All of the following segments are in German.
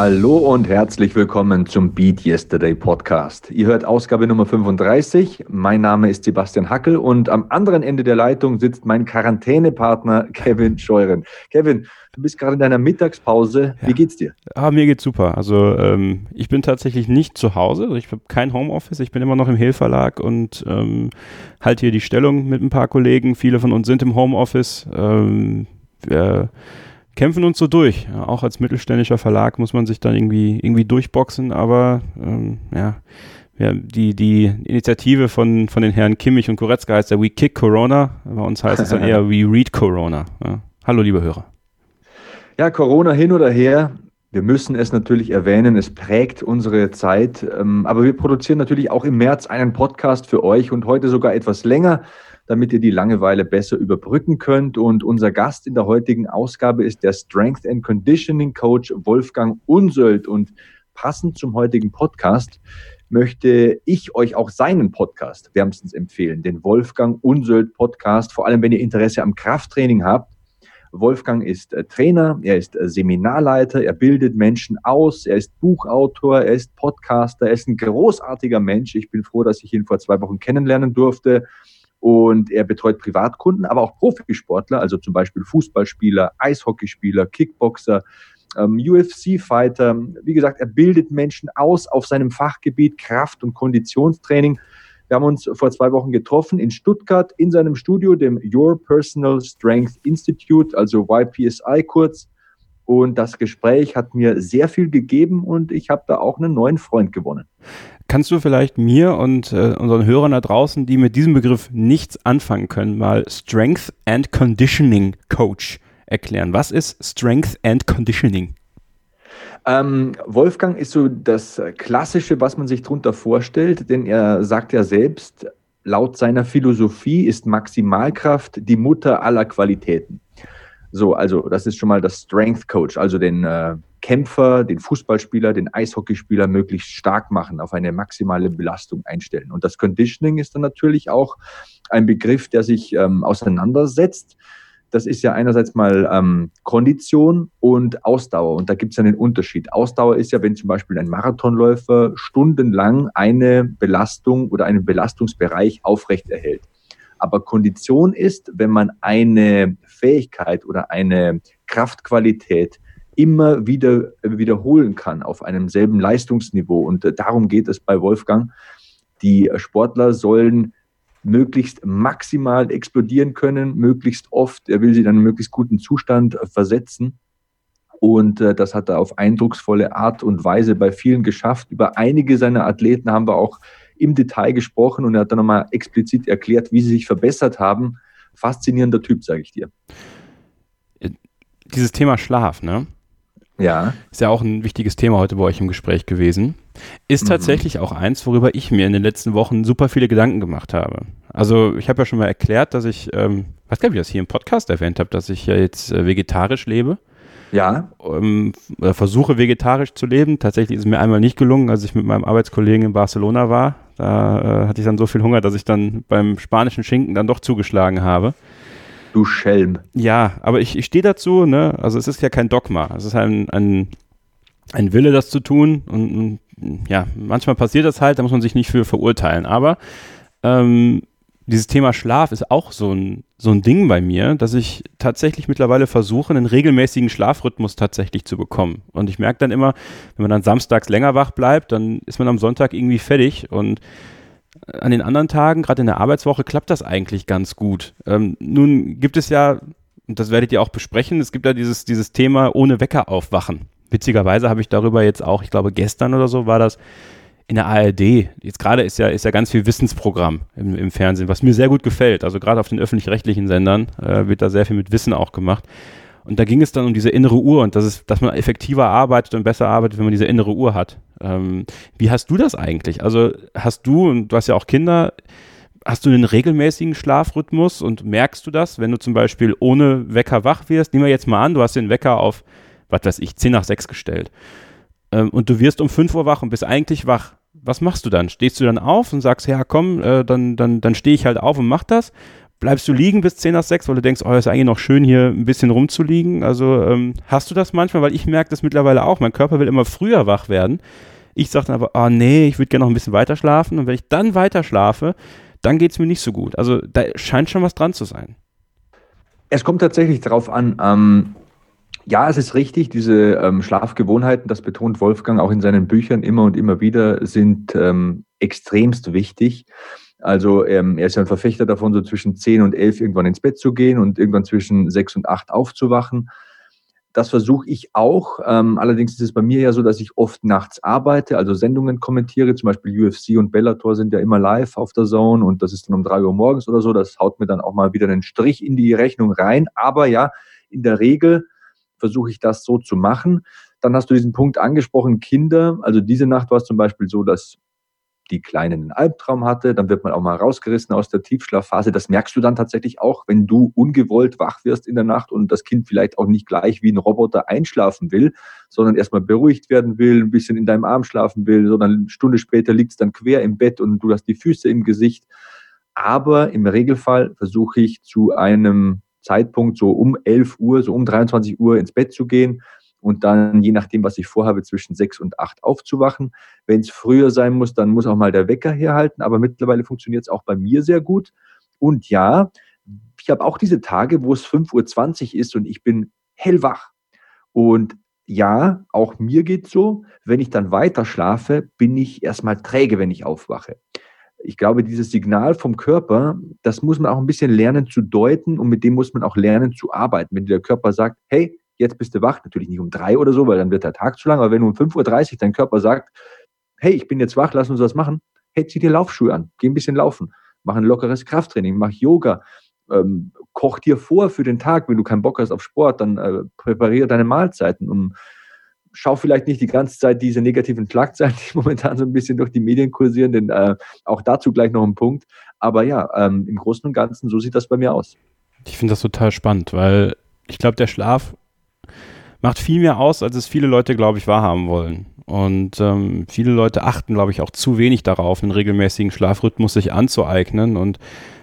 Hallo und herzlich willkommen zum Beat Yesterday Podcast. Ihr hört Ausgabe Nummer 35. Mein Name ist Sebastian Hackel und am anderen Ende der Leitung sitzt mein Quarantänepartner Kevin Scheuren. Kevin, du bist gerade in deiner Mittagspause. Wie ja. geht's dir? Ah, mir geht's super. Also ähm, ich bin tatsächlich nicht zu Hause. Also, ich habe kein Homeoffice. Ich bin immer noch im Hill Verlag und ähm, halte hier die Stellung mit ein paar Kollegen. Viele von uns sind im Homeoffice. Ähm, wir, kämpfen uns so durch. Ja, auch als mittelständischer Verlag muss man sich dann irgendwie, irgendwie durchboxen, aber ähm, ja, ja, die, die Initiative von, von den Herren Kimmich und Koretzka heißt ja We Kick Corona. Bei uns heißt es dann eher We Read Corona. Ja. Hallo, liebe Hörer. Ja, Corona hin oder her. Wir müssen es natürlich erwähnen, es prägt unsere Zeit. Ähm, aber wir produzieren natürlich auch im März einen Podcast für euch und heute sogar etwas länger damit ihr die Langeweile besser überbrücken könnt. Und unser Gast in der heutigen Ausgabe ist der Strength and Conditioning Coach Wolfgang Unsöld. Und passend zum heutigen Podcast möchte ich euch auch seinen Podcast wärmstens empfehlen, den Wolfgang Unsöld Podcast, vor allem wenn ihr Interesse am Krafttraining habt. Wolfgang ist äh, Trainer, er ist äh, Seminarleiter, er bildet Menschen aus, er ist Buchautor, er ist Podcaster, er ist ein großartiger Mensch. Ich bin froh, dass ich ihn vor zwei Wochen kennenlernen durfte. Und er betreut Privatkunden, aber auch Profisportler, also zum Beispiel Fußballspieler, Eishockeyspieler, Kickboxer, ähm, UFC-Fighter. Wie gesagt, er bildet Menschen aus auf seinem Fachgebiet Kraft- und Konditionstraining. Wir haben uns vor zwei Wochen getroffen in Stuttgart in seinem Studio, dem Your Personal Strength Institute, also YPSI kurz. Und das Gespräch hat mir sehr viel gegeben und ich habe da auch einen neuen Freund gewonnen. Kannst du vielleicht mir und äh, unseren Hörern da draußen, die mit diesem Begriff nichts anfangen können, mal Strength and Conditioning Coach erklären? Was ist Strength and Conditioning? Ähm, Wolfgang ist so das Klassische, was man sich darunter vorstellt, denn er sagt ja selbst, laut seiner Philosophie ist Maximalkraft die Mutter aller Qualitäten. So, also das ist schon mal das Strength Coach, also den äh, Kämpfer, den Fußballspieler, den Eishockeyspieler möglichst stark machen, auf eine maximale Belastung einstellen. Und das Conditioning ist dann natürlich auch ein Begriff, der sich ähm, auseinandersetzt. Das ist ja einerseits mal ähm, Kondition und Ausdauer. Und da gibt es einen Unterschied. Ausdauer ist ja, wenn zum Beispiel ein Marathonläufer stundenlang eine Belastung oder einen Belastungsbereich aufrechterhält. Aber Kondition ist, wenn man eine Fähigkeit oder eine Kraftqualität immer wieder wiederholen kann auf einem selben Leistungsniveau. Und äh, darum geht es bei Wolfgang. Die Sportler sollen möglichst maximal explodieren können, möglichst oft. Er will sie in einen möglichst guten Zustand äh, versetzen. Und äh, das hat er auf eindrucksvolle Art und Weise bei vielen geschafft. Über einige seiner Athleten haben wir auch im Detail gesprochen und er hat dann nochmal explizit erklärt, wie sie sich verbessert haben. Faszinierender Typ, sage ich dir. Dieses Thema Schlaf, ne? Ja. Ist ja auch ein wichtiges Thema heute bei euch im Gespräch gewesen. Ist mhm. tatsächlich auch eins, worüber ich mir in den letzten Wochen super viele Gedanken gemacht habe. Also ich habe ja schon mal erklärt, dass ich, ähm, weiß gar nicht, ob ich das hier im Podcast erwähnt habe, dass ich ja jetzt äh, vegetarisch lebe. Ja. Ähm, versuche vegetarisch zu leben. Tatsächlich ist es mir einmal nicht gelungen, als ich mit meinem Arbeitskollegen in Barcelona war. Da äh, hatte ich dann so viel Hunger, dass ich dann beim spanischen Schinken dann doch zugeschlagen habe. Du Schelm. Ja, aber ich, ich stehe dazu, ne? Also es ist ja kein Dogma. Es ist ein, ein, ein Wille, das zu tun. Und, und ja, manchmal passiert das halt, da muss man sich nicht für verurteilen. Aber ähm, dieses Thema Schlaf ist auch so ein, so ein Ding bei mir, dass ich tatsächlich mittlerweile versuche, einen regelmäßigen Schlafrhythmus tatsächlich zu bekommen. Und ich merke dann immer, wenn man dann samstags länger wach bleibt, dann ist man am Sonntag irgendwie fertig und an den anderen Tagen, gerade in der Arbeitswoche, klappt das eigentlich ganz gut. Ähm, nun gibt es ja, und das werdet ihr auch besprechen, es gibt ja dieses, dieses Thema ohne Wecker aufwachen. Witzigerweise habe ich darüber jetzt auch, ich glaube gestern oder so war das, in der ARD. Jetzt gerade ist ja, ist ja ganz viel Wissensprogramm im, im Fernsehen, was mir sehr gut gefällt. Also gerade auf den öffentlich-rechtlichen Sendern äh, wird da sehr viel mit Wissen auch gemacht. Und da ging es dann um diese innere Uhr und das ist, dass man effektiver arbeitet und besser arbeitet, wenn man diese innere Uhr hat. Ähm, wie hast du das eigentlich? Also hast du, und du hast ja auch Kinder, hast du einen regelmäßigen Schlafrhythmus und merkst du das, wenn du zum Beispiel ohne Wecker wach wirst? Nehmen wir jetzt mal an, du hast den Wecker auf, was weiß ich, 10 nach 6 gestellt. Ähm, und du wirst um 5 Uhr wach und bist eigentlich wach. Was machst du dann? Stehst du dann auf und sagst, ja komm, äh, dann, dann, dann stehe ich halt auf und mach das? bleibst du liegen bis 10 nach 6, weil du denkst, oh, ist eigentlich noch schön hier ein bisschen rumzuliegen. Also ähm, hast du das manchmal, weil ich merke das mittlerweile auch. Mein Körper will immer früher wach werden. Ich sage dann aber, oh nee, ich würde gerne noch ein bisschen weiter schlafen. Und wenn ich dann weiter schlafe, dann geht es mir nicht so gut. Also da scheint schon was dran zu sein. Es kommt tatsächlich darauf an, ähm, ja, es ist richtig, diese ähm, Schlafgewohnheiten, das betont Wolfgang auch in seinen Büchern immer und immer wieder, sind ähm, extremst wichtig. Also ähm, er ist ja ein Verfechter davon, so zwischen 10 und 11 irgendwann ins Bett zu gehen und irgendwann zwischen 6 und 8 aufzuwachen. Das versuche ich auch. Ähm, allerdings ist es bei mir ja so, dass ich oft nachts arbeite, also Sendungen kommentiere. Zum Beispiel UFC und Bellator sind ja immer live auf der Zone und das ist dann um 3 Uhr morgens oder so. Das haut mir dann auch mal wieder einen Strich in die Rechnung rein. Aber ja, in der Regel versuche ich das so zu machen. Dann hast du diesen Punkt angesprochen, Kinder. Also diese Nacht war es zum Beispiel so, dass die Kleine einen Albtraum hatte, dann wird man auch mal rausgerissen aus der Tiefschlafphase. Das merkst du dann tatsächlich auch, wenn du ungewollt wach wirst in der Nacht und das Kind vielleicht auch nicht gleich wie ein Roboter einschlafen will, sondern erstmal beruhigt werden will, ein bisschen in deinem Arm schlafen will, sondern eine Stunde später liegt es dann quer im Bett und du hast die Füße im Gesicht. Aber im Regelfall versuche ich zu einem Zeitpunkt so um 11 Uhr, so um 23 Uhr ins Bett zu gehen und dann, je nachdem, was ich vorhabe, zwischen sechs und acht aufzuwachen. Wenn es früher sein muss, dann muss auch mal der Wecker herhalten. Aber mittlerweile funktioniert es auch bei mir sehr gut. Und ja, ich habe auch diese Tage, wo es 5.20 Uhr ist und ich bin hellwach. Und ja, auch mir geht so, wenn ich dann weiter schlafe, bin ich erstmal träge, wenn ich aufwache. Ich glaube, dieses Signal vom Körper, das muss man auch ein bisschen lernen zu deuten und mit dem muss man auch lernen zu arbeiten. Wenn der Körper sagt, hey, jetzt bist du wach, natürlich nicht um drei oder so, weil dann wird der Tag zu lang, aber wenn du um 5.30 Uhr dein Körper sagt, hey, ich bin jetzt wach, lass uns was machen, hey, zieh dir Laufschuhe an, geh ein bisschen laufen, mach ein lockeres Krafttraining, mach Yoga, ähm, koch dir vor für den Tag, wenn du keinen Bock hast auf Sport, dann äh, präpariere deine Mahlzeiten und schau vielleicht nicht die ganze Zeit diese negativen Schlagzeilen, die momentan so ein bisschen durch die Medien kursieren, denn äh, auch dazu gleich noch ein Punkt. Aber ja, ähm, im Großen und Ganzen, so sieht das bei mir aus. Ich finde das total spannend, weil ich glaube, der Schlaf macht viel mehr aus, als es viele Leute, glaube ich, wahrhaben wollen. Und ähm, viele Leute achten, glaube ich, auch zu wenig darauf, einen regelmäßigen Schlafrhythmus sich anzueignen. Und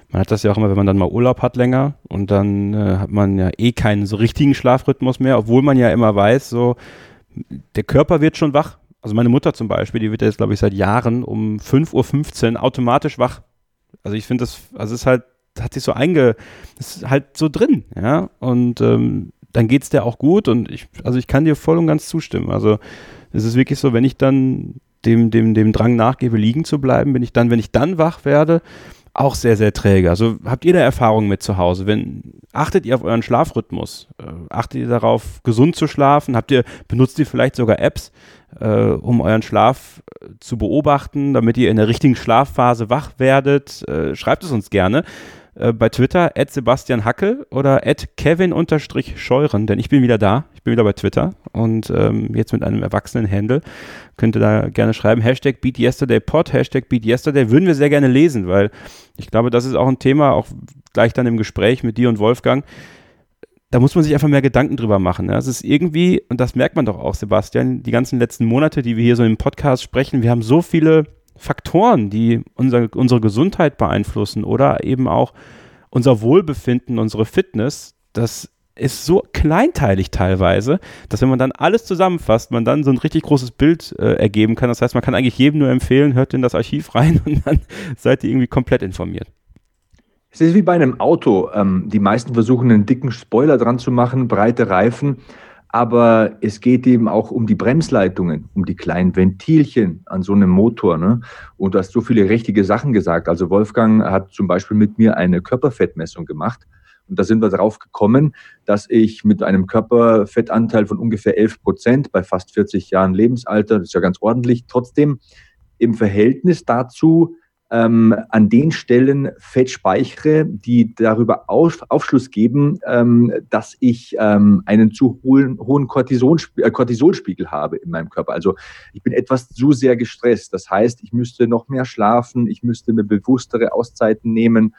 man hat das ja auch immer, wenn man dann mal Urlaub hat länger und dann äh, hat man ja eh keinen so richtigen Schlafrhythmus mehr, obwohl man ja immer weiß, so der Körper wird schon wach. Also meine Mutter zum Beispiel, die wird jetzt, glaube ich, seit Jahren um 5.15 Uhr automatisch wach. Also ich finde das, also es ist halt, hat sich so einge, ist halt so drin, ja. Und ähm, dann geht es dir auch gut und ich, also ich kann dir voll und ganz zustimmen. Also es ist wirklich so, wenn ich dann dem, dem, dem Drang nachgebe, liegen zu bleiben, bin ich dann, wenn ich dann wach werde, auch sehr, sehr träge. Also habt ihr da Erfahrungen mit zu Hause? Wenn, achtet ihr auf euren Schlafrhythmus? Äh, achtet ihr darauf, gesund zu schlafen? Habt ihr, benutzt ihr vielleicht sogar Apps, äh, um euren Schlaf äh, zu beobachten, damit ihr in der richtigen Schlafphase wach werdet? Äh, schreibt es uns gerne. Äh, bei Twitter at Sebastian Hackel oder at Kevin-Scheuren, denn ich bin wieder da. Ich bin wieder bei Twitter und ähm, jetzt mit einem erwachsenen Handle. Könnt ihr da gerne schreiben. Hashtag BeatYesterdayPod, Hashtag BeatYesterday. Würden wir sehr gerne lesen, weil ich glaube, das ist auch ein Thema, auch gleich dann im Gespräch mit dir und Wolfgang. Da muss man sich einfach mehr Gedanken drüber machen. Es ist irgendwie, und das merkt man doch auch, Sebastian, die ganzen letzten Monate, die wir hier so im Podcast sprechen, wir haben so viele Faktoren, die unser, unsere Gesundheit beeinflussen oder eben auch unser Wohlbefinden, unsere Fitness, das ist so kleinteilig teilweise, dass wenn man dann alles zusammenfasst, man dann so ein richtig großes Bild äh, ergeben kann. Das heißt, man kann eigentlich jedem nur empfehlen, hört in das Archiv rein und dann seid ihr irgendwie komplett informiert. Es ist wie bei einem Auto. Ähm, die meisten versuchen einen dicken Spoiler dran zu machen, breite Reifen. Aber es geht eben auch um die Bremsleitungen, um die kleinen Ventilchen an so einem Motor. Ne? Und du hast so viele richtige Sachen gesagt. Also Wolfgang hat zum Beispiel mit mir eine Körperfettmessung gemacht. Und da sind wir darauf gekommen, dass ich mit einem Körperfettanteil von ungefähr 11 Prozent bei fast 40 Jahren Lebensalter, das ist ja ganz ordentlich, trotzdem im Verhältnis dazu ähm, an den Stellen Fett speichere, die darüber auf, Aufschluss geben, ähm, dass ich ähm, einen zu hohen, hohen äh, Cortisolspiegel habe in meinem Körper. Also ich bin etwas zu sehr gestresst. Das heißt, ich müsste noch mehr schlafen, ich müsste mir bewusstere Auszeiten nehmen.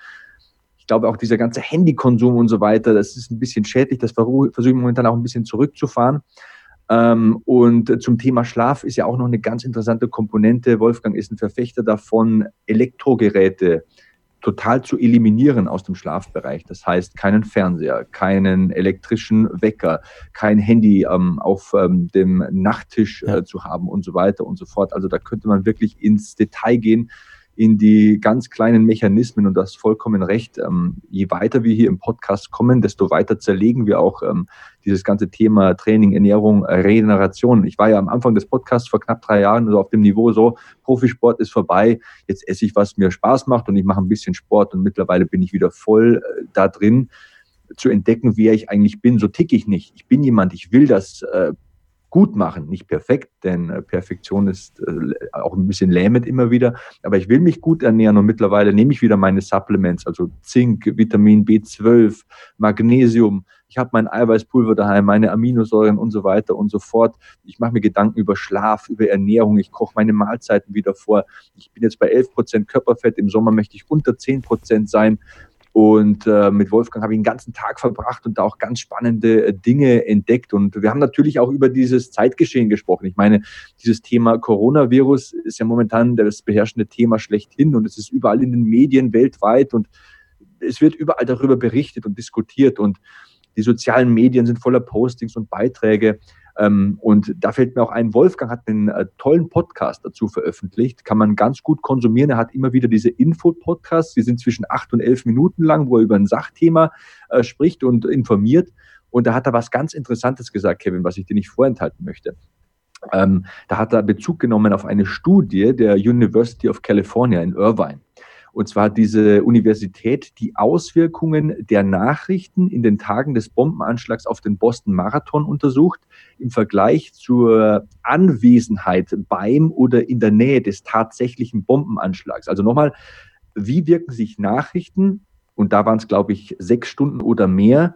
Ich glaube auch dieser ganze Handykonsum und so weiter, das ist ein bisschen schädlich. Das versuche ich momentan auch ein bisschen zurückzufahren. Ähm, und zum Thema Schlaf ist ja auch noch eine ganz interessante Komponente. Wolfgang ist ein Verfechter davon, Elektrogeräte total zu eliminieren aus dem Schlafbereich. Das heißt, keinen Fernseher, keinen elektrischen Wecker, kein Handy ähm, auf ähm, dem Nachttisch äh, zu haben und so weiter und so fort. Also da könnte man wirklich ins Detail gehen in die ganz kleinen Mechanismen und das vollkommen recht. Ähm, je weiter wir hier im Podcast kommen, desto weiter zerlegen wir auch ähm, dieses ganze Thema Training, Ernährung, Regeneration. Ich war ja am Anfang des Podcasts vor knapp drei Jahren so auf dem Niveau so, Profisport ist vorbei, jetzt esse ich, was mir Spaß macht und ich mache ein bisschen Sport und mittlerweile bin ich wieder voll äh, da drin zu entdecken, wer ich eigentlich bin. So tick ich nicht. Ich bin jemand, ich will das äh, gut machen, nicht perfekt, denn äh, Perfektion ist äh, auch ein bisschen lähmend immer wieder, aber ich will mich gut ernähren und mittlerweile nehme ich wieder meine Supplements, also Zink, Vitamin B12, Magnesium, ich habe mein Eiweißpulver daheim, meine Aminosäuren und so weiter und so fort. Ich mache mir Gedanken über Schlaf, über Ernährung, ich koche meine Mahlzeiten wieder vor. Ich bin jetzt bei 11 Prozent Körperfett, im Sommer möchte ich unter 10 Prozent sein. Und äh, mit Wolfgang habe ich den ganzen Tag verbracht und da auch ganz spannende äh, Dinge entdeckt. Und wir haben natürlich auch über dieses Zeitgeschehen gesprochen. Ich meine, dieses Thema Coronavirus ist ja momentan das beherrschende Thema schlechthin und es ist überall in den Medien weltweit und es wird überall darüber berichtet und diskutiert und die sozialen Medien sind voller Postings und Beiträge. Ähm, und da fällt mir auch ein, Wolfgang hat einen äh, tollen Podcast dazu veröffentlicht, kann man ganz gut konsumieren. Er hat immer wieder diese Info-Podcasts, die sind zwischen acht und elf Minuten lang, wo er über ein Sachthema äh, spricht und informiert. Und da hat er was ganz Interessantes gesagt, Kevin, was ich dir nicht vorenthalten möchte. Ähm, da hat er Bezug genommen auf eine Studie der University of California in Irvine. Und zwar hat diese Universität die Auswirkungen der Nachrichten in den Tagen des Bombenanschlags auf den Boston Marathon untersucht im Vergleich zur Anwesenheit beim oder in der Nähe des tatsächlichen Bombenanschlags. Also nochmal, wie wirken sich Nachrichten, und da waren es, glaube ich, sechs Stunden oder mehr,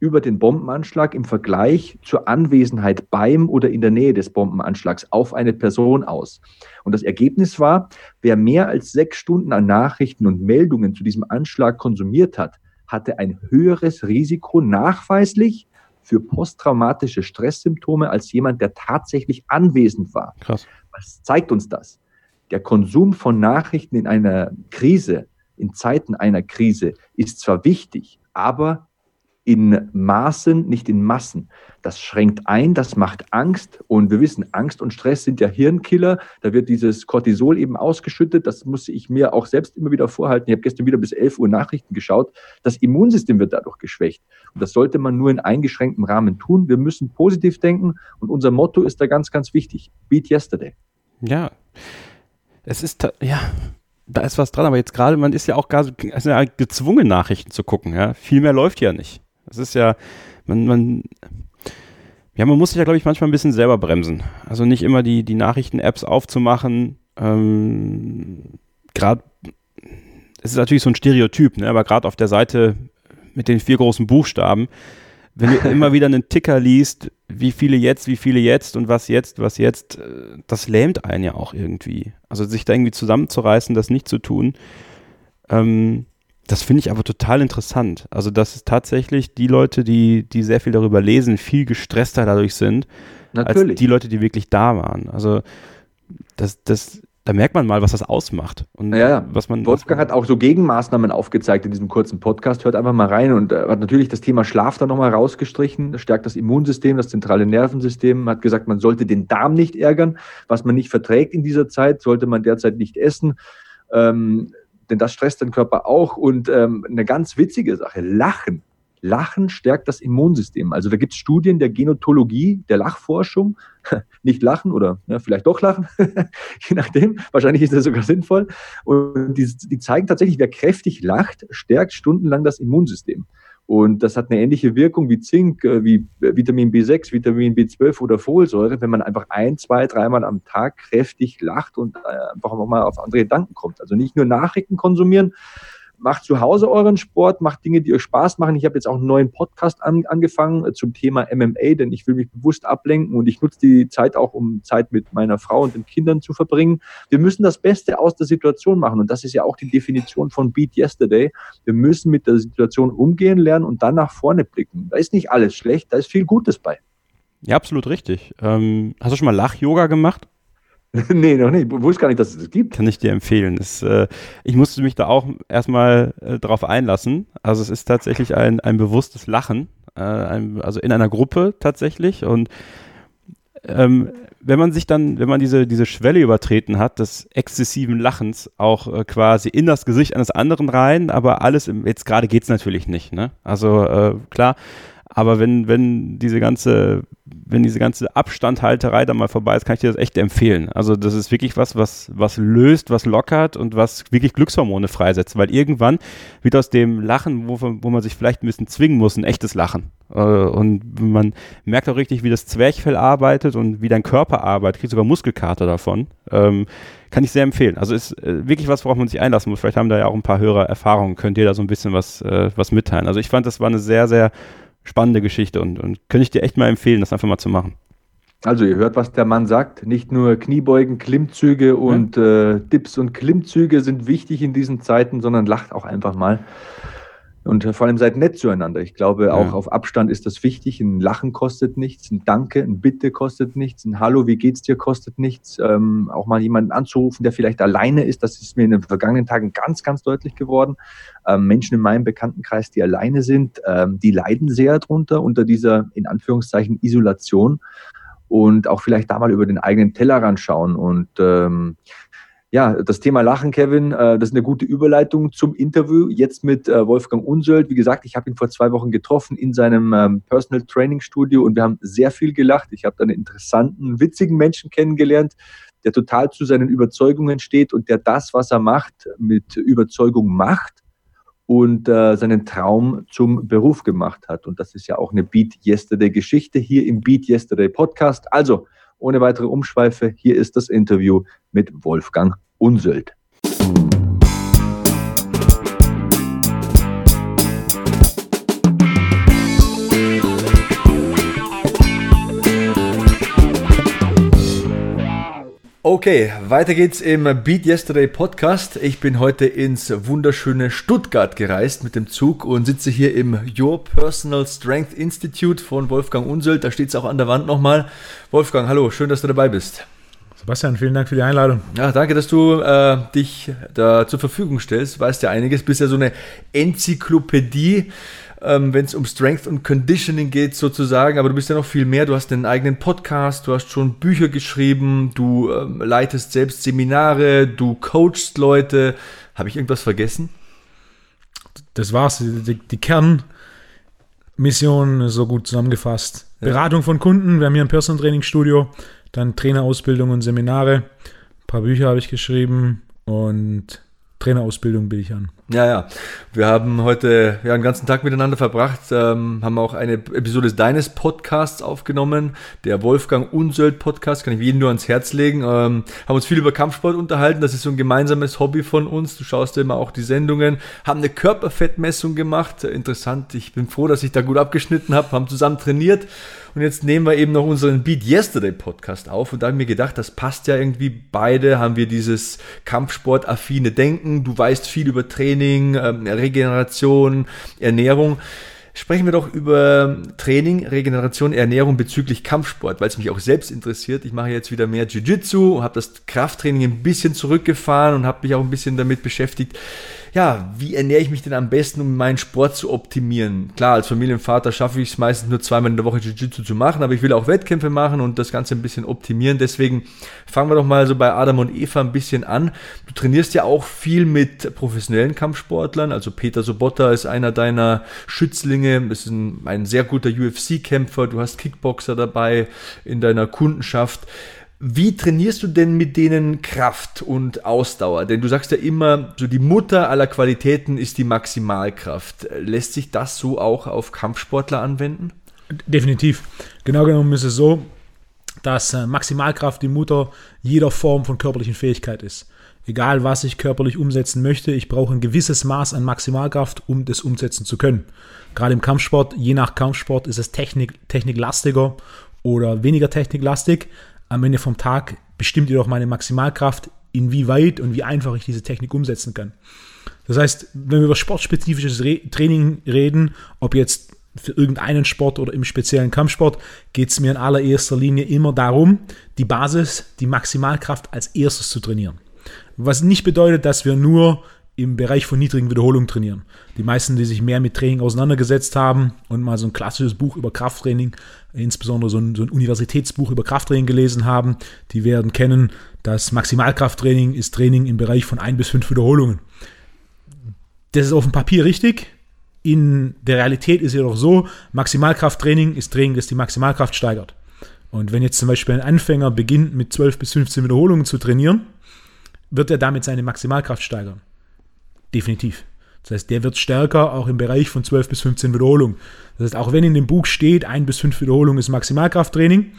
über den Bombenanschlag im Vergleich zur Anwesenheit beim oder in der Nähe des Bombenanschlags auf eine Person aus. Und das Ergebnis war, wer mehr als sechs Stunden an Nachrichten und Meldungen zu diesem Anschlag konsumiert hat, hatte ein höheres Risiko nachweislich für posttraumatische Stresssymptome als jemand, der tatsächlich anwesend war. Krass. Was zeigt uns das? Der Konsum von Nachrichten in einer Krise, in Zeiten einer Krise, ist zwar wichtig, aber in Maßen, nicht in Massen. Das schränkt ein, das macht Angst und wir wissen, Angst und Stress sind ja Hirnkiller. Da wird dieses Cortisol eben ausgeschüttet. Das muss ich mir auch selbst immer wieder vorhalten. Ich habe gestern wieder bis 11 Uhr Nachrichten geschaut. Das Immunsystem wird dadurch geschwächt. Und das sollte man nur in eingeschränktem Rahmen tun. Wir müssen positiv denken und unser Motto ist da ganz, ganz wichtig. Beat yesterday. Ja, es ist, ja, da ist was dran, aber jetzt gerade, man ist ja auch gar also gezwungen, Nachrichten zu gucken. Ja? Viel mehr läuft ja nicht. Es ist ja, man, man, ja, man muss sich ja, glaube ich, manchmal ein bisschen selber bremsen. Also nicht immer die, die Nachrichten-Apps aufzumachen. Ähm, gerade, es ist natürlich so ein Stereotyp, ne? aber gerade auf der Seite mit den vier großen Buchstaben, wenn du immer wieder einen Ticker liest, wie viele jetzt, wie viele jetzt und was jetzt, was jetzt, äh, das lähmt einen ja auch irgendwie. Also sich da irgendwie zusammenzureißen, das nicht zu tun. Ähm, das finde ich aber total interessant. Also, dass es tatsächlich die Leute, die, die sehr viel darüber lesen, viel gestresster dadurch sind, Natürlich. als die Leute, die wirklich da waren. Also, das, das, da merkt man mal, was das ausmacht. Und ja, was man, Wolfgang hat auch so Gegenmaßnahmen aufgezeigt in diesem kurzen Podcast. Hört einfach mal rein und äh, hat natürlich das Thema Schlaf da nochmal rausgestrichen. Das stärkt das Immunsystem, das zentrale Nervensystem. Hat gesagt, man sollte den Darm nicht ärgern. Was man nicht verträgt in dieser Zeit, sollte man derzeit nicht essen. Ähm, denn das stresst den Körper auch. Und ähm, eine ganz witzige Sache, Lachen. Lachen stärkt das Immunsystem. Also da gibt es Studien der Genotologie, der Lachforschung. Nicht lachen oder ja, vielleicht doch lachen, je nachdem. Wahrscheinlich ist das sogar sinnvoll. Und die, die zeigen tatsächlich, wer kräftig lacht, stärkt stundenlang das Immunsystem. Und das hat eine ähnliche Wirkung wie Zink, äh, wie äh, Vitamin B6, Vitamin B12 oder Folsäure, wenn man einfach ein, zwei, dreimal am Tag kräftig lacht und äh, einfach mal auf andere Gedanken kommt. Also nicht nur Nachrichten konsumieren, macht zu Hause euren Sport, macht Dinge, die euch Spaß machen. Ich habe jetzt auch einen neuen Podcast an, angefangen äh, zum Thema MMA, denn ich will mich bewusst ablenken und ich nutze die Zeit auch, um Zeit mit meiner Frau und den Kindern zu verbringen. Wir müssen das Beste aus der Situation machen und das ist ja auch die Definition von Beat Yesterday. Wir müssen mit der Situation umgehen lernen und dann nach vorne blicken. Da ist nicht alles schlecht, da ist viel Gutes bei. Ja, absolut richtig. Ähm, hast du schon mal Lach-Yoga gemacht? nee, noch nicht. Ich wusste gar nicht, dass es das gibt. Kann ich dir empfehlen. Das, äh, ich musste mich da auch erstmal äh, drauf einlassen. Also es ist tatsächlich ein, ein bewusstes Lachen. Äh, ein, also in einer Gruppe tatsächlich. Und ähm, wenn man sich dann, wenn man diese, diese Schwelle übertreten hat, des exzessiven Lachens auch äh, quasi in das Gesicht eines anderen rein, aber alles im, jetzt gerade geht es natürlich nicht, ne? Also äh, klar, aber wenn, wenn diese ganze, wenn diese ganze Abstandhalterei da mal vorbei ist, kann ich dir das echt empfehlen. Also das ist wirklich was, was, was löst, was lockert und was wirklich Glückshormone freisetzt, weil irgendwann wird aus dem Lachen, wo, wo man sich vielleicht ein bisschen zwingen muss, ein echtes Lachen. Äh, und man merkt auch richtig, wie das Zwerchfell arbeitet und wie dein Körper arbeitet, kriegt sogar Muskelkater davon. Ähm, kann ich sehr empfehlen. Also ist äh, wirklich was, worauf man sich einlassen muss. Vielleicht haben da ja auch ein paar Hörer Erfahrungen. Könnt ihr da so ein bisschen was, äh, was mitteilen? Also ich fand, das war eine sehr, sehr spannende Geschichte und, und könnte ich dir echt mal empfehlen, das einfach mal zu machen. Also ihr hört, was der Mann sagt. Nicht nur Kniebeugen, Klimmzüge und ja. äh, Dips und Klimmzüge sind wichtig in diesen Zeiten, sondern lacht auch einfach mal. Und vor allem seid nett zueinander. Ich glaube, ja. auch auf Abstand ist das wichtig. Ein Lachen kostet nichts, ein Danke, ein Bitte kostet nichts, ein Hallo, wie geht's dir kostet nichts. Ähm, auch mal jemanden anzurufen, der vielleicht alleine ist, das ist mir in den vergangenen Tagen ganz, ganz deutlich geworden. Ähm, Menschen in meinem Bekanntenkreis, die alleine sind, ähm, die leiden sehr drunter unter dieser, in Anführungszeichen, Isolation und auch vielleicht da mal über den eigenen Tellerrand schauen und ähm, ja, das Thema Lachen, Kevin, äh, das ist eine gute Überleitung zum Interview. Jetzt mit äh, Wolfgang Unsöld. Wie gesagt, ich habe ihn vor zwei Wochen getroffen in seinem ähm, Personal Training Studio und wir haben sehr viel gelacht. Ich habe da einen interessanten, witzigen Menschen kennengelernt, der total zu seinen Überzeugungen steht und der das, was er macht, mit Überzeugung macht und äh, seinen Traum zum Beruf gemacht hat. Und das ist ja auch eine Beat Yesterday Geschichte hier im Beat Yesterday Podcast. Also, ohne weitere Umschweife, hier ist das Interview mit Wolfgang Unsöld. Okay, weiter geht's im Beat Yesterday Podcast. Ich bin heute ins wunderschöne Stuttgart gereist mit dem Zug und sitze hier im Your Personal Strength Institute von Wolfgang Unsöld. Da steht es auch an der Wand nochmal. Wolfgang, hallo, schön, dass du dabei bist. Sebastian, vielen Dank für die Einladung. Ja, danke, dass du äh, dich da zur Verfügung stellst. Weißt ja einiges, bist ja so eine Enzyklopädie ähm, wenn es um Strength und Conditioning geht sozusagen. Aber du bist ja noch viel mehr. Du hast einen eigenen Podcast, du hast schon Bücher geschrieben, du ähm, leitest selbst Seminare, du coachst Leute. Habe ich irgendwas vergessen? Das war's. Die, die Kernmission so gut zusammengefasst. Ja. Beratung von Kunden. Wir haben hier ein Personal Training Studio, dann Trainerausbildung und Seminare. Ein paar Bücher habe ich geschrieben und Trainerausbildung biete ich an. Ja, ja. Wir haben heute ja, einen ganzen Tag miteinander verbracht, ähm, haben auch eine Episode deines Podcasts aufgenommen, der Wolfgang Unsöld Podcast, kann ich jedem nur ans Herz legen. Ähm, haben uns viel über Kampfsport unterhalten, das ist so ein gemeinsames Hobby von uns. Du schaust ja immer auch die Sendungen, haben eine Körperfettmessung gemacht, interessant. Ich bin froh, dass ich da gut abgeschnitten habe, haben zusammen trainiert und jetzt nehmen wir eben noch unseren Beat Yesterday Podcast auf und da habe ich mir gedacht, das passt ja irgendwie. Beide haben wir dieses Kampfsport-affine Denken. Du weißt viel über Training Training, ähm, Regeneration, Ernährung. Sprechen wir doch über Training, Regeneration, Ernährung bezüglich Kampfsport, weil es mich auch selbst interessiert. Ich mache jetzt wieder mehr Jiu-Jitsu, habe das Krafttraining ein bisschen zurückgefahren und habe mich auch ein bisschen damit beschäftigt, ja, wie ernähre ich mich denn am besten, um meinen Sport zu optimieren? Klar, als Familienvater schaffe ich es meistens nur zweimal in der Woche Jiu-Jitsu zu machen, aber ich will auch Wettkämpfe machen und das Ganze ein bisschen optimieren. Deswegen fangen wir doch mal so bei Adam und Eva ein bisschen an. Du trainierst ja auch viel mit professionellen Kampfsportlern. Also Peter Sobotta ist einer deiner Schützlinge, ist ein, ein sehr guter UFC-Kämpfer. Du hast Kickboxer dabei in deiner Kundenschaft. Wie trainierst du denn mit denen Kraft und Ausdauer? Denn du sagst ja immer, so die Mutter aller Qualitäten ist die Maximalkraft. Lässt sich das so auch auf Kampfsportler anwenden? Definitiv. Genau genommen ist es so, dass äh, Maximalkraft die Mutter jeder Form von körperlichen Fähigkeit ist. Egal, was ich körperlich umsetzen möchte, ich brauche ein gewisses Maß an Maximalkraft, um das umsetzen zu können. Gerade im Kampfsport, je nach Kampfsport ist es Technik, techniklastiger oder weniger techniklastig am Ende vom Tag bestimmt jedoch meine Maximalkraft, inwieweit und wie einfach ich diese Technik umsetzen kann. Das heißt, wenn wir über sportspezifisches Re Training reden, ob jetzt für irgendeinen Sport oder im speziellen Kampfsport geht es mir in allererster Linie immer darum, die Basis, die Maximalkraft als erstes zu trainieren. Was nicht bedeutet, dass wir nur im Bereich von niedrigen Wiederholungen trainieren. Die meisten, die sich mehr mit Training auseinandergesetzt haben und mal so ein klassisches Buch über Krafttraining, insbesondere so ein, so ein Universitätsbuch über Krafttraining gelesen haben, die werden kennen, dass Maximalkrafttraining ist Training im Bereich von ein bis fünf Wiederholungen. Das ist auf dem Papier richtig. In der Realität ist jedoch so, Maximalkrafttraining ist Training, das die Maximalkraft steigert. Und wenn jetzt zum Beispiel ein Anfänger beginnt mit 12 bis 15 Wiederholungen zu trainieren, wird er damit seine Maximalkraft steigern. Definitiv. Das heißt, der wird stärker auch im Bereich von 12 bis 15 Wiederholungen. Das heißt, auch wenn in dem Buch steht, 1 bis 5 Wiederholungen ist Maximalkrafttraining,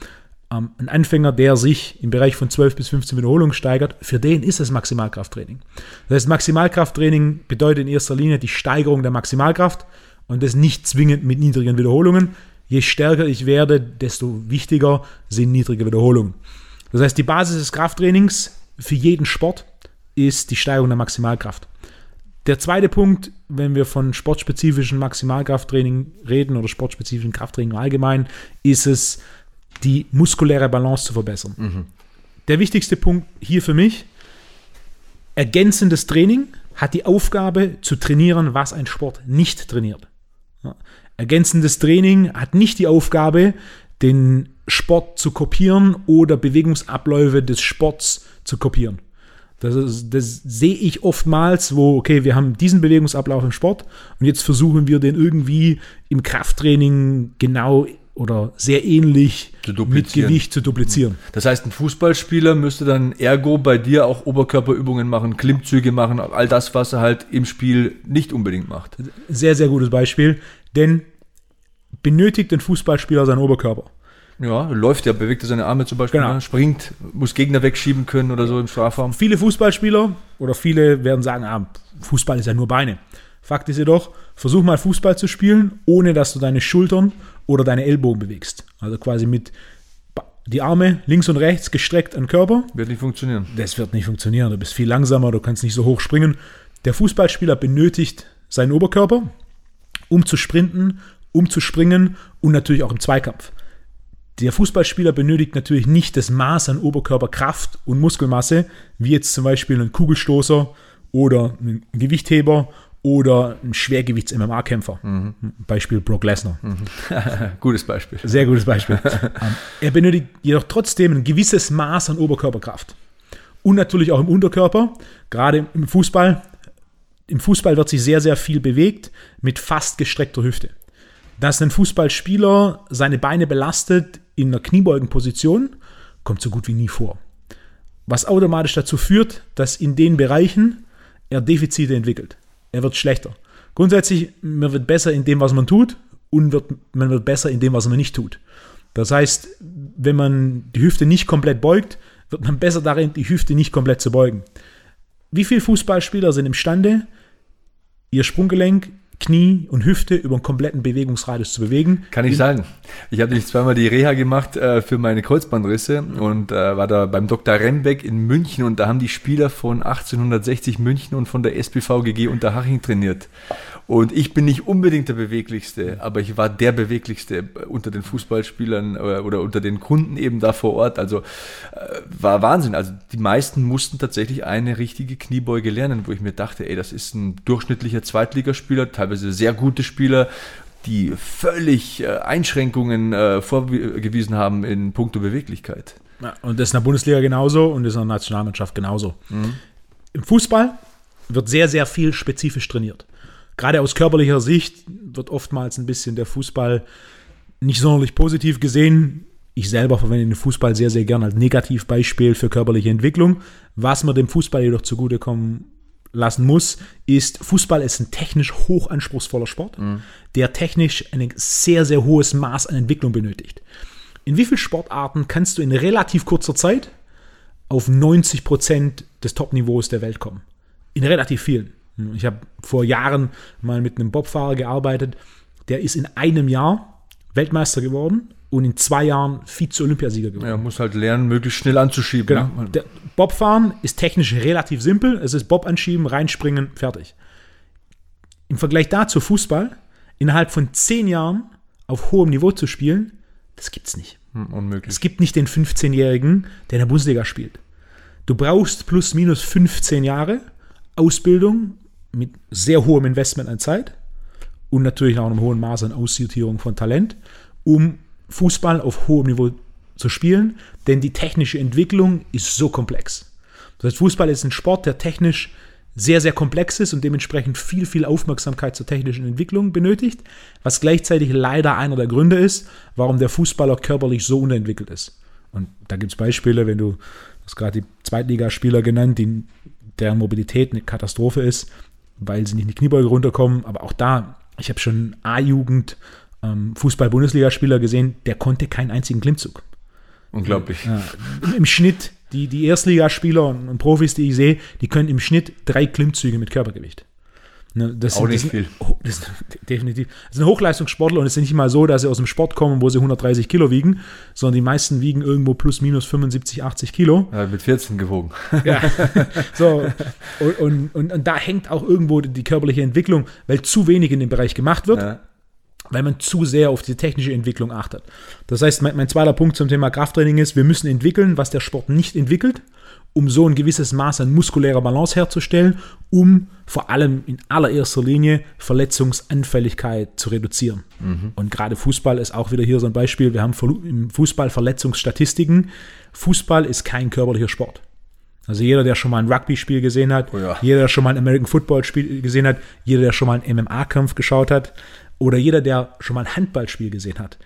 ähm, ein Anfänger, der sich im Bereich von 12 bis 15 Wiederholungen steigert, für den ist es Maximalkrafttraining. Das heißt, Maximalkrafttraining bedeutet in erster Linie die Steigerung der Maximalkraft und das nicht zwingend mit niedrigen Wiederholungen. Je stärker ich werde, desto wichtiger sind niedrige Wiederholungen. Das heißt, die Basis des Krafttrainings für jeden Sport ist die Steigerung der Maximalkraft. Der zweite Punkt, wenn wir von sportspezifischen Maximalkrafttraining reden oder sportspezifischen Krafttraining allgemein, ist es, die muskuläre Balance zu verbessern. Mhm. Der wichtigste Punkt hier für mich, ergänzendes Training hat die Aufgabe zu trainieren, was ein Sport nicht trainiert. Ja. Ergänzendes Training hat nicht die Aufgabe, den Sport zu kopieren oder Bewegungsabläufe des Sports zu kopieren. Das, ist, das sehe ich oftmals, wo, okay, wir haben diesen Bewegungsablauf im Sport und jetzt versuchen wir den irgendwie im Krafttraining genau oder sehr ähnlich mit Gewicht zu duplizieren. Das heißt, ein Fußballspieler müsste dann ergo bei dir auch Oberkörperübungen machen, Klimmzüge machen, all das, was er halt im Spiel nicht unbedingt macht. Sehr, sehr gutes Beispiel, denn benötigt ein Fußballspieler seinen Oberkörper? Ja, läuft ja, bewegt seine Arme zum Beispiel, genau. ne? springt, muss Gegner wegschieben können oder so im Strafraum. Viele Fußballspieler oder viele werden sagen, ah, Fußball ist ja nur Beine. Fakt ist jedoch, versuch mal Fußball zu spielen, ohne dass du deine Schultern oder deine Ellbogen bewegst. Also quasi mit die Arme links und rechts gestreckt an Körper. Wird nicht funktionieren. Das wird nicht funktionieren. Du bist viel langsamer, du kannst nicht so hoch springen. Der Fußballspieler benötigt seinen Oberkörper, um zu sprinten, um zu springen und natürlich auch im Zweikampf. Der Fußballspieler benötigt natürlich nicht das Maß an Oberkörperkraft und Muskelmasse, wie jetzt zum Beispiel ein Kugelstoßer oder ein Gewichtheber oder ein Schwergewichts-MMA-Kämpfer. Mhm. Beispiel Brock Lesnar. Mhm. gutes Beispiel. Sehr gutes Beispiel. Ähm, er benötigt jedoch trotzdem ein gewisses Maß an Oberkörperkraft. Und natürlich auch im Unterkörper, gerade im Fußball. Im Fußball wird sich sehr, sehr viel bewegt mit fast gestreckter Hüfte. Dass ein Fußballspieler seine Beine belastet in einer Kniebeugenposition, kommt so gut wie nie vor. Was automatisch dazu führt, dass in den Bereichen er Defizite entwickelt. Er wird schlechter. Grundsätzlich, man wird besser in dem, was man tut und wird, man wird besser in dem, was man nicht tut. Das heißt, wenn man die Hüfte nicht komplett beugt, wird man besser darin, die Hüfte nicht komplett zu beugen. Wie viele Fußballspieler sind imstande, ihr Sprunggelenk Knie und Hüfte über einen kompletten Bewegungsradius zu bewegen. Kann ich sagen. Ich habe nämlich zweimal die Reha gemacht äh, für meine Kreuzbandrisse und äh, war da beim Dr. Rembeck in München und da haben die Spieler von 1860 München und von der SPVGG Unterhaching trainiert. Und ich bin nicht unbedingt der beweglichste, aber ich war der beweglichste unter den Fußballspielern oder, äh, oder unter den Kunden eben da vor Ort. Also äh, war Wahnsinn. Also die meisten mussten tatsächlich eine richtige Kniebeuge lernen, wo ich mir dachte, ey, das ist ein durchschnittlicher Zweitligaspieler, teilweise sehr gute Spieler, die völlig äh, Einschränkungen äh, vorgewiesen haben in puncto Beweglichkeit. Ja, und das ist in der Bundesliga genauso und das ist in der Nationalmannschaft genauso. Mhm. Im Fußball wird sehr, sehr viel spezifisch trainiert gerade aus körperlicher Sicht wird oftmals ein bisschen der Fußball nicht sonderlich positiv gesehen. Ich selber verwende den Fußball sehr, sehr gern als Negativbeispiel für körperliche Entwicklung. Was man dem Fußball jedoch zugutekommen lassen muss, ist, Fußball ist ein technisch hochanspruchsvoller Sport, mhm. der technisch ein sehr, sehr hohes Maß an Entwicklung benötigt. In wie vielen Sportarten kannst du in relativ kurzer Zeit auf 90 Prozent des Top-Niveaus der Welt kommen? In relativ vielen. Ich habe vor Jahren mal mit einem Bobfahrer gearbeitet, der ist in einem Jahr Weltmeister geworden und in zwei Jahren Vize-Olympiasieger geworden. Ja, muss halt lernen, möglichst schnell anzuschieben. Genau. Ne? Bobfahren ist technisch relativ simpel. Es ist Bob anschieben, reinspringen, fertig. Im Vergleich dazu Fußball, innerhalb von zehn Jahren auf hohem Niveau zu spielen, das gibt's nicht. Hm, unmöglich. Es gibt nicht den 15-Jährigen, der in der Bundesliga spielt. Du brauchst plus minus 15 Jahre Ausbildung mit sehr hohem Investment an Zeit und natürlich auch einem hohen Maß an Aussortierung von Talent, um Fußball auf hohem Niveau zu spielen, denn die technische Entwicklung ist so komplex. Das heißt, Fußball ist ein Sport, der technisch sehr, sehr komplex ist und dementsprechend viel, viel Aufmerksamkeit zur technischen Entwicklung benötigt, was gleichzeitig leider einer der Gründe ist, warum der Fußballer körperlich so unterentwickelt ist. Und da gibt es Beispiele, wenn du, du hast gerade die Zweitligaspieler genannt, die, deren Mobilität eine Katastrophe ist, weil sie nicht in die Kniebeuge runterkommen, aber auch da, ich habe schon A-Jugend ähm, Fußball-Bundesligaspieler gesehen, der konnte keinen einzigen Klimmzug. Unglaublich. Ja, Im Schnitt, die, die Erstligaspieler und, und Profis, die ich sehe, die können im Schnitt drei Klimmzüge mit Körpergewicht. Ne, das Auch sind, nicht das viel. Sind, das sind definitiv. Das sind Hochleistungssportler und es ist nicht mal so, dass sie aus dem Sport kommen, wo sie 130 Kilo wiegen, sondern die meisten wiegen irgendwo plus minus 75, 80 Kilo. Ja, mit 14 gewogen. Ja. so. Und, und, und, und da hängt auch irgendwo die körperliche Entwicklung, weil zu wenig in dem Bereich gemacht wird Ja. Weil man zu sehr auf die technische Entwicklung achtet. Das heißt, mein, mein zweiter Punkt zum Thema Krafttraining ist, wir müssen entwickeln, was der Sport nicht entwickelt, um so ein gewisses Maß an muskulärer Balance herzustellen, um vor allem in allererster Linie Verletzungsanfälligkeit zu reduzieren. Und gerade Fußball ist auch wieder hier so ein Beispiel. Wir haben im Fußball Verletzungsstatistiken. Fußball ist kein körperlicher Sport. Also jeder, der schon mal ein Rugby-Spiel gesehen hat, Oh ja. jeder, der schon mal ein American Football-Spiel gesehen hat, jeder, der schon mal einen MMA-Kampf geschaut hat oder jeder, der schon mal ein Handballspiel gesehen hat.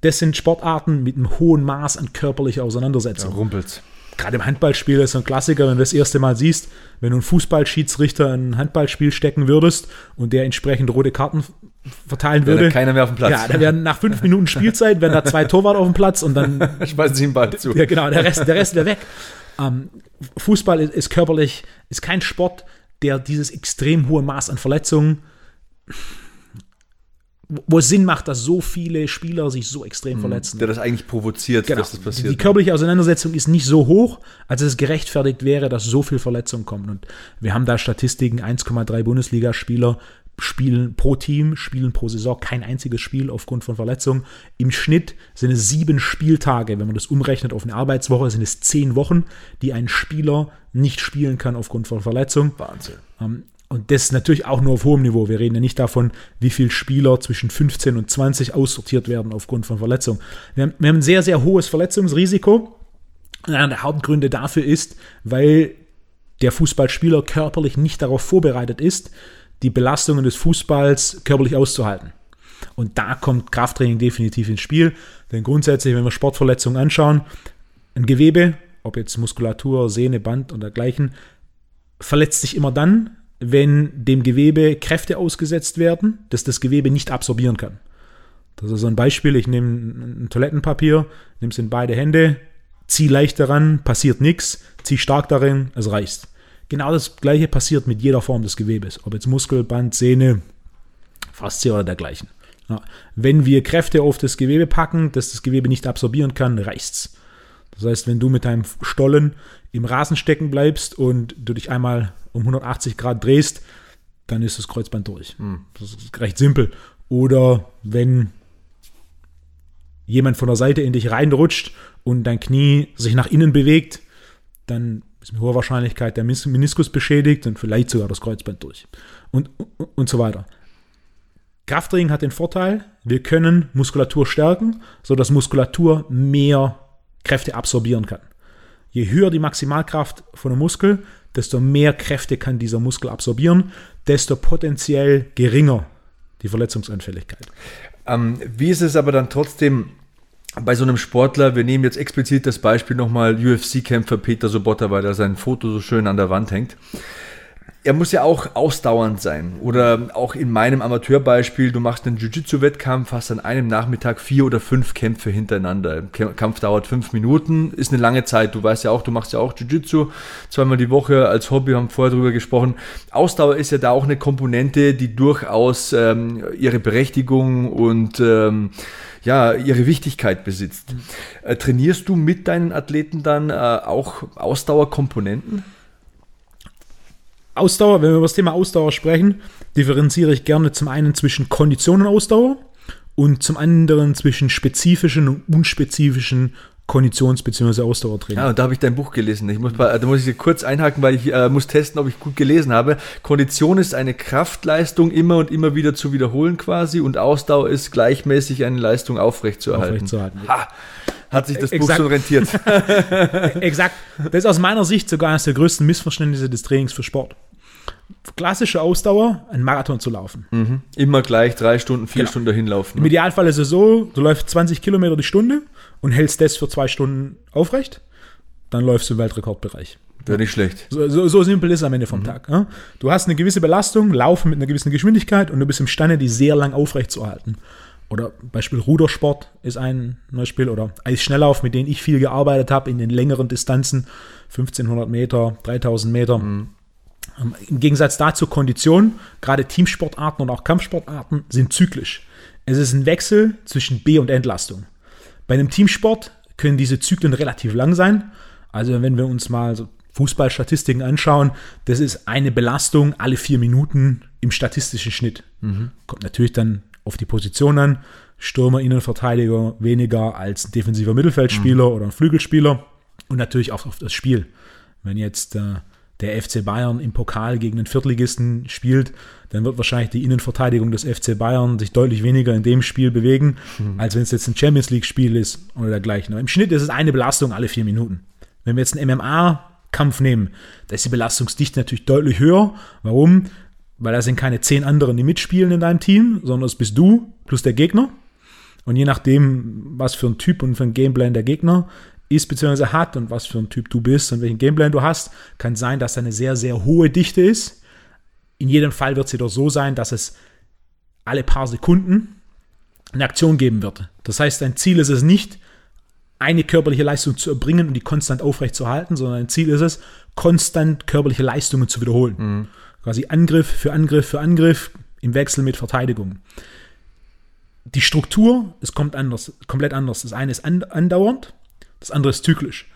Das sind Sportarten mit einem hohen Maß an körperlicher Auseinandersetzung. Rumpels. Gerade im Handballspiel ist so ein Klassiker, wenn du das erste Mal siehst, wenn du einen Fußballschiedsrichter in ein Handballspiel stecken würdest und der entsprechend rote Karten verteilen Wäre würde. keiner mehr auf dem Platz. Ja, da werden nach fünf Minuten Spielzeit werden da zwei Torwart auf dem Platz und dann Schmeißen sie den Ball zu. ja, genau, der Rest, der Rest wäre weg. Ähm, Fußball ist, ist körperlich, ist kein Sport, der dieses extrem hohe Maß an Verletzungen, wo es Sinn macht, dass so viele Spieler sich so extrem verletzen. Der das eigentlich provoziert, Genau. dass das Die passiert. körperliche Auseinandersetzung ist nicht so hoch, als es gerechtfertigt wäre, dass so viel Verletzungen kommen. Und wir haben da Statistiken, 1,3 Bundesligaspieler spielen pro Team, spielen pro Saison kein einziges Spiel aufgrund von Verletzungen. Im Schnitt sind es sieben Spieltage, wenn man das umrechnet auf eine Arbeitswoche, sind es zehn Wochen, die ein Spieler nicht spielen kann aufgrund von Verletzung. Wahnsinn. Ähm, Und das natürlich auch nur auf hohem Niveau. Wir reden ja nicht davon, wie viele Spieler zwischen 15 und 20 aussortiert werden aufgrund von Verletzungen. Wir haben, wir haben ein sehr, sehr hohes Verletzungsrisiko. Und einer der Hauptgründe dafür ist, weil der Fußballspieler körperlich nicht darauf vorbereitet ist, die Belastungen des Fußballs körperlich auszuhalten. Und da kommt Krafttraining definitiv ins Spiel. Denn grundsätzlich, wenn wir Sportverletzungen anschauen, ein Gewebe, ob jetzt Muskulatur, Sehne, Band und dergleichen, verletzt sich immer dann, wenn dem Gewebe Kräfte ausgesetzt werden, dass das Gewebe nicht absorbieren kann. Das ist so ein Beispiel, ich nehme ein Toilettenpapier, nehme es in beide Hände, ziehe leicht daran, passiert nichts, ziehe stark darin, es reißt. Genau das gleiche passiert mit jeder Form des Gewebes, ob jetzt Muskel, Band, Sehne, Faszie oder dergleichen. Ja, wenn wir Kräfte auf das Gewebe packen, dass das Gewebe nicht absorbieren kann, reißt's. Das heißt, wenn du mit deinem Stollen im Rasen stecken bleibst und du dich einmal um 180 Grad drehst, dann ist das Kreuzband durch. Das ist recht simpel. Oder wenn jemand von der Seite in dich reinrutscht und dein Knie sich nach innen bewegt, dann ist mit hoher Wahrscheinlichkeit der Menis- Meniskus beschädigt und vielleicht sogar das Kreuzband durch. Und, und, und so weiter. Krafttraining hat den Vorteil, wir können Muskulatur stärken, sodass Muskulatur mehr Kräfte absorbieren kann. Je höher die Maximalkraft von einem Muskel, desto mehr Kräfte kann dieser Muskel absorbieren, desto potenziell geringer die Verletzungsanfälligkeit. Ähm, wie ist es aber dann trotzdem bei so einem Sportler, wir nehmen jetzt explizit das Beispiel nochmal UFC-Kämpfer Peter Sobotta, weil er sein Foto so schön an der Wand hängt. Er muss ja auch ausdauernd sein. Oder auch in meinem Amateurbeispiel, du machst einen Jiu-Jitsu-Wettkampf, hast an einem Nachmittag vier oder fünf Kämpfe hintereinander. Der Kampf dauert fünf Minuten, ist eine lange Zeit. Du weißt ja auch, du machst ja auch Jiu-Jitsu zweimal die Woche als Hobby, haben vorher drüber gesprochen. Ausdauer ist ja da auch eine Komponente, die durchaus ähm, ihre Berechtigung und ähm, ja, ihre Wichtigkeit besitzt. Äh, trainierst du mit deinen Athleten dann äh, auch Ausdauerkomponenten? Ausdauer, wenn wir über das Thema Ausdauer sprechen, differenziere ich gerne zum einen zwischen Kondition und Ausdauer und zum anderen zwischen spezifischen und unspezifischen Konditions- bzw. Ausdauertraining. Ja, und da habe ich dein Buch gelesen. Ich muss, da muss ich kurz einhaken, weil ich äh, muss testen, ob ich gut gelesen habe. Kondition ist eine Kraftleistung immer und immer wieder zu wiederholen quasi und Ausdauer ist gleichmäßig eine Leistung aufrechtzuerhalten. Aufrechtzuerhalten. Ha, hat sich das Buch Exakt. schon rentiert. Exakt. Das ist aus meiner Sicht sogar eines der größten Missverständnisse des Trainings für Sport. Klassische Ausdauer, einen Marathon zu laufen. mhm. Immer gleich drei Stunden, vier Genau. Stunden dahin laufen. Im Idealfall ist es so, du läufst 20 Kilometer die Stunde und hältst das für zwei Stunden aufrecht, dann läufst du im Weltrekordbereich. Wäre nicht schlecht. So, so, so simpel ist es am Ende vom Tag. Ja? Du hast eine gewisse Belastung, laufen mit einer gewissen Geschwindigkeit und du bist imstande, die sehr lang aufrecht zu halten. Oder Beispiel Rudersport ist ein Beispiel oder Eisschnelllauf, mit denen ich viel gearbeitet habe in den längeren Distanzen, 1500 Meter, 3000 Meter. Ähm, Im Gegensatz dazu Kondition, gerade Teamsportarten und auch Kampfsportarten sind zyklisch. Es ist ein Wechsel zwischen B- und Entlastung. Bei einem Teamsport können diese Zyklen relativ lang sein. Also wenn wir uns mal so Fußballstatistiken anschauen, das ist eine Belastung alle vier Minuten im statistischen Schnitt. Kommt natürlich dann auf die Position an. Stürmer, Innenverteidiger weniger als defensiver Mittelfeldspieler oder ein Flügelspieler. Und natürlich auch auf das Spiel. Wenn jetzt äh, der FC Bayern im Pokal gegen den Viertligisten spielt, dann wird wahrscheinlich die Innenverteidigung des FC Bayern sich deutlich weniger in dem Spiel bewegen, als wenn es jetzt ein Champions League-Spiel ist oder dergleichen. Aber im Schnitt ist es eine Belastung alle vier Minuten. Wenn wir jetzt einen MMA-Kampf nehmen, da ist die Belastungsdichte natürlich deutlich höher. Warum? Weil da sind keine zehn anderen, die mitspielen in deinem Team, sondern es bist du plus der Gegner. Und je nachdem, was für ein Typ und für ein Gameplan der Gegner ist bzw. hat und was für ein Typ du bist und welchen Gameplan du hast, kann sein, dass da eine sehr, sehr hohe Dichte ist. In jedem Fall wird es jedoch so sein, dass es alle paar Sekunden eine Aktion geben wird. Das heißt, dein Ziel ist es nicht, eine körperliche Leistung zu erbringen und die konstant aufrecht zu halten, sondern dein Ziel ist es, konstant körperliche Leistungen zu wiederholen. Quasi Angriff für Angriff für Angriff im Wechsel mit Verteidigung. Die Struktur ist kommt anders, komplett anders. Das eine ist an- andauernd, das andere ist zyklisch.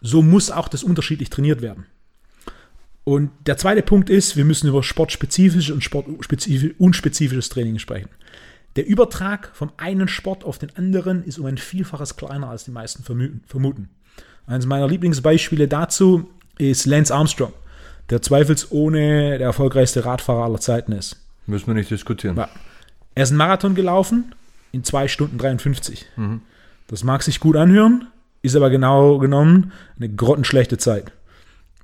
So muss auch das unterschiedlich trainiert werden. Und der zweite Punkt ist, wir müssen über sportspezifisches und unspezifisches Training sprechen. Der Übertrag vom einen Sport auf den anderen ist um ein Vielfaches kleiner, als die meisten vermuten-. Eines meiner Lieblingsbeispiele dazu ist Lance Armstrong, der zweifelsohne der erfolgreichste Radfahrer aller Zeiten ist. Müssen wir nicht diskutieren. Ja. Er ist einen Marathon gelaufen in 2 Stunden 53. Das mag sich gut anhören, ist aber genau genommen eine grottenschlechte Zeit.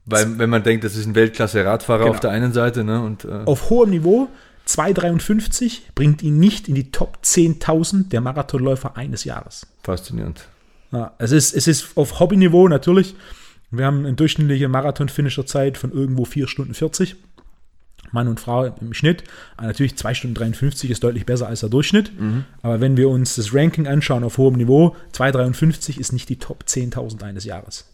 Weil, wenn man denkt, das ist ein Weltklasse-Radfahrer Genau. auf der einen Seite, ne? Und äh, Auf hohem Niveau, 2,53 bringt ihn nicht in die Top 10.000 der Marathonläufer eines Jahres. faszinierend. Ja, es, ist, es ist auf Hobbyniveau natürlich. Wir haben eine durchschnittliche Marathon-Finisher-Zeit von irgendwo 4 Stunden 40. Mann und Frau im Schnitt. Aber natürlich 2 Stunden 53 ist deutlich besser als der Durchschnitt. Aber wenn wir uns das Ranking anschauen auf hohem Niveau, 2,53 ist nicht die Top 10.000 eines Jahres.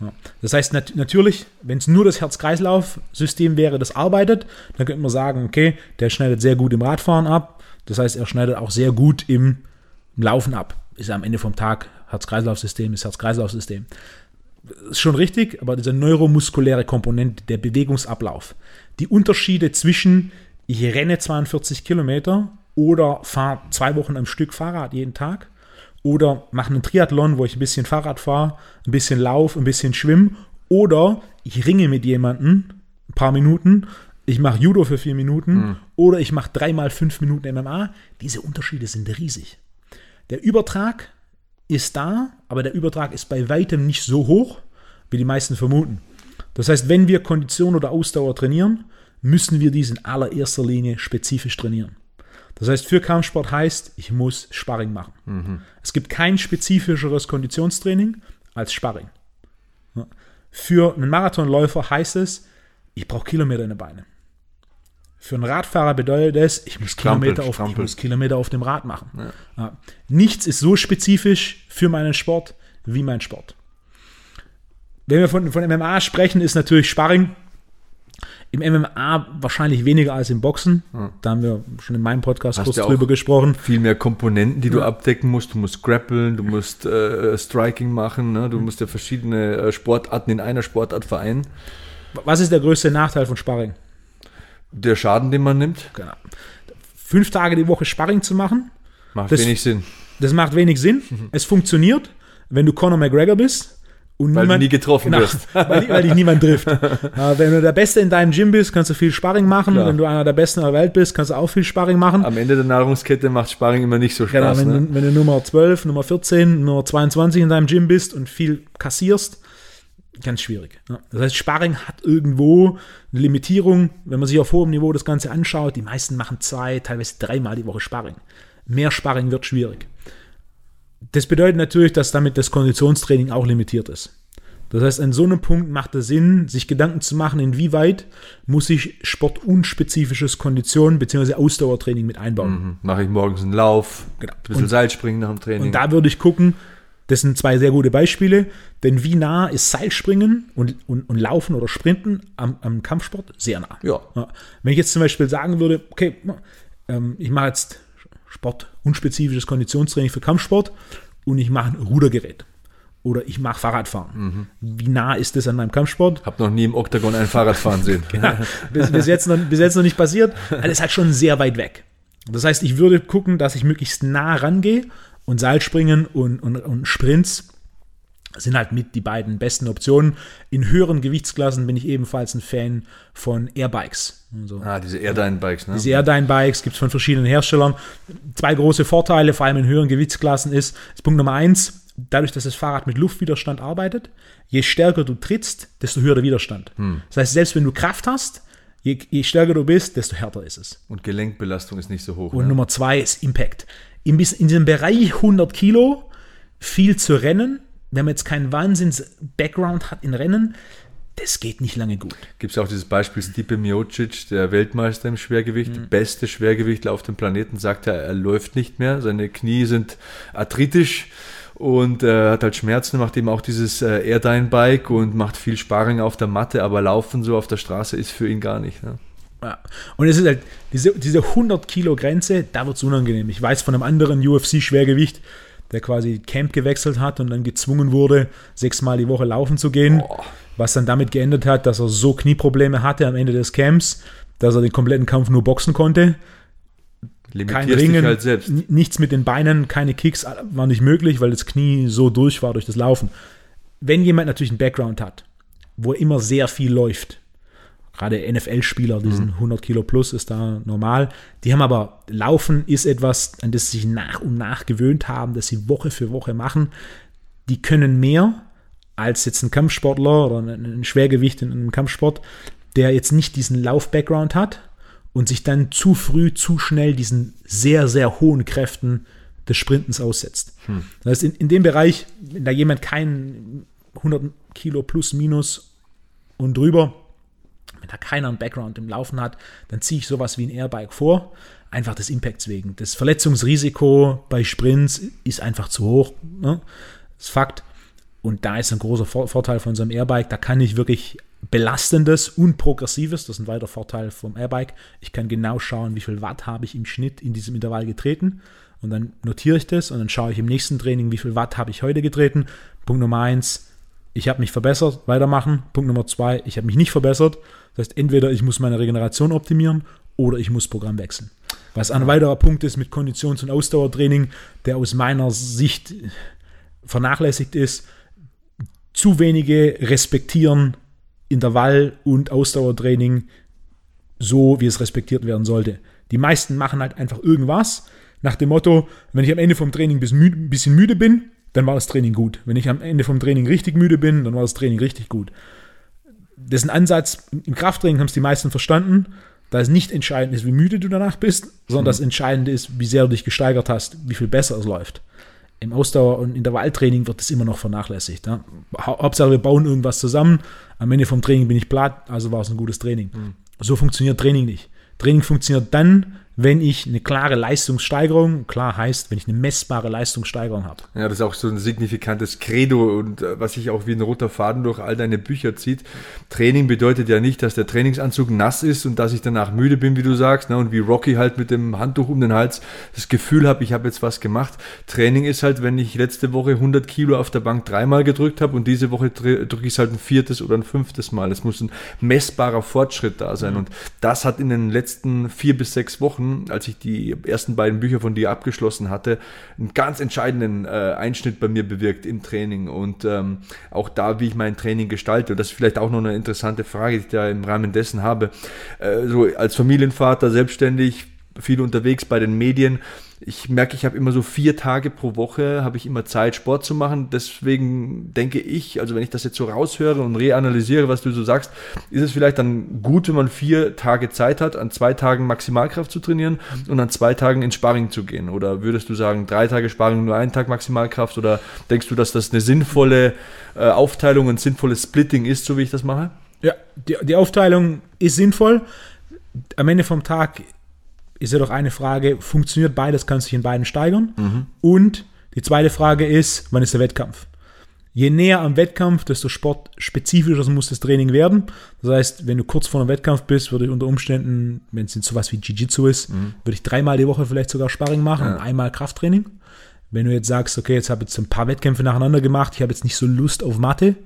Ja. Das heißt nat natürlich, wenn es nur das Herz-Kreislauf-System wäre, das arbeitet, dann könnte man sagen, okay, der schneidet sehr gut im Radfahren ab. Das heißt, er schneidet auch sehr gut im, im Laufen ab. Ist ja am Ende vom Tag Herz-Kreislauf-System, ist Herz-Kreislauf-System. Ist schon richtig, aber diese neuromuskuläre Komponente, der Bewegungsablauf, die Unterschiede zwischen ich renne 42 Kilometer oder fahre zwei Wochen am Stück Fahrrad jeden Tag oder mache einen Triathlon, wo ich ein bisschen Fahrrad fahre, ein bisschen Lauf, ein bisschen Schwimm oder ich ringe mit jemandem ein paar Minuten, ich mache Judo für vier Minuten oder ich mache dreimal fünf Minuten MMA. Diese Unterschiede sind riesig. Der Übertrag ist da, aber der Übertrag ist bei weitem nicht so hoch, wie die meisten vermuten. Das heißt, wenn wir Kondition oder Ausdauer trainieren, müssen wir dies in allererster Linie spezifisch trainieren. Das heißt, für Kampfsport heißt, ich muss Sparring machen. Es gibt kein spezifischeres Konditionstraining als Sparring. Für einen Marathonläufer heißt es, ich brauche Kilometer in den Beinen. Für einen Radfahrer bedeutet es, ich muss, Strampel, Kilometer auf, ich muss Kilometer auf dem Rad machen. Ja. Nichts ist so spezifisch für meinen Sport wie mein Sport. Wenn wir von, von MMA sprechen, ist natürlich Sparring im MMA wahrscheinlich weniger als im Boxen. Da haben wir schon in meinem Podcast Hast kurz ja drüber gesprochen. Viel mehr Komponenten, die du abdecken musst. Du musst grappeln, du musst äh, Striking machen, ne? du musst ja verschiedene äh, Sportarten in einer Sportart vereinen. Was ist der größte Nachteil von Sparring? Der Schaden, den man nimmt, Genau. Fünf Tage die Woche Sparring zu machen, macht Das- wenig Sinn. das macht wenig Sinn. Es funktioniert, wenn du Conor McGregor bist und Weil du niemand, nie getroffen Genau, wirst. weil, weil dich niemand trifft. Ja, wenn du der Beste in deinem Gym bist, kannst du viel Sparring machen. Klar. Wenn du einer der Besten der Welt bist, kannst du auch viel Sparring machen. Am Ende der Nahrungskette macht Sparring immer nicht so Genau, Spaß. wenn, ne? du, wenn du Nummer 12, Nummer 14, Nummer 22 in deinem Gym bist und viel kassierst, ganz schwierig. Ja. Das heißt, Sparring hat irgendwo eine Limitierung. Wenn man sich auf hohem Niveau das Ganze anschaut, die meisten machen zwei, teilweise dreimal die Woche Sparring. Mehr Sparring wird schwierig. Das bedeutet natürlich, dass damit das Konditionstraining auch limitiert ist. Das heißt, an so einem Punkt macht es Sinn, sich Gedanken zu machen, inwieweit muss ich sportunspezifisches Kondition bzw. Ausdauertraining mit einbauen. Mhm. Mache ich morgens einen Lauf, Genau. ein bisschen Seilspringen nach dem Training. Und da würde ich gucken, das sind zwei sehr gute Beispiele, denn wie nah ist Seilspringen und, und, und Laufen oder Sprinten am, am Kampfsport? Sehr nah. Ja. Wenn ich jetzt zum Beispiel sagen würde, okay, ähm, ich mache jetzt sportunspezifisches Konditionstraining für Kampfsport und ich mache ein Rudergerät oder ich mache Fahrradfahren. Wie nah ist das an meinem Kampfsport? Hab noch nie im Oktagon ein Fahrrad fahren sehen. bis, bis, jetzt noch, bis jetzt noch nicht passiert. Alles halt schon sehr weit weg. Das heißt, ich würde gucken, dass ich möglichst nah rangehe und Seilspringen und, und, und Sprints sind halt mit die beiden besten Optionen. In höheren Gewichtsklassen bin ich ebenfalls ein Fan von Airbikes. Also, Ah, diese Airdyne-Bikes, ne? diese Airdyne-Bikes gibt es von verschiedenen Herstellern. Zwei große Vorteile, vor allem in höheren Gewichtsklassen, ist, ist Punkt Nummer eins, dadurch, dass das Fahrrad mit Luftwiderstand arbeitet, je stärker du trittst, desto höher der Widerstand. Das heißt, selbst wenn du Kraft hast, je, je stärker du bist, desto härter ist es. Und Gelenkbelastung ist nicht so hoch. Und ne? Nummer zwei ist Impact. In, in diesem Bereich 100 Kilo viel zu rennen, wenn man jetzt keinen Wahnsinns-Background hat in Rennen, das geht nicht lange gut. Gibt es auch dieses Beispiel Stipe Miocic, der Weltmeister im Schwergewicht, Mhm. beste Schwergewichtler auf dem Planeten, sagt er, er läuft nicht mehr, seine Knie sind arthritisch und äh, hat halt Schmerzen, macht eben auch dieses äh, Airdyne-Bike und macht viel Sparring auf der Matte, aber Laufen so auf der Straße ist für ihn gar nicht. Ne? Ja. Und es ist halt diese, diese 100 Kilo Grenze, da wird es unangenehm. Ich weiß von einem anderen UFC-Schwergewicht, der quasi Camp gewechselt hat und dann gezwungen wurde, sechsmal die Woche laufen zu gehen, was dann damit geendet hat, dass er so Knieprobleme hatte am Ende des Camps, dass er den kompletten Kampf nur boxen konnte. Kein Ringen, halt nichts mit den Beinen, keine Kicks, war nicht möglich, weil das Knie so durch war durch das Laufen. Wenn jemand natürlich einen Background hat, wo er immer sehr viel läuft, gerade NFL-Spieler, die sind 100 Kilo plus, ist da normal. Die haben aber, Laufen ist etwas, an das sie sich nach und nach gewöhnt haben, das sie Woche für Woche machen. Die können mehr als jetzt ein Kampfsportler oder ein Schwergewicht in einem Kampfsport, der jetzt nicht diesen Lauf-Background hat und sich dann zu früh, zu schnell diesen sehr, sehr hohen Kräften des Sprintens aussetzt. Das heißt, in, in dem Bereich, wenn da jemand keinen 100 Kilo plus minus und drüber, da keiner einen Background im Laufen hat, dann ziehe ich sowas wie ein Airbike vor, einfach des Impacts wegen. Das Verletzungsrisiko bei Sprints ist einfach zu hoch. Ne? Das ist Fakt. Und da ist ein großer Vor Vorteil von so einem Airbike. Da kann ich wirklich belastendes und progressives, das ist ein weiterer Vorteil vom Airbike. Ich kann genau schauen, wie viel Watt habe ich im Schnitt in diesem Intervall getreten. Und dann notiere ich das und dann schaue ich im nächsten Training, wie viel Watt habe ich heute getreten. Punkt Nummer eins, ich habe mich verbessert, weitermachen. Punkt Nummer zwei, ich habe mich nicht verbessert. Das heißt, entweder ich muss meine Regeneration optimieren oder ich muss Programm wechseln. Was ein weiterer Punkt ist mit Konditions- und Ausdauertraining, der aus meiner Sicht vernachlässigt ist. Zu wenige respektieren Intervall- und Ausdauertraining so, wie es respektiert werden sollte. Die meisten machen halt einfach irgendwas nach dem Motto, wenn ich am Ende vom Training ein bisschen müde bin, dann war das Training gut. Wenn ich am Ende vom Training richtig müde bin, dann war das Training richtig gut. Das ist ein Ansatz, im Krafttraining haben es die meisten verstanden, da es nicht entscheidend ist, wie müde du danach bist, sondern das Entscheidende ist, wie sehr du dich gesteigert hast, wie viel besser es läuft. Im Ausdauer- und Intervalltraining wird das immer noch vernachlässigt. Ja? Hau- Hauptsache, wir bauen irgendwas zusammen. Am Ende vom Training bin ich platt, also war es ein gutes Training. So funktioniert Training nicht. Training funktioniert dann, wenn ich eine klare Leistungssteigerung, klar heißt, wenn ich eine messbare Leistungssteigerung habe. Ja, das ist auch so ein signifikantes Credo und äh, was sich auch wie ein roter Faden durch all deine Bücher zieht. Training bedeutet ja nicht, dass der Trainingsanzug nass ist und dass ich danach müde bin, wie du sagst, ne, und wie Rocky halt mit dem Handtuch um den Hals das Gefühl habe, ich habe jetzt was gemacht. Training ist halt, wenn ich letzte Woche 100 Kilo auf der Bank dreimal gedrückt habe und diese Woche drücke ich es halt ein viertes oder ein fünftes Mal. Es muss ein messbarer Fortschritt da sein. Mhm. Und das hat in den letzten vier bis sechs Wochen, als ich die ersten beiden Bücher von dir abgeschlossen hatte, einen ganz entscheidenden äh, Einschnitt bei mir bewirkt im Training. Und ähm, auch da, wie ich mein Training gestalte. Und das ist vielleicht auch noch eine interessante Frage, die ich da im Rahmen dessen habe. Äh, so als Familienvater, selbstständig, viel unterwegs bei den Medien ich merke, ich habe immer so vier Tage pro Woche, habe ich immer Zeit, Sport zu machen. Deswegen denke ich, also wenn ich das jetzt so raushöre und reanalysiere, was du so sagst, ist es vielleicht dann gut, wenn man vier Tage Zeit hat, an zwei Tagen Maximalkraft zu trainieren und an zwei Tagen ins Sparring zu gehen. Oder würdest du sagen, drei Tage Sparring, nur einen Tag Maximalkraft? Oder denkst du, dass das eine sinnvolle äh, Aufteilung, ein sinnvolles Splitting ist, so wie ich das mache? Ja, die, die Aufteilung ist sinnvoll. Am Ende vom Tag ist ja doch eine Frage, funktioniert beides, kannst du dich in beiden steigern? Mhm. Und die zweite Frage ist, wann ist der Wettkampf? Je näher am Wettkampf, desto sportspezifischer muss das Training werden. Das heißt, wenn du kurz vor einem Wettkampf bist, würde ich unter Umständen, wenn es sowas wie Jiu-Jitsu ist, mhm. würde ich dreimal die Woche vielleicht sogar Sparring machen ja. und einmal Krafttraining. Wenn du jetzt sagst, okay, jetzt habe ich jetzt ein paar Wettkämpfe nacheinander gemacht, ich habe jetzt nicht so Lust auf Mathe,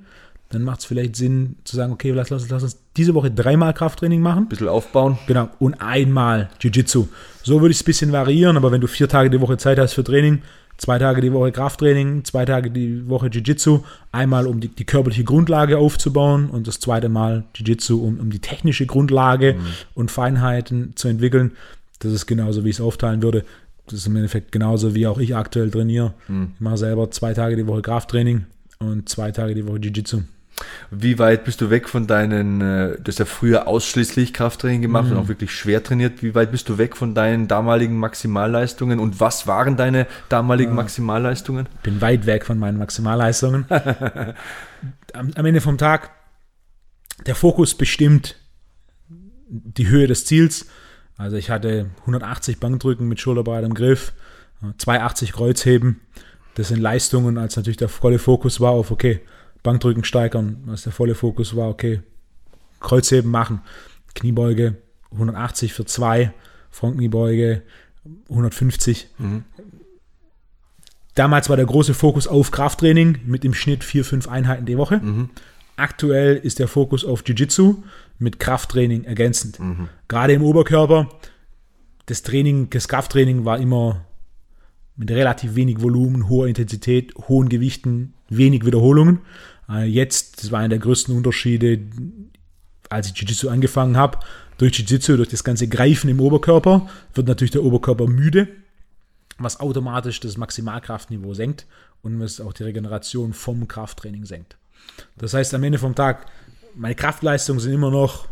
dann macht es vielleicht Sinn zu sagen, okay, lass, lass, lass uns diese Woche dreimal Krafttraining machen. Ein bisschen aufbauen. Genau, und einmal Jiu-Jitsu. So würde ich es ein bisschen variieren, aber wenn du vier Tage die Woche Zeit hast für Training, zwei Tage die Woche Krafttraining, zwei Tage die Woche Jiu-Jitsu, einmal um die, die, körperliche Grundlage aufzubauen und das zweite Mal Jiu-Jitsu, um, um die technische Grundlage mhm. und Feinheiten zu entwickeln. Das ist genauso, wie ich es aufteilen würde. Das ist im Endeffekt genauso, wie auch ich aktuell trainiere. Mhm. Ich mache selber zwei Tage die Woche Krafttraining und zwei Tage die Woche Jiu-Jitsu. Wie weit bist du weg von deinen, äh, du hast ja früher ausschließlich Krafttraining gemacht mhm. und auch wirklich schwer trainiert. Wie weit bist du weg von deinen damaligen Maximalleistungen und was waren deine damaligen ja. Maximalleistungen? Bin weit weg von meinen Maximalleistungen. am, am Ende vom Tag, der Fokus bestimmt die Höhe des Ziels. Also ich hatte 180 Bankdrücken mit schulterbreitem Griff, 280 Kreuzheben. Das sind Leistungen, als natürlich der volle Fokus war auf, okay, Bankdrücken steigern, was der volle Fokus war, okay, Kreuzheben machen, Kniebeuge 180 für 2, Frontkniebeuge 150. Mhm. Damals war der große Fokus auf Krafttraining mit im Schnitt 4, 5 Einheiten die Woche. Mhm. Aktuell ist der Fokus auf Jiu-Jitsu mit Krafttraining ergänzend. Mhm. Gerade im Oberkörper, das Training, das Krafttraining war immer mit relativ wenig Volumen, hoher Intensität, hohen Gewichten, wenig Wiederholungen. Äh, jetzt, das war einer der größten Unterschiede, als ich Jiu-Jitsu angefangen habe. Durch Jiu-Jitsu, durch das ganze Greifen im Oberkörper, wird natürlich der Oberkörper müde, was automatisch das Maximalkraftniveau senkt und was auch die Regeneration vom Krafttraining senkt. Das heißt, am Ende vom Tag, meine Kraftleistungen sind immer noch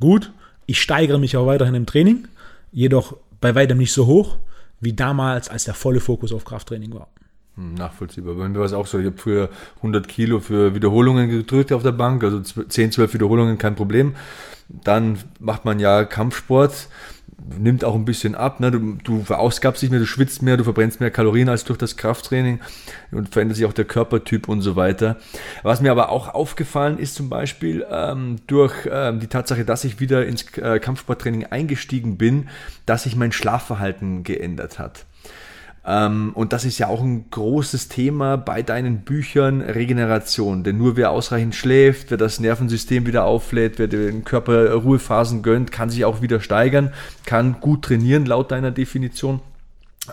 gut. Ich steigere mich auch weiterhin im Training, jedoch bei weitem nicht so hoch wie damals, als der volle Fokus auf Krafttraining war. Hm, nachvollziehbar. Bei mir war es auch so, ich habe früher 100 Kilo für Wiederholungen gedrückt auf der Bank, also 10, 12 Wiederholungen, kein Problem. Dann macht man ja Kampfsport, nimmt auch ein bisschen ab. Ne? Du, du verausgabst dich mehr, du schwitzt mehr, du verbrennst mehr Kalorien als durch das Krafttraining und verändert sich auch der Körpertyp und so weiter. Was mir aber auch aufgefallen ist zum Beispiel ähm, durch ähm, die Tatsache, dass ich wieder ins äh, Kampfsporttraining eingestiegen bin, dass sich mein Schlafverhalten geändert hat. Ähm, und das ist ja auch ein großes Thema bei deinen Büchern, Regeneration. Denn nur wer ausreichend schläft, wer das Nervensystem wieder auflädt, wer den Körper Ruhephasen gönnt, kann sich auch wieder steigern, kann gut trainieren laut deiner Definition.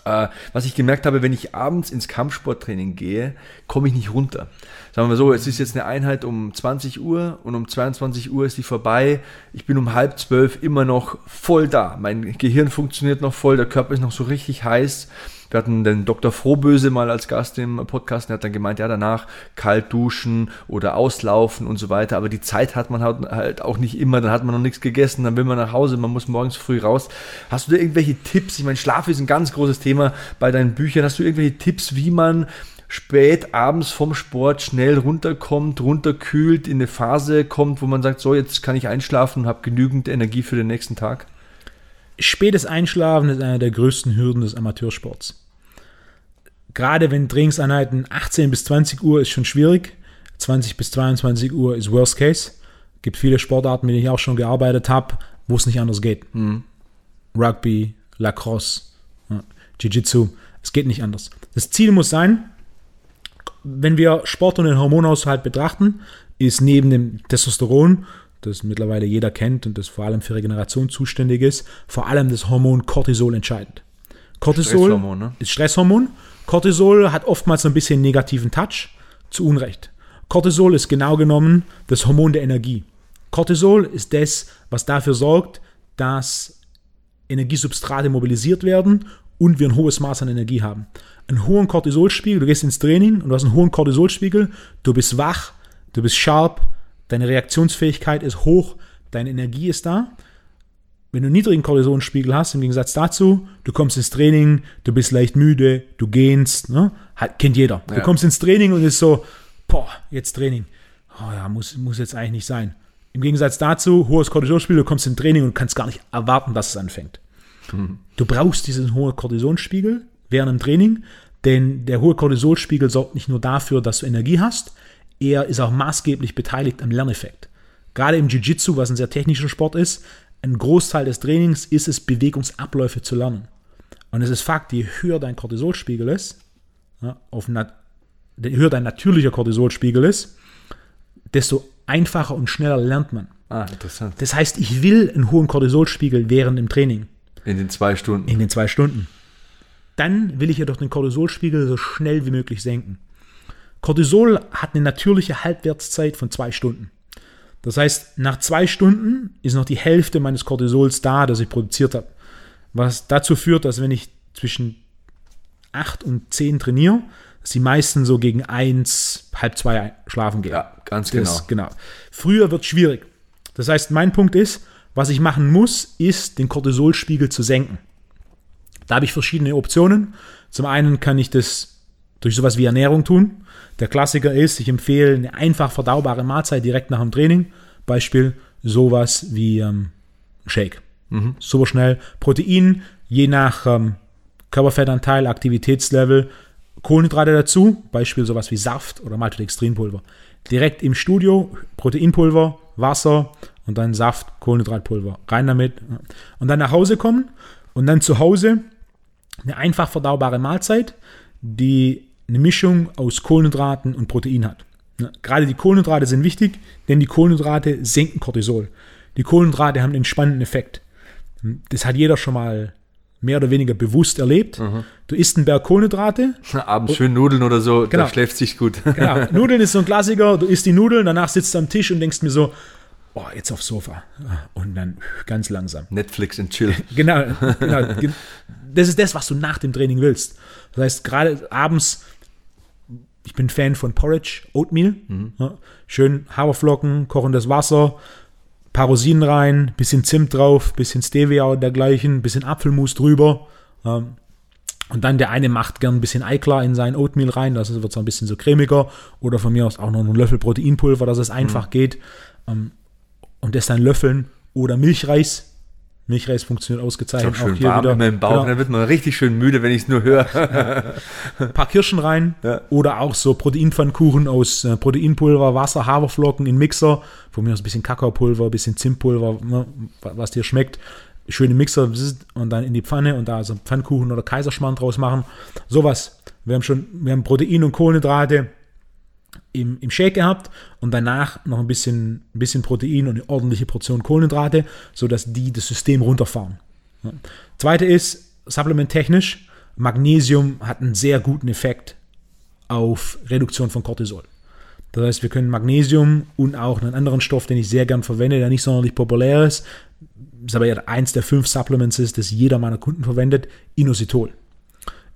Äh, was ich gemerkt habe, wenn ich abends ins Kampfsporttraining gehe, komme ich nicht runter. Sagen wir so, es ist jetzt eine Einheit um 20 Uhr und um 22 Uhr ist die vorbei. Ich bin um halb zwölf immer noch voll da. Mein Gehirn funktioniert noch voll, der Körper ist noch so richtig heiß. Wir hatten den Dr. Frohböse mal als Gast im Podcast, der hat dann gemeint, ja, danach kalt duschen oder auslaufen und so weiter. Aber die Zeit hat man halt, halt auch nicht immer, dann hat man noch nichts gegessen, dann will man nach Hause, man muss morgens früh raus. Hast du da irgendwelche Tipps? Ich meine, Schlaf ist ein ganz großes Thema bei deinen Büchern. Hast du irgendwelche Tipps, wie man spät abends vom Sport schnell runterkommt, runterkühlt, in eine Phase kommt, wo man sagt, so, jetzt kann ich einschlafen und habe genügend Energie für den nächsten Tag? Spätes Einschlafen ist eine der größten Hürden des Amateursports. Gerade wenn Trainingseinheiten 18 bis 20 Uhr ist schon schwierig. 20 bis 22 Uhr ist Worst Case. Gibt viele Sportarten, mit denen ich auch schon gearbeitet habe, wo es nicht anders geht. Rugby, Lacrosse, ja, Jiu-Jitsu. Es geht nicht anders. Das Ziel muss sein, wenn wir Sport und den Hormonhaushalt betrachten, ist neben dem Testosteron, das mittlerweile jeder kennt und das vor allem für Regeneration zuständig ist, vor allem das Hormon Cortisol entscheidend. Cortisol Stresshormon, ne? ist Stresshormon. Cortisol hat oftmals ein bisschen negativen Touch, zu Unrecht. Cortisol ist genau genommen das Hormon der Energie. Cortisol ist das, was dafür sorgt, dass Energiesubstrate mobilisiert werden und wir ein hohes Maß an Energie haben. Einen hohen Cortisolspiegel, du gehst ins Training und du hast einen hohen Cortisolspiegel, du bist wach, du bist sharp, deine Reaktionsfähigkeit ist hoch, deine Energie ist da. Wenn du einen niedrigen Cortisolspiegel hast, im Gegensatz dazu, du kommst ins Training, du bist leicht müde, du gehst, ne? Hat, kennt jeder. Du Ja. kommst ins Training und ist so, boah, jetzt Training. Oh ja, muss, muss jetzt eigentlich nicht sein. Im Gegensatz dazu, hohes Cortisolspiegel, du kommst ins Training und kannst gar nicht erwarten, dass es anfängt. Du brauchst diesen hohen Cortisolspiegel während dem Training, denn der hohe Cortisolspiegel sorgt nicht nur dafür, dass du Energie hast, er ist auch maßgeblich beteiligt am Lerneffekt. Gerade im Jiu-Jitsu, was ein sehr technischer Sport ist, ein Großteil des Trainings ist es, Bewegungsabläufe zu lernen. Und es ist Fakt, je höher dein Cortisolspiegel ist, ja, auf nat je höher dein natürlicher Cortisolspiegel ist, desto einfacher und schneller lernt man. Ah, interessant. Das heißt, ich will einen hohen Cortisolspiegel während dem Training In den zwei Stunden. in den zwei Stunden. Dann will ich jedoch den Cortisolspiegel so schnell wie möglich senken. Cortisol hat eine natürliche Halbwertszeit von zwei Stunden. Das heißt, nach zwei Stunden ist noch die Hälfte meines Cortisols da, das ich produziert habe. Was dazu führt, dass wenn ich zwischen 8 und 10 trainiere, dass die meisten so gegen 1, halb zwei schlafen gehen. Ja, ganz Das, genau. genau. Früher wird schwierig. Das heißt, mein Punkt ist, was ich machen muss, ist, den Cortisolspiegel zu senken. Da habe ich verschiedene Optionen. Zum einen kann ich das durch sowas wie Ernährung tun. Der Klassiker ist, ich empfehle eine einfach verdaubare Mahlzeit direkt nach dem Training. Beispiel sowas wie ähm, Shake. Super schnell. Protein, je nach ähm, Körperfettanteil, Aktivitätslevel, Kohlenhydrate dazu, Beispiel sowas wie Saft oder Maltodextrinpulver. Direkt im Studio Proteinpulver, Wasser und dann Saft, Kohlenhydratpulver. Rein damit. Und dann nach Hause kommen und dann zu Hause eine einfach verdaubare Mahlzeit, die eine Mischung aus Kohlenhydraten und Protein hat. Ja, Gerade die Kohlenhydrate sind wichtig, denn die Kohlenhydrate senken Cortisol. Die Kohlenhydrate haben einen entspannenden Effekt. Das hat jeder schon mal mehr oder weniger bewusst erlebt. Du isst einen Berg Kohlenhydrate, Abends schön Nudeln oder so, Genau. da schläft sich gut. Genau. Nudeln ist so ein Klassiker. Du isst die Nudeln, danach sitzt du am Tisch und denkst mir so, oh, jetzt aufs Sofa. Und dann ganz langsam. Netflix und chill. Genau, genau. Ge- Das ist das, was du nach dem Training willst. Das heißt, gerade abends, ich bin Fan von Porridge, Oatmeal. Ja, schön Haferflocken, kochendes Wasser, paar Rosinen rein, bisschen Zimt drauf, bisschen Stevia und dergleichen, bisschen Apfelmus drüber. Ähm, und dann der eine macht gern ein bisschen Eiklar in sein Oatmeal rein, das wird so ein bisschen so cremiger. Oder von mir aus auch noch einen Löffel Proteinpulver, dass es einfach geht. Ähm, und das dann löffeln. Oder Milchreis. Milchreis funktioniert ausgezeichnet. auch schön warm in meinem Bauch, Genau, dann wird man richtig schön müde, wenn ich es nur höre. ein paar Kirschen rein. Ja. Oder auch so Proteinpfannkuchen aus äh, Proteinpulver, Wasser, Haferflocken in Mixer. Von mir aus ein bisschen Kakaopulver, ein bisschen Zimtpulver, ne, wa- was dir schmeckt. Schön im Mixer und dann in die Pfanne und da so Pfannkuchen oder Kaiserschmarrn draus machen. Sowas. Wir haben schon, wir haben Protein und Kohlenhydrate im, im Shake gehabt und danach noch ein bisschen, ein bisschen Protein und eine ordentliche Portion Kohlenhydrate, sodass die das System runterfahren. Ja. Zweite ist, supplementtechnisch, Magnesium hat einen sehr guten Effekt auf Reduktion von Cortisol. Das heißt, wir können Magnesium und auch einen anderen Stoff, den ich sehr gern verwende, der nicht sonderlich populär ist, ist aber ja eins der fünf Supplements ist, das jeder meiner Kunden verwendet, Inositol.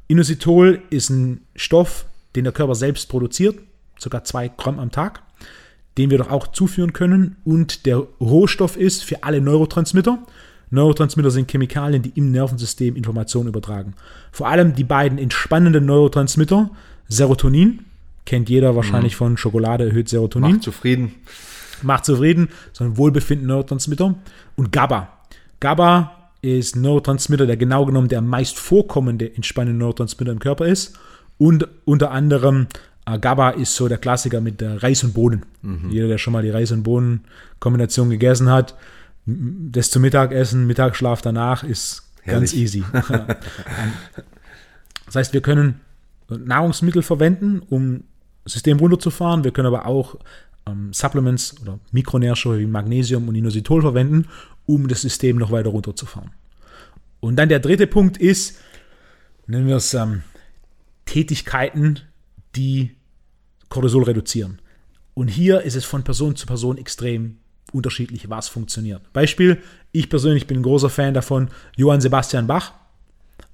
Inositol ist ein Stoff, den der Körper selbst produziert, sogar zwei Gramm am Tag, den wir doch auch zuführen können und der Rohstoff ist für alle Neurotransmitter. Neurotransmitter sind Chemikalien, die im Nervensystem Informationen übertragen. Vor allem die beiden entspannenden Neurotransmitter, Serotonin, kennt jeder wahrscheinlich von Schokolade, erhöht Serotonin Macht zufrieden. macht zufrieden, sondern Wohlbefinden Neurotransmitter und GABA. GABA ist Neurotransmitter, der genau genommen der meist vorkommende entspannende Neurotransmitter im Körper ist. Und unter anderem äh, GABA ist so der Klassiker mit der Reis und Bohnen. Mhm. Jeder, der schon mal die Reis- und Bohnen-Kombination gegessen hat, das zum Mittagessen, Mittagsschlaf danach ist Herrlich. ganz easy. das heißt, wir können Nahrungsmittel verwenden, um das System runterzufahren. Wir können aber auch ähm, Supplements oder Mikronährstoffe wie Magnesium und Inositol verwenden, um das System noch weiter runterzufahren. Und dann der dritte Punkt ist, nennen wir es ähm, Tätigkeiten, die Cortisol reduzieren. Und hier ist es von Person zu Person extrem unterschiedlich, was funktioniert. Beispiel, ich persönlich bin ein großer Fan davon, Johann Sebastian Bach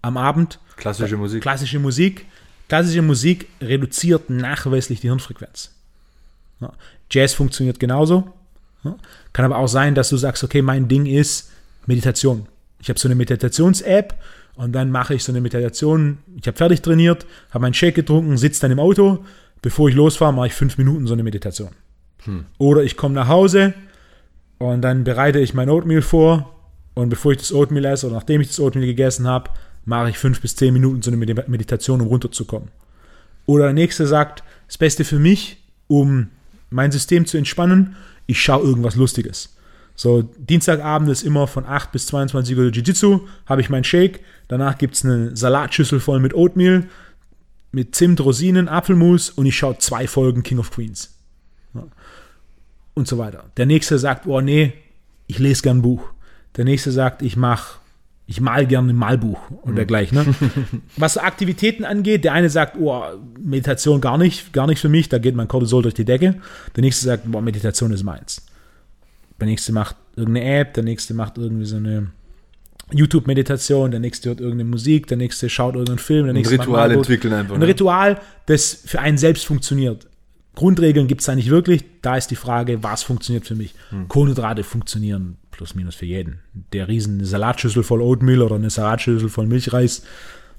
am Abend. Klassische Musik. Klassische Musik. Klassische Musik reduziert nachweislich die Hirnfrequenz. Ja. Jazz funktioniert genauso. Ja. Kann aber auch sein, dass du sagst, okay, mein Ding ist Meditation. Ich habe so eine Meditations-App und dann mache ich so eine Meditation. Ich habe fertig trainiert, habe meinen Shake getrunken, sitze dann im Auto. Bevor ich losfahre, mache ich fünf Minuten so eine Meditation. Hm. Oder ich komme nach Hause und dann bereite ich mein Oatmeal vor und bevor ich das Oatmeal esse oder nachdem ich das Oatmeal gegessen habe, mache ich fünf bis zehn Minuten so eine Meditation, um runterzukommen. Oder der nächste sagt, das Beste für mich, um mein System zu entspannen, ich schaue irgendwas Lustiges. So, Dienstagabend ist immer von 8 bis 22 Uhr Jiu-Jitsu, habe ich meinen Shake, danach gibt es eine Salatschüssel voll mit Oatmeal, mit Zimt, Rosinen, Apfelmus und ich schaue zwei Folgen King of Queens. Ja. Und so weiter. Der nächste sagt, oh nee, ich lese gern ein Buch. Der nächste sagt, ich mache ich mal gerne ein Malbuch und mhm. dergleichen. Ne? Was Aktivitäten angeht, der eine sagt, oh, Meditation gar nicht, gar nicht für mich, da geht mein Cortisol durch die Decke. Der nächste sagt, boah, Meditation ist meins. Der nächste macht irgendeine App, der nächste macht irgendwie so eine YouTube-Meditation, der nächste hört irgendeine Musik, der nächste schaut irgendeinen Film, der nächste ein Ritual entwickeln einfach. Ein ne? Ritual, das für einen selbst funktioniert. Grundregeln gibt es da nicht wirklich. Da ist die Frage, was funktioniert für mich. Hm. Kohlenhydrate funktionieren plus minus für jeden. Der riesen Salatschüssel voll Oatmeal oder eine Salatschüssel voll Milchreis,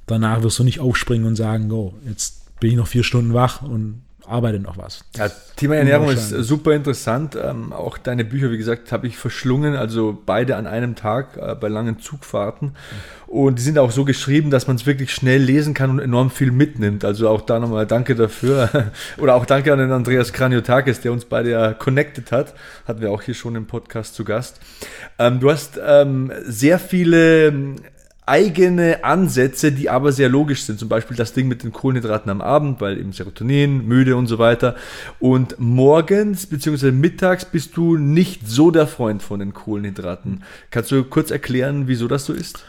danach wirst du nicht aufspringen und sagen, oh, jetzt bin ich noch vier Stunden wach und arbeite noch was. Ja, Thema Ernährung ist super interessant. Ähm, auch deine Bücher, wie gesagt, habe ich verschlungen, also beide an einem Tag äh, bei langen Zugfahrten. Und die sind auch so geschrieben, dass man es wirklich schnell lesen kann und enorm viel mitnimmt. Also auch da nochmal danke dafür. Oder auch danke an den Andreas Kraniotakis, der uns beide ja connected hat. Hatten wir auch hier schon im Podcast zu Gast. Ähm, du hast ähm, sehr viele eigene Ansätze, die aber sehr logisch sind. Zum Beispiel das Ding mit den Kohlenhydraten am Abend, weil eben Serotonin, müde und so weiter. Und morgens bzw. mittags bist du nicht so der Freund von den Kohlenhydraten. Kannst du kurz erklären, wieso das so ist?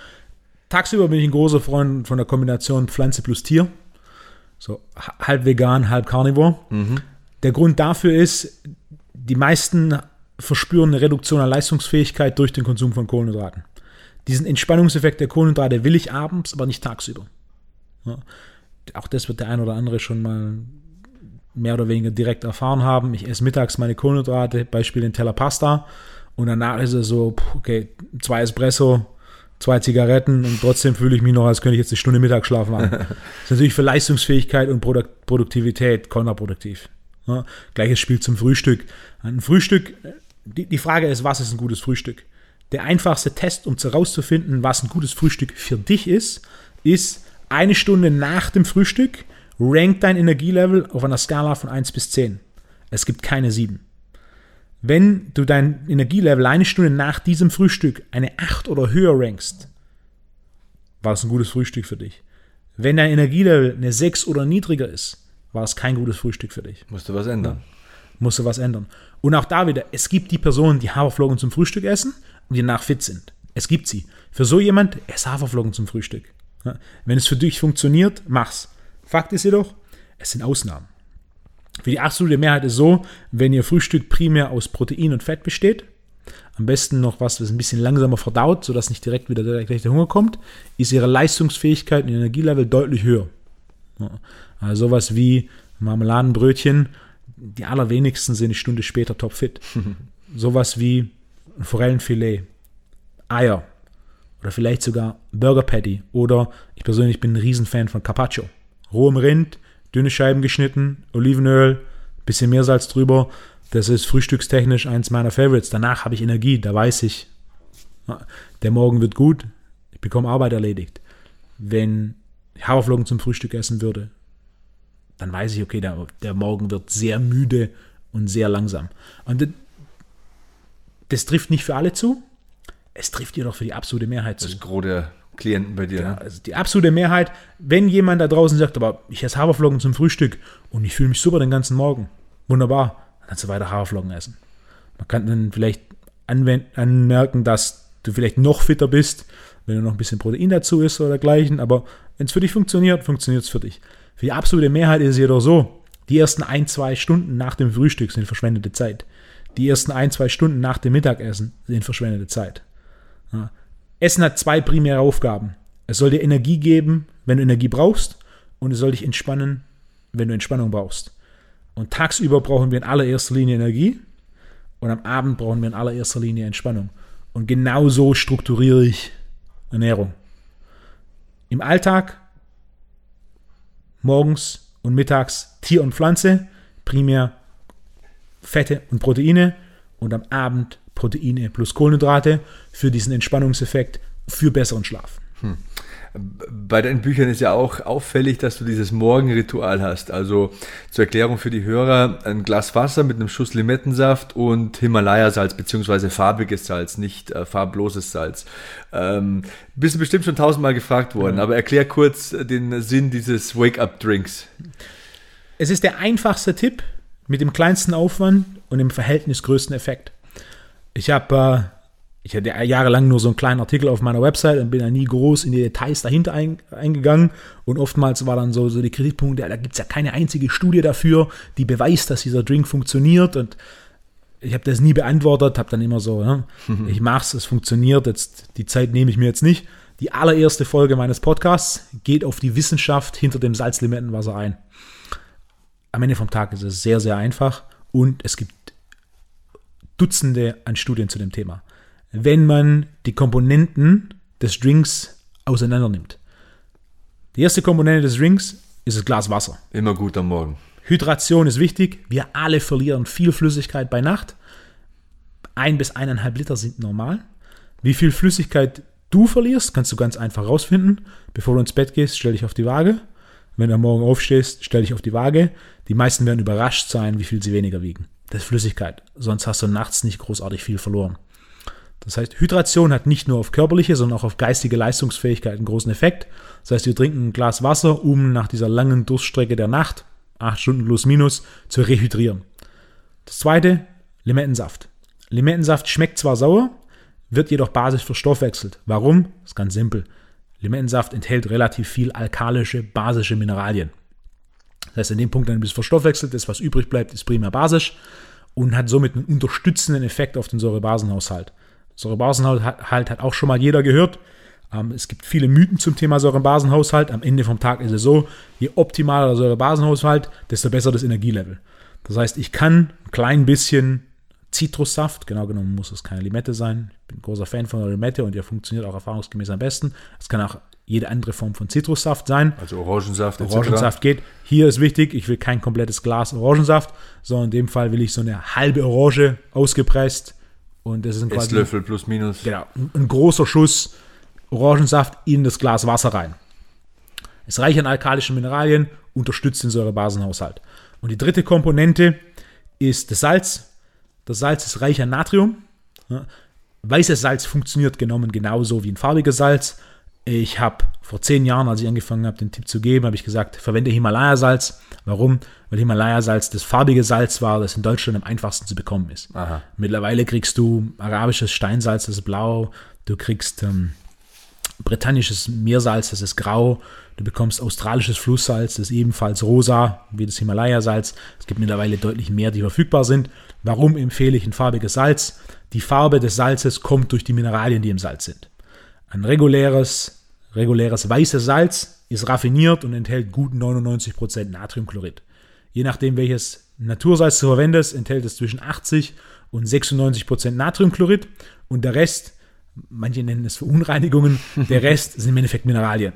Tagsüber bin ich ein großer Freund von der Kombination Pflanze plus Tier. So halb vegan, halb carnivore. Mhm. Der Grund dafür ist, die meisten verspüren eine Reduktion an Leistungsfähigkeit durch den Konsum von Kohlenhydraten. Diesen Entspannungseffekt der Kohlenhydrate will ich abends, aber nicht tagsüber. Ja. Auch das wird der ein oder andere schon mal mehr oder weniger direkt erfahren haben. Ich esse mittags meine Kohlenhydrate, Beispiel den Teller Pasta, und danach ist es so, okay, zwei Espresso, zwei Zigaretten und trotzdem fühle ich mich noch, als könnte ich jetzt eine Stunde Mittagsschlaf machen. das ist natürlich für Leistungsfähigkeit und Produktivität kontraproduktiv. Ja. Gleiches Spiel zum Frühstück. Ein Frühstück, die, die Frage ist, was ist ein gutes Frühstück? Der einfachste Test, um herauszufinden, was ein gutes Frühstück für dich ist, ist eine Stunde nach dem Frühstück, rank dein Energielevel auf einer Skala von 1 bis 10. Es gibt keine 7. Wenn du dein Energielevel eine Stunde nach diesem Frühstück eine 8 oder höher rankst, war es ein gutes Frühstück für dich. Wenn dein Energielevel eine 6 oder niedriger ist, war es kein gutes Frühstück für dich. Musst du was ändern. Musst du was ändern. Und auch da wieder, es gibt die Personen, die Haferflocken zum Frühstück essen und die danach fit sind. Es gibt sie. Für so jemand, ess Haferflocken zum Frühstück. Wenn es für dich funktioniert, mach's. Fakt ist jedoch, es sind Ausnahmen. Für die absolute Mehrheit ist so, wenn ihr Frühstück primär aus Protein und Fett besteht, am besten noch was, was ein bisschen langsamer verdaut, sodass nicht direkt wieder der Hunger kommt, ist ihre Leistungsfähigkeit und Energielevel deutlich höher. Also sowas wie Marmeladenbrötchen, die allerwenigsten sind eine Stunde später topfit. sowas wie ein Forellenfilet, Eier oder vielleicht sogar Burger Patty oder ich persönlich bin ein Riesenfan von Carpaccio. Rohem Rind, dünne Scheiben geschnitten, Olivenöl, bisschen Meersalz drüber. Das ist frühstückstechnisch eins meiner Favorites. Danach habe ich Energie, da weiß ich, Der Morgen wird gut, ich bekomme Arbeit erledigt. Wenn ich Haferflocken zum Frühstück essen würde, dann weiß ich, okay, der, der Morgen wird sehr müde und sehr langsam. Und das, trifft nicht für alle zu, es trifft jedoch für die absolute Mehrheit zu. Das ist große Klienten bei dir. Ja, also die absolute Mehrheit, wenn jemand da draußen sagt, aber ich esse Haferflocken zum Frühstück und ich fühle mich super den ganzen Morgen, wunderbar, dann kannst du weiter Haferflocken essen. Man kann dann vielleicht anmerken, dass du vielleicht noch fitter bist, wenn du noch ein bisschen Protein dazu isst oder dergleichen, aber wenn es für dich funktioniert, funktioniert es für dich. Für die absolute Mehrheit ist es jedoch so, die ersten ein, zwei Stunden nach dem Frühstück sind verschwendete Zeit. Die ersten ein, zwei Stunden nach dem Mittagessen sind verschwendete Zeit. Ja. Essen hat zwei primäre Aufgaben. Es soll dir Energie geben, wenn du Energie brauchst, und es soll dich entspannen, wenn du Entspannung brauchst. Und tagsüber brauchen wir in allererster Linie Energie und am Abend brauchen wir in allererster Linie Entspannung. Und genau so strukturiere ich Ernährung. Im Alltag morgens und mittags Tier und Pflanze, primär Fette und Proteine und am Abend Proteine plus Kohlenhydrate für diesen Entspannungseffekt, für besseren Schlaf. Hm. Bei deinen Büchern ist ja auch auffällig, dass du dieses Morgenritual hast. Also zur Erklärung für die Hörer, ein Glas Wasser mit einem Schuss Limettensaft und Himalaya-Salz beziehungsweise farbiges Salz, nicht äh, farbloses Salz. Ähm, bist du bestimmt schon tausendmal gefragt worden, ja. aber erklär kurz den Sinn dieses Wake-up-Drinks. Es ist der einfachste Tipp mit dem kleinsten Aufwand und dem Verhältnis größten Effekt. Ich habe äh, ich hatte jahrelang nur so einen kleinen Artikel auf meiner Website und bin da nie groß in die Details dahinter ein, eingegangen. Und oftmals war dann so, so die Kritikpunkte, da gibt es ja keine einzige Studie dafür, die beweist, dass dieser Drink funktioniert. Und ich habe das nie beantwortet, habe dann immer so, mhm. ich mach's, es funktioniert, jetzt die Zeit nehme ich mir jetzt nicht. Die allererste Folge meines Podcasts geht auf die Wissenschaft hinter dem Salzlimettenwasser ein. Am Ende vom Tag ist es sehr, sehr einfach und es gibt Dutzende an Studien zu dem Thema wenn man die Komponenten des Drinks auseinander nimmt. Die erste Komponente des Drinks ist das Glas Wasser. Immer gut am Morgen. Hydration ist wichtig. Wir alle verlieren viel Flüssigkeit bei Nacht. Ein bis eineinhalb Liter sind normal. Wie viel Flüssigkeit du verlierst, kannst du ganz einfach rausfinden. Bevor du ins Bett gehst, stell dich auf die Waage. Wenn du am Morgen aufstehst, stell dich auf die Waage. Die meisten werden überrascht sein, wie viel sie weniger wiegen. Das ist Flüssigkeit. Sonst hast du nachts nicht großartig viel verloren. Das heißt, Hydration hat nicht nur auf körperliche, sondern auch auf geistige Leistungsfähigkeit einen großen Effekt. Das heißt, wir trinken ein Glas Wasser, um nach dieser langen Durststrecke der Nacht, acht Stunden plus minus, zu rehydrieren. Das zweite, Limettensaft. Limettensaft schmeckt zwar sauer, wird jedoch basisch verstoffwechselt. Warum? Das ist ganz simpel. Limettensaft enthält relativ viel alkalische, basische Mineralien. Das heißt, in dem Punkt, dann bis verstoffwechselt ist, was übrig bleibt, ist primär basisch und hat somit einen unterstützenden Effekt auf den Säurebasenhaushalt. Säurebasenhaushalt hat auch schon mal jeder gehört. Ähm, es gibt viele Mythen zum Thema Säurebasenhaushalt. Am Ende vom Tag ist es so, je optimaler der Säurebasenhaushalt, desto besser das Energielevel. Das heißt, ich kann ein klein bisschen Zitrussaft, genau genommen muss es keine Limette sein. Ich bin ein großer Fan von der Limette und der funktioniert auch erfahrungsgemäß am besten. Es kann auch jede andere Form von Zitrussaft sein. Also Orangensaft. Orangensaft geht. Hier ist wichtig, ich will kein komplettes Glas Orangensaft, sondern in dem Fall will ich so eine halbe Orange ausgepresst und das ist ein quasi Esslöffel plus minus. Genau, ein großer Schuss Orangensaft in das Glas Wasser rein. Ist reich an alkalischen Mineralien, unterstützt den Säurebasenhaushalt. Und die dritte Komponente ist das Salz. Das Salz ist reich an Natrium. Weißes Salz funktioniert genommen genauso wie ein farbiges Salz. Ich habe vor zehn Jahren, als ich angefangen habe, den Tipp zu geben, habe ich gesagt, verwende Himalaya-Salz. Warum? Weil Himalaya-Salz das farbige Salz war, das in Deutschland am einfachsten zu bekommen ist. Aha. Mittlerweile kriegst du arabisches Steinsalz, das ist blau. Du kriegst ähm, britannisches Meersalz, das ist grau. Du bekommst australisches Flusssalz, das ist ebenfalls rosa, wie das Himalaya-Salz. Es gibt mittlerweile deutlich mehr, die verfügbar sind. Warum empfehle ich ein farbiges Salz? Die Farbe des Salzes kommt durch die Mineralien, die im Salz sind. Ein reguläres, reguläres weißes Salz ist raffiniert und enthält gut 99% Natriumchlorid. Je nachdem, welches Natursalz du verwendest, enthält es zwischen 80 und 96% Natriumchlorid und der Rest, manche nennen es Verunreinigungen, der Rest sind im Endeffekt Mineralien.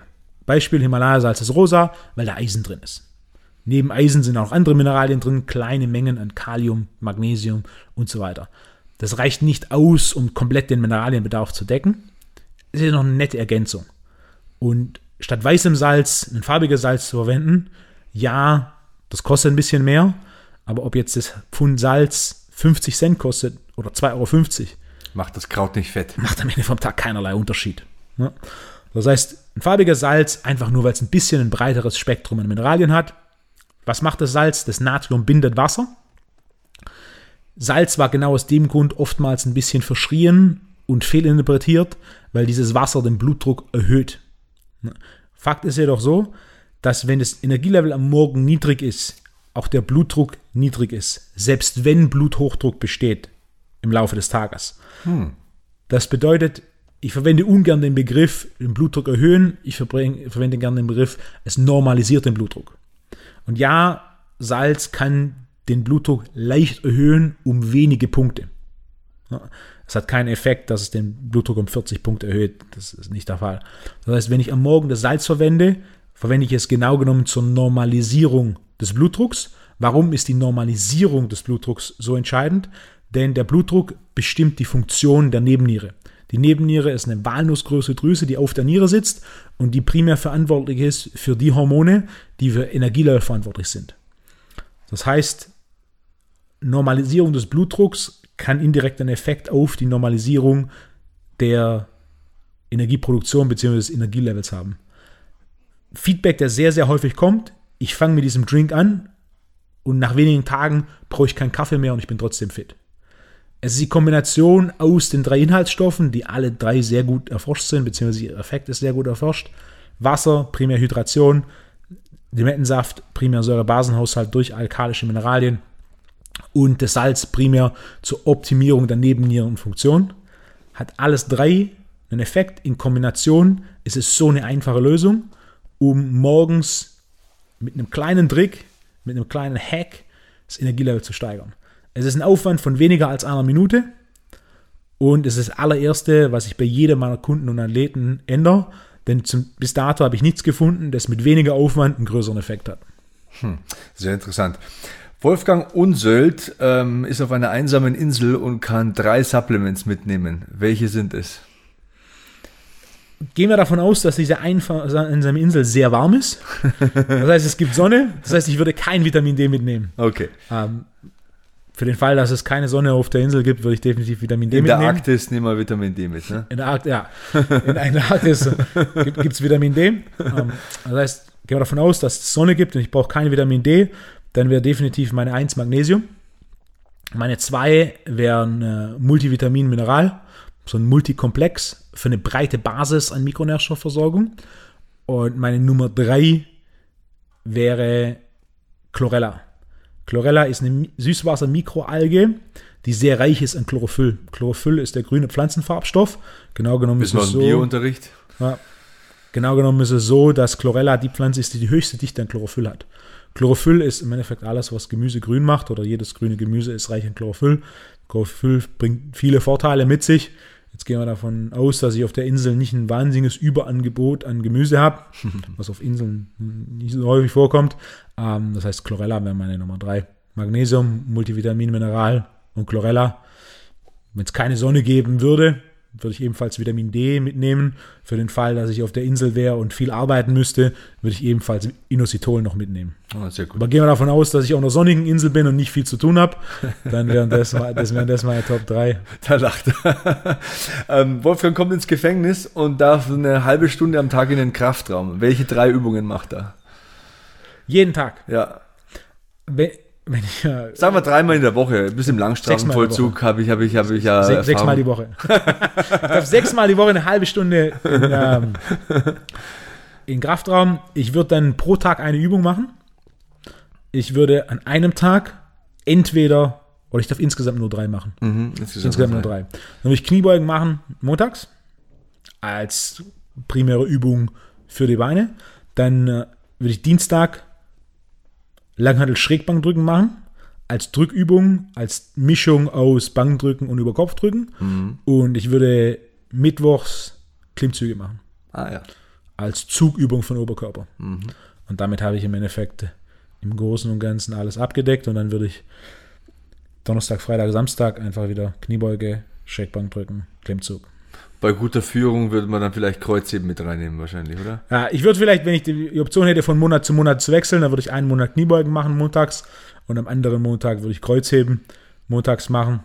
Beispiel Himalaya-Salz ist rosa, weil da Eisen drin ist. Neben Eisen sind auch andere Mineralien drin, kleine Mengen an Kalium, Magnesium und so weiter. Das reicht nicht aus, um komplett den Mineralienbedarf zu decken. Ist noch eine nette Ergänzung. Und statt weißem Salz ein farbiges Salz zu verwenden, ja, das kostet ein bisschen mehr, aber ob jetzt das Pfund Salz 50 Cent kostet oder 2,50 Euro, Macht das Kraut nicht fett. macht am Ende vom Tag keinerlei Unterschied. Ne? Das heißt, ein farbiges Salz, einfach nur weil es ein bisschen ein breiteres Spektrum an Mineralien hat. Was macht das Salz? Das Natrium bindet Wasser. Salz war genau aus dem Grund oftmals ein bisschen verschrien und fehlinterpretiert, weil dieses Wasser den Blutdruck erhöht. Ne? Fakt ist jedoch so, dass wenn das Energielevel am Morgen niedrig ist, auch der Blutdruck niedrig ist, selbst wenn Bluthochdruck besteht im Laufe des Tages. Das bedeutet, ich verwende ungern den Begriff den Blutdruck erhöhen, ich verwende gerne den Begriff, es normalisiert den Blutdruck. Und ja, Salz kann den Blutdruck leicht erhöhen um wenige Punkte. Es hat keinen Effekt, dass es den Blutdruck um 40 Punkte erhöht. Das ist nicht der Fall. Das heißt, wenn ich am Morgen das Salz verwende, verwende ich es genau genommen zur Normalisierung des Blutdrucks. Warum ist die Normalisierung des Blutdrucks so entscheidend? Denn der Blutdruck bestimmt die Funktion der Nebenniere. Die Nebenniere ist eine walnussgroße Drüse, die auf der Niere sitzt und die primär verantwortlich ist für die Hormone, die für Energielevel verantwortlich sind. Das heißt, Normalisierung des Blutdrucks kann indirekt einen Effekt auf die Normalisierung der Energieproduktion bzw. des Energielevels haben. Feedback, der sehr, sehr häufig kommt, ich fange mit diesem Drink an und nach wenigen Tagen brauche ich keinen Kaffee mehr und ich bin trotzdem fit. Es ist die Kombination aus den drei Inhaltsstoffen, die alle drei sehr gut erforscht sind, beziehungsweise ihr Effekt ist sehr gut erforscht. Wasser, primär Hydration, Limettensaft, primär Säure-Basenhaushalt durch alkalische Mineralien und das Salz primär zur Optimierung der Nebennierenfunktion. Hat alles drei einen Effekt. In Kombination ist es so eine einfache Lösung, um morgens mit einem kleinen Trick, mit einem kleinen Hack das Energielevel zu steigern. Es ist ein Aufwand von weniger als einer Minute und es ist das allererste, was ich bei jedem meiner Kunden und Athleten ändere, denn zum, bis dato habe ich nichts gefunden, das mit weniger Aufwand einen größeren Effekt hat. Sehr interessant. Wolfgang Unsöld ähm, ist auf einer einsamen Insel und kann drei Supplements mitnehmen. Welche sind es? Gehen wir davon aus, dass diese einsame Insel sehr warm ist. Das heißt, es gibt Sonne. Das heißt, ich würde kein Vitamin D mitnehmen. Okay. Ähm, für den Fall, dass es keine Sonne auf der Insel gibt, würde ich definitiv Vitamin D In der mitnehmen. Arktis nehmen wir Vitamin D mit. Ne? In der Arktis, ja. In der Arktis gibt es Vitamin D. Ähm, das heißt, gehen wir davon aus, dass es Sonne gibt und ich brauche kein Vitamin D, dann wäre definitiv meine 1 Magnesium. Meine 2 wären äh, Multivitamin Mineral, so ein Multikomplex für eine breite Basis an Mikronährstoffversorgung. Und meine Nummer 3 wäre Chlorella. Chlorella ist eine Mi- Süßwasser-Mikroalge, die sehr reich ist an Chlorophyll. Chlorophyll ist der grüne Pflanzenfarbstoff. Genau genommen ist es so. Biounterricht? Ja. Genau genommen ist es so, dass Chlorella die Pflanze ist, die die höchste Dichte an Chlorophyll hat. Chlorophyll ist im Endeffekt alles, was Gemüse grün macht, oder jedes grüne Gemüse ist reich an Chlorophyll. Chlorophyll bringt viele Vorteile mit sich. Jetzt gehen wir davon aus, dass ich auf der Insel nicht ein wahnsinniges Überangebot an Gemüse habe, was auf Inseln nicht so häufig vorkommt. Ähm, das heißt, Chlorella wäre meine Nummer drei. Magnesium, Multivitamin, Mineral und Chlorella. Wenn es keine Sonne geben würde, würde ich ebenfalls Vitamin D mitnehmen. Für den Fall, dass ich auf der Insel wäre und viel arbeiten müsste, würde ich ebenfalls Inositol noch mitnehmen. Oh, sehr gut. Aber gehen wir davon aus, dass ich auf einer sonnigen Insel bin und nicht viel zu tun habe, dann wären das, mal- das, wären das meine Top 3. Da lacht er. ähm, Wolfgang kommt ins Gefängnis und darf eine halbe Stunde am Tag in den Kraftraum. Welche drei Übungen macht er? Jeden Tag. Ja, Wenn, wenn ich, äh, sagen wir dreimal in der Woche. Bis im Langstrafenvollzug habe ich, habe ich, habe ich ja. se sechsmal die. Woche. ich darf sechsmal die Woche eine halbe Stunde in, ähm, in Kraftraum. Ich würde dann pro Tag eine Übung machen. Ich würde an einem Tag entweder, oder ich darf insgesamt nur drei machen. Mhm, insgesamt Insgesamt nur drei. Dann würde ich Kniebeugen machen montags als primäre Übung für die Beine. Dann äh, würde ich Dienstag Langhantel Schrägbankdrücken machen als Drückübung, als Mischung aus Bankdrücken und Überkopfdrücken. Und ich würde mittwochs Klimmzüge machen Ah ja. als Zugübung von Oberkörper. Und damit habe ich im Endeffekt im Großen und Ganzen alles abgedeckt und dann würde ich Donnerstag, Freitag, Samstag einfach wieder Kniebeuge, Schrägbank drücken, Klimmzug. Bei guter Führung würde man dann vielleicht Kreuzheben mit reinnehmen, wahrscheinlich, oder? Ja, ich würde vielleicht, wenn ich die Option hätte, von Monat zu Monat zu wechseln, dann würde ich einen Monat Kniebeugen machen montags und am anderen Montag würde ich Kreuzheben montags machen.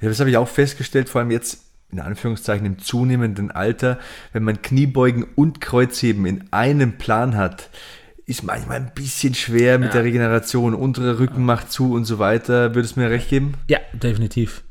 Ja, das habe ich auch festgestellt, vor allem jetzt in Anführungszeichen im zunehmenden Alter, wenn man Kniebeugen und Kreuzheben in einem Plan hat, ist manchmal ein bisschen schwer mit ja. der Regeneration. Untere Rücken macht zu und so weiter. Würdest du mir recht geben? Ja, definitiv.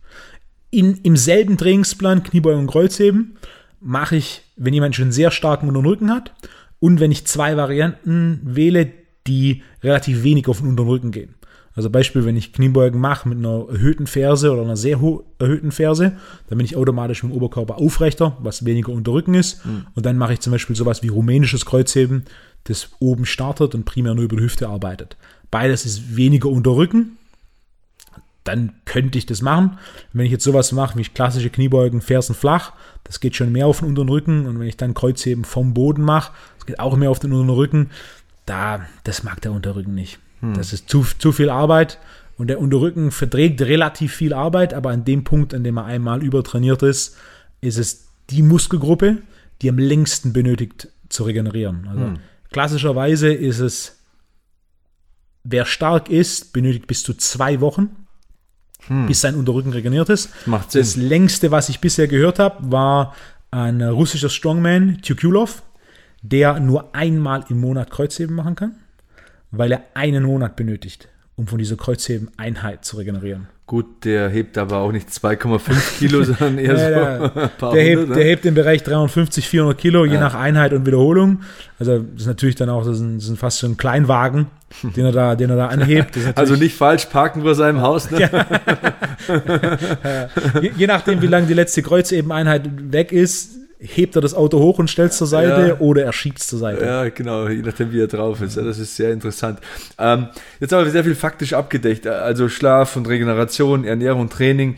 In, Im selben Trainingsplan, Kniebeugen und Kreuzheben, mache ich, wenn jemand schon sehr starken unteren Rücken hat und wenn ich zwei Varianten wähle, die relativ wenig auf den unteren Rücken gehen. Also Beispiel, wenn ich Kniebeugen mache mit einer erhöhten Ferse oder einer sehr erhöhten Ferse, dann bin ich automatisch mit dem Oberkörper aufrechter, was weniger unter Rücken ist. Mhm. Und dann mache ich zum Beispiel sowas wie rumänisches Kreuzheben, das oben startet und primär nur über die Hüfte arbeitet. Beides ist weniger unter Rücken. Dann könnte ich das machen. Wenn ich jetzt sowas mache wie klassische Kniebeugen, Fersen flach, das geht schon mehr auf den unteren Rücken. Und wenn ich dann Kreuzheben vom Boden mache, das geht auch mehr auf den unteren Rücken. Da, das mag der Unterrücken nicht. Hm. Das ist zu, zu viel Arbeit und der Unterrücken verträgt relativ viel Arbeit, aber an dem Punkt, an dem er einmal übertrainiert ist, ist es die Muskelgruppe, die am längsten benötigt zu regenerieren. Also hm. klassischerweise ist es, wer stark ist, benötigt bis zu zwei Wochen, hm. bis sein Unterrücken regeneriert ist. Das macht Sinn. Das längste, was ich bisher gehört habe, war ein russischer Strongman, Tukulov, der nur einmal im Monat Kreuzheben machen kann weil er einen Monat benötigt, um von dieser Kreuzheben-Einheit zu regenerieren. Gut, der hebt aber auch nicht 2,5 Kilo, sondern eher ja, so ein paar der, hebt, ne? der hebt im Bereich 350, 400 Kilo, je ja. nach Einheit und Wiederholung. Also das ist natürlich dann auch, das ist, ein, das ist fast so ein Kleinwagen, den er da, den er da anhebt. Also nicht falsch parken vor seinem Haus. Ne? Ja. je, je, nachdem, wie lange die letzte Kreuzheben-Einheit weg ist, hebt er das Auto hoch und stellt es zur Seite ja. oder er schiebt es zur Seite. Ja, genau, je nachdem, wie er drauf ist. Ja, das ist sehr interessant. Ähm, jetzt haben wir sehr viel faktisch abgedeckt, also Schlaf und Regeneration, Ernährung und Training.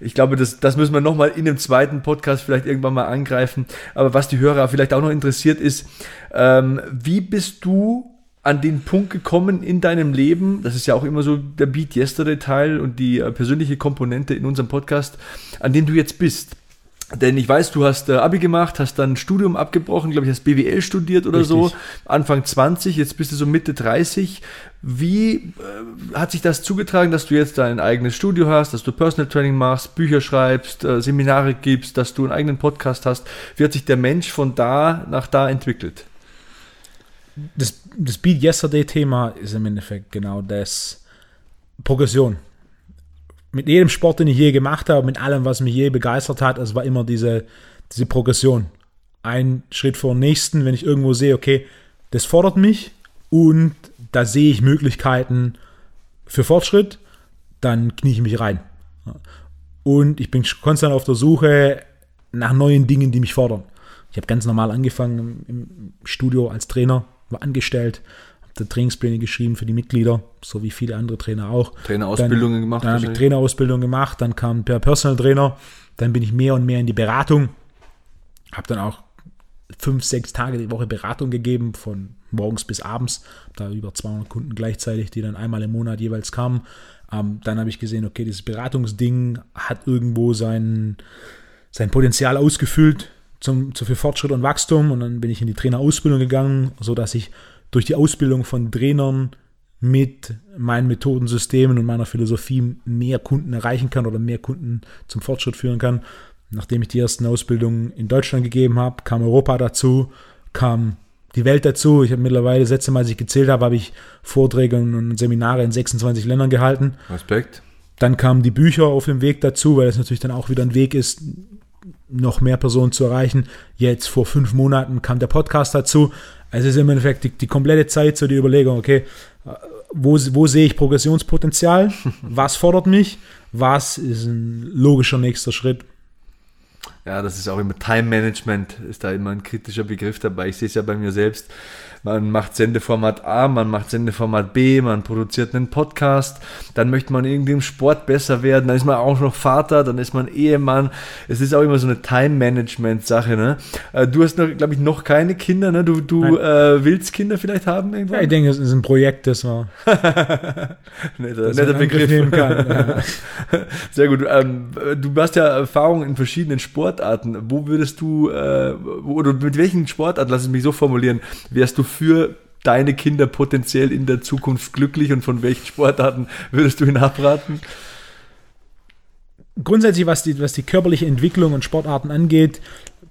Ich glaube, das, das müssen wir nochmal in dem zweiten Podcast vielleicht irgendwann mal angreifen. Aber was die Hörer vielleicht auch noch interessiert ist, ähm, wie bist du an den Punkt gekommen in deinem Leben, das ist ja auch immer so der Beat Yesterday Teil und die äh, persönliche Komponente in unserem Podcast, an dem du jetzt bist. Denn ich weiß, du hast äh, Abi gemacht, hast dann Studium abgebrochen, glaube ich, hast BWL studiert oder Richtig. so, Anfang 20, jetzt bist du so Mitte 30. Wie äh, hat sich das zugetragen, dass du jetzt dein eigenes Studio hast, dass du Personal Training machst, Bücher schreibst, äh, Seminare gibst, dass du einen eigenen Podcast hast? Wie hat sich der Mensch von da nach da entwickelt? Das, das Beat Yesterday Thema ist im Endeffekt genau das Progression mit jedem Sport, den ich je gemacht habe, mit allem, was mich je begeistert hat, es war immer diese, diese Progression. Ein Schritt vor dem nächsten, wenn ich irgendwo sehe, okay, das fordert mich und da sehe ich Möglichkeiten für Fortschritt, dann knie ich mich rein. Und ich bin konstant auf der Suche nach neuen Dingen, die mich fordern. Ich habe ganz normal angefangen im Studio als Trainer, war angestellt, Trainingspläne geschrieben für die Mitglieder, so wie viele andere Trainer auch. Trainerausbildungen gemacht. Dann habe ich Trainerausbildung gemacht, dann kam der Personal Trainer, dann bin ich mehr und mehr in die Beratung, habe dann auch fünf, sechs Tage die Woche Beratung gegeben, von morgens bis abends, da über 200 Kunden gleichzeitig, die dann einmal im Monat jeweils kamen. Ähm, dann habe ich gesehen, okay, dieses Beratungsding hat irgendwo sein, sein Potenzial ausgefüllt zum, zu viel Fortschritt und Wachstum und dann bin ich in die Trainerausbildung gegangen, sodass ich durch die Ausbildung von Trainern mit meinen Methodensystemen und meiner Philosophie mehr Kunden erreichen kann oder mehr Kunden zum Fortschritt führen kann. Nachdem ich die ersten Ausbildungen in Deutschland gegeben habe, kam Europa dazu, kam die Welt dazu. Ich habe mittlerweile, das letzte Mal, als ich gezählt habe, habe ich Vorträge und Seminare in 26 Ländern gehalten. Respekt. Dann kamen die Bücher auf dem Weg dazu, weil es natürlich dann auch wieder ein Weg ist, noch mehr Personen zu erreichen. Jetzt vor fünf Monaten kam der Podcast dazu. Also es ist im Endeffekt die, die komplette Zeit so die Überlegung, okay, wo, wo sehe ich Progressionspotenzial? Was fordert mich? Was ist ein logischer nächster Schritt? Ja, das ist auch immer Time Management, ist da immer ein kritischer Begriff dabei. Ich sehe es ja bei mir selbst man macht Sendeformat A, man macht Sendeformat B, man produziert einen Podcast, dann möchte man irgendwie im Sport besser werden, dann ist man auch noch Vater, dann ist man Ehemann. Es ist auch immer so eine Time-Management-Sache. Ne? Äh, du hast noch, glaube ich, noch keine Kinder, ne? Du, du äh, willst Kinder vielleicht haben irgendwann? Ja, ich denke, es ist ein Projekt, das war. netter, netter Begriff. Kann, ja. Sehr gut. Ähm, du hast ja Erfahrung in verschiedenen Sportarten. Wo würdest du, äh, oder mit welchen Sportarten, lass es mich so formulieren, wärst du für deine Kinder potenziell in der Zukunft glücklich und von welchen Sportarten würdest du ihn abraten? Grundsätzlich, was die, was die körperliche Entwicklung und Sportarten angeht,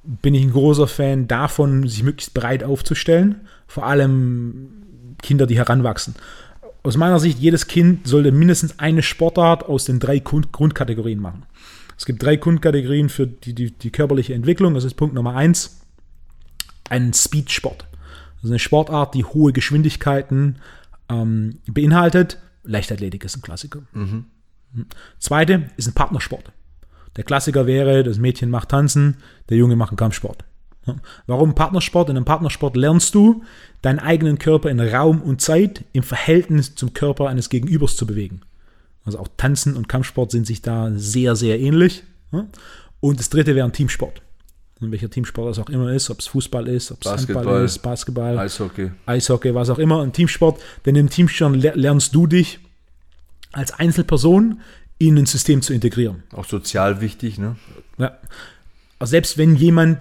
bin ich ein großer Fan davon, sich möglichst breit aufzustellen. Vor allem Kinder, die heranwachsen. Aus meiner Sicht, jedes Kind sollte mindestens eine Sportart aus den drei Grundkategorien machen. Es gibt drei Grundkategorien für die, die, die körperliche Entwicklung. Das ist Punkt Nummer eins. Ein Speedsport. Das ist eine Sportart, die hohe Geschwindigkeiten ähm, beinhaltet. Leichtathletik ist ein Klassiker. Mhm. Zweite ist ein Partnersport. Der Klassiker wäre, das Mädchen macht Tanzen, der Junge macht einen Kampfsport. Warum Partnersport? In einem Partnersport lernst du, deinen eigenen Körper in Raum und Zeit im Verhältnis zum Körper eines Gegenübers zu bewegen. Also auch Tanzen und Kampfsport sind sich da sehr, sehr ähnlich. Und das dritte wäre ein Teamsport in welcher Teamsport das auch immer ist, ob es Fußball ist, ob es Handball ist, Basketball, Eishockey. Eishockey, was auch immer, ein Teamsport. Denn im Teamsport lernst du dich als Einzelperson in ein System zu integrieren. Auch sozial wichtig, ne? Ja. Also selbst wenn jemand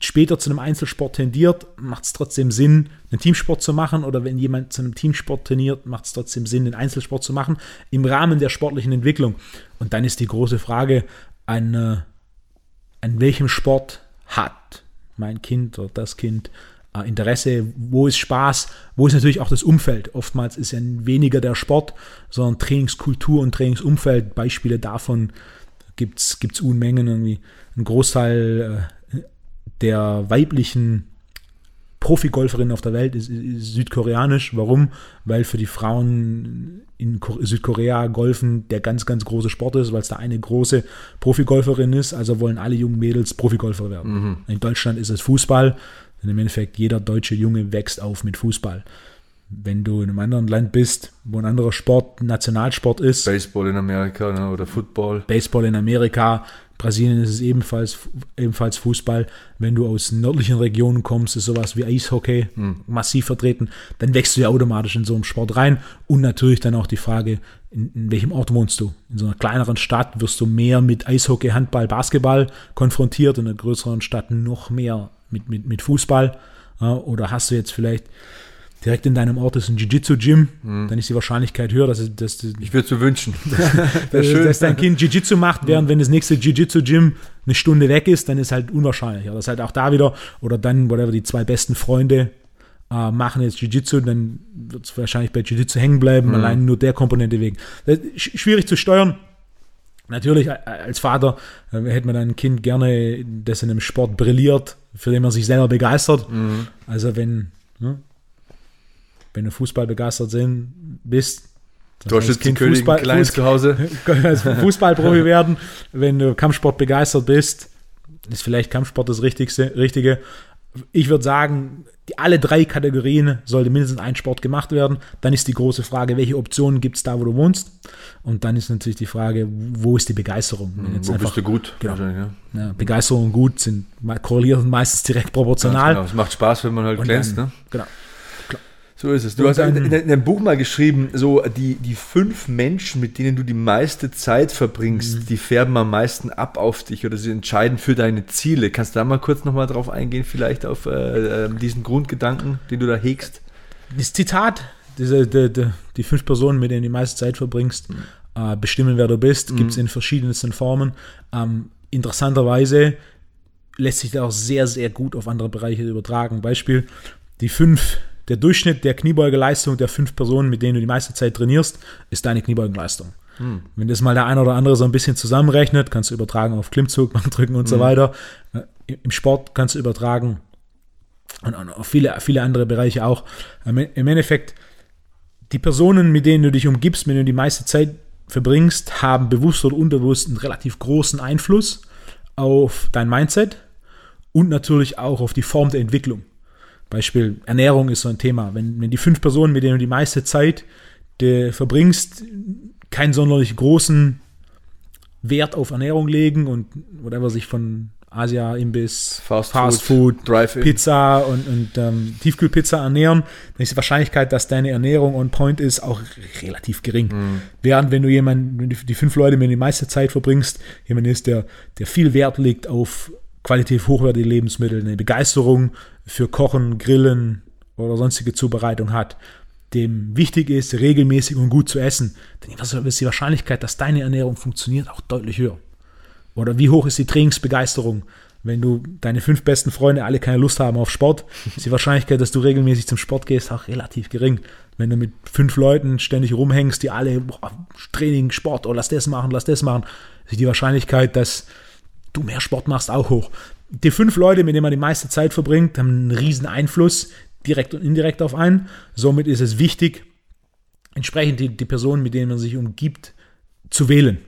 später zu einem Einzelsport tendiert, macht es trotzdem Sinn, einen Teamsport zu machen. Oder wenn jemand zu einem Teamsport tendiert, macht es trotzdem Sinn, einen Einzelsport zu machen im Rahmen der sportlichen Entwicklung. Und dann ist die große Frage, an, an welchem Sport hat mein Kind oder das Kind äh, Interesse, wo ist Spaß, wo ist natürlich auch das Umfeld. Oftmals ist ja weniger der Sport, sondern Trainingskultur und Trainingsumfeld. Beispiele davon gibt es Unmengen. Irgendwie. Ein Großteil äh, der weiblichen Profigolferin auf der Welt ist, ist, südkoreanisch. Warum? Weil für die Frauen in Südkorea Golfen der ganz, ganz große Sport ist, weil es da eine große Profigolferin ist. Also wollen alle jungen Mädels Profigolfer werden. Mhm. In Deutschland ist es Fußball. Denn im Endeffekt jeder deutsche Junge wächst auf mit Fußball. Wenn du in einem anderen Land bist, wo ein anderer Sport Nationalsport ist. Baseball in Amerika ne, oder Football. Baseball in Amerika, Brasilien ist es ebenfalls, ebenfalls Fußball. Wenn du aus nördlichen Regionen kommst, ist sowas wie Eishockey hm. massiv vertreten. Dann wächst du ja automatisch in so einen Sport rein. Und natürlich dann auch die Frage, in, in, welchem Ort wohnst du? In so einer kleineren Stadt wirst du mehr mit Eishockey, Handball, Basketball konfrontiert, in einer größeren Stadt noch mehr mit, mit, mit Fußball. Oder hast du jetzt vielleicht direkt in deinem Ort ist ein Jiu-Jitsu-Gym, mhm. dann ist die Wahrscheinlichkeit höher, dass, es, dass ich würde es so wünschen, dass, dass, dein Kind Jiu-Jitsu macht, während wenn das nächste Jiu-Jitsu-Gym eine Stunde weg ist, dann ist halt unwahrscheinlich. Das ist halt auch da wieder, oder dann, whatever, die zwei besten Freunde äh, machen jetzt Jiu-Jitsu, dann wird es wahrscheinlich bei Jiu-Jitsu hängen bleiben, mhm. allein nur der Komponente wegen. schwierig zu steuern. Natürlich, als Vater äh, hätte man ein Kind gerne, das in einem Sport brilliert, für den man sich selber begeistert. Mhm. Also wenn, ne, wenn du Fußball begeistert sind, bist, Torschützenkönig Fußball, klein Fuß, zu Hause. Fußballprofi werden. Wenn du Kampfsport begeistert bist, ist vielleicht Kampfsport das Richtigste, Richtige. Ich würde sagen, die, alle drei Kategorien sollte mindestens ein Sport gemacht werden. Dann ist die große Frage, welche Optionen gibt es da, wo du wohnst? Und dann ist natürlich die Frage, wo ist die Begeisterung? Hm, wo einfach, bist du gut? Genau, ja. Ja, Begeisterung und gut sind korrelieren meistens direkt proportional. Genau. Es macht Spaß, wenn man halt glänzt. Ne? Genau. So ist es. Du hast in, in, in deinem Buch mal geschrieben, so die, die fünf Menschen, mit denen du die meiste Zeit verbringst, mhm. die färben am meisten ab auf dich oder sie entscheiden für deine Ziele. Kannst du da mal kurz nochmal drauf eingehen, vielleicht auf äh, ähm, diesen Grundgedanken, den du da hegst? Das Zitat, diese, die, die, die fünf Personen, mit denen du die meiste Zeit verbringst, mhm. äh, bestimmen, wer du bist, mhm. gibt es in verschiedensten Formen. Ähm, interessanterweise lässt sich da auch sehr, sehr gut auf andere Bereiche übertragen. Beispiel, die fünf der Durchschnitt der Kniebeugeleistung der fünf Personen, mit denen du die meiste Zeit trainierst, ist deine Kniebeugenleistung. Hm. Wenn das mal der eine oder andere so ein bisschen zusammenrechnet, kannst du übertragen auf Klimmzug, Bankdrücken und hm. so weiter. Äh, Im Sport kannst du übertragen und auf viele, viele andere Bereiche auch. Im Endeffekt, die Personen, mit denen du dich umgibst, mit denen du die meiste Zeit verbringst, haben bewusst oder unbewusst einen relativ großen Einfluss auf dein Mindset und natürlich auch auf die Form der Entwicklung. Beispiel Ernährung ist so ein Thema. Wenn, wenn die fünf Personen, mit denen du die meiste Zeit verbringst, keinen sonderlich großen Wert auf Ernährung legen und whatever sich von Asia-Imbiss, Fast, Fast Food, Food. Pizza und, und ähm, Tiefkühlpizza ernähren, dann ist die Wahrscheinlichkeit, dass deine Ernährung on point ist, auch relativ gering. Während wenn du jemanden, wenn du die fünf Leute, mit denen du die meiste Zeit verbringst, jemand ist, der, der viel Wert legt auf qualitativ hochwertige Lebensmittel, eine Begeisterung für Kochen, Grillen oder sonstige Zubereitung hat, dem wichtig ist, regelmäßig und gut zu essen, dann ist die Wahrscheinlichkeit, dass deine Ernährung funktioniert, auch deutlich höher. Oder wie hoch ist die Trainingsbegeisterung? Wenn du deine fünf besten Freunde alle keine Lust haben auf Sport, ist die Wahrscheinlichkeit, dass du regelmäßig zum Sport gehst, auch relativ gering. Wenn du mit fünf Leuten ständig rumhängst, die alle boah, Training, Sport, oh, lass das machen, lass das machen, ist die Wahrscheinlichkeit, dass du mehr Sport machst, auch hoch. Die fünf Leute, mit denen man die meiste Zeit verbringt, haben einen riesen Einfluss, direkt und indirekt auf einen. Somit ist es wichtig, entsprechend die, die Personen, mit denen man sich umgibt, zu wählen.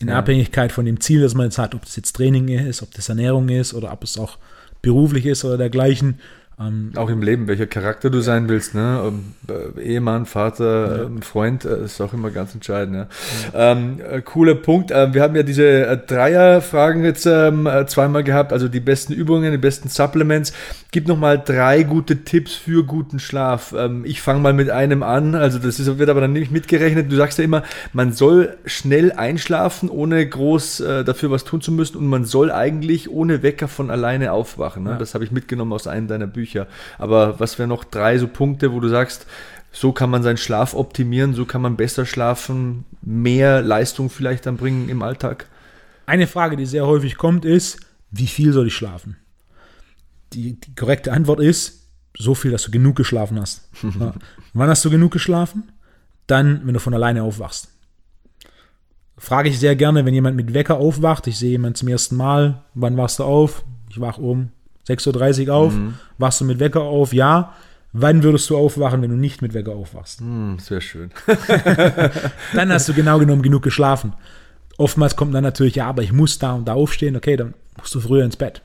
In Ja. Abhängigkeit von dem Ziel, das man jetzt hat, ob das jetzt Training ist, ob das Ernährung ist oder ob es auch beruflich ist oder dergleichen. Ähm, Auch im Leben, welcher Charakter du sein willst, ne? Ähm, äh, Ehemann, Vater, ähm, Freund, äh, ist auch immer ganz entscheidend. Ja. Ähm, äh, cooler Punkt. Wir haben ja diese Dreier-Fragen jetzt ähm, äh, zweimal gehabt, also die besten Übungen, die besten Supplements. Gib noch mal drei gute Tipps für guten Schlaf. Ähm, ich fange mal mit einem an, also das ist, wird aber dann nicht mitgerechnet. Du sagst ja immer, man soll schnell einschlafen, ohne groß äh, dafür was tun zu müssen und man soll eigentlich ohne Wecker von alleine aufwachen. Ne? Ja. Das habe ich mitgenommen aus einem deiner Bücher. Aber was wären noch drei so Punkte, wo du sagst, so kann man seinen Schlaf optimieren, so kann man besser schlafen, mehr Leistung vielleicht dann bringen im Alltag? Eine Frage, die sehr häufig kommt, ist, wie viel soll ich schlafen? Die, die korrekte Antwort ist, so viel, dass du genug geschlafen hast. Ja. Wann hast du genug geschlafen? Dann, wenn du von alleine aufwachst. Frage ich sehr gerne, wenn jemand mit Wecker aufwacht. Ich sehe jemanden zum ersten Mal. Wann wachst du auf? Ich wach um 6.30 Uhr auf. Wachst du mit Wecker auf? Ja. Wann würdest du aufwachen, wenn du nicht mit Wecker aufwachst? Hm, sehr schön. Dann hast du genau genommen genug geschlafen. Oftmals kommt dann natürlich, ja, aber ich muss da und da aufstehen, okay, dann musst du früher ins Bett.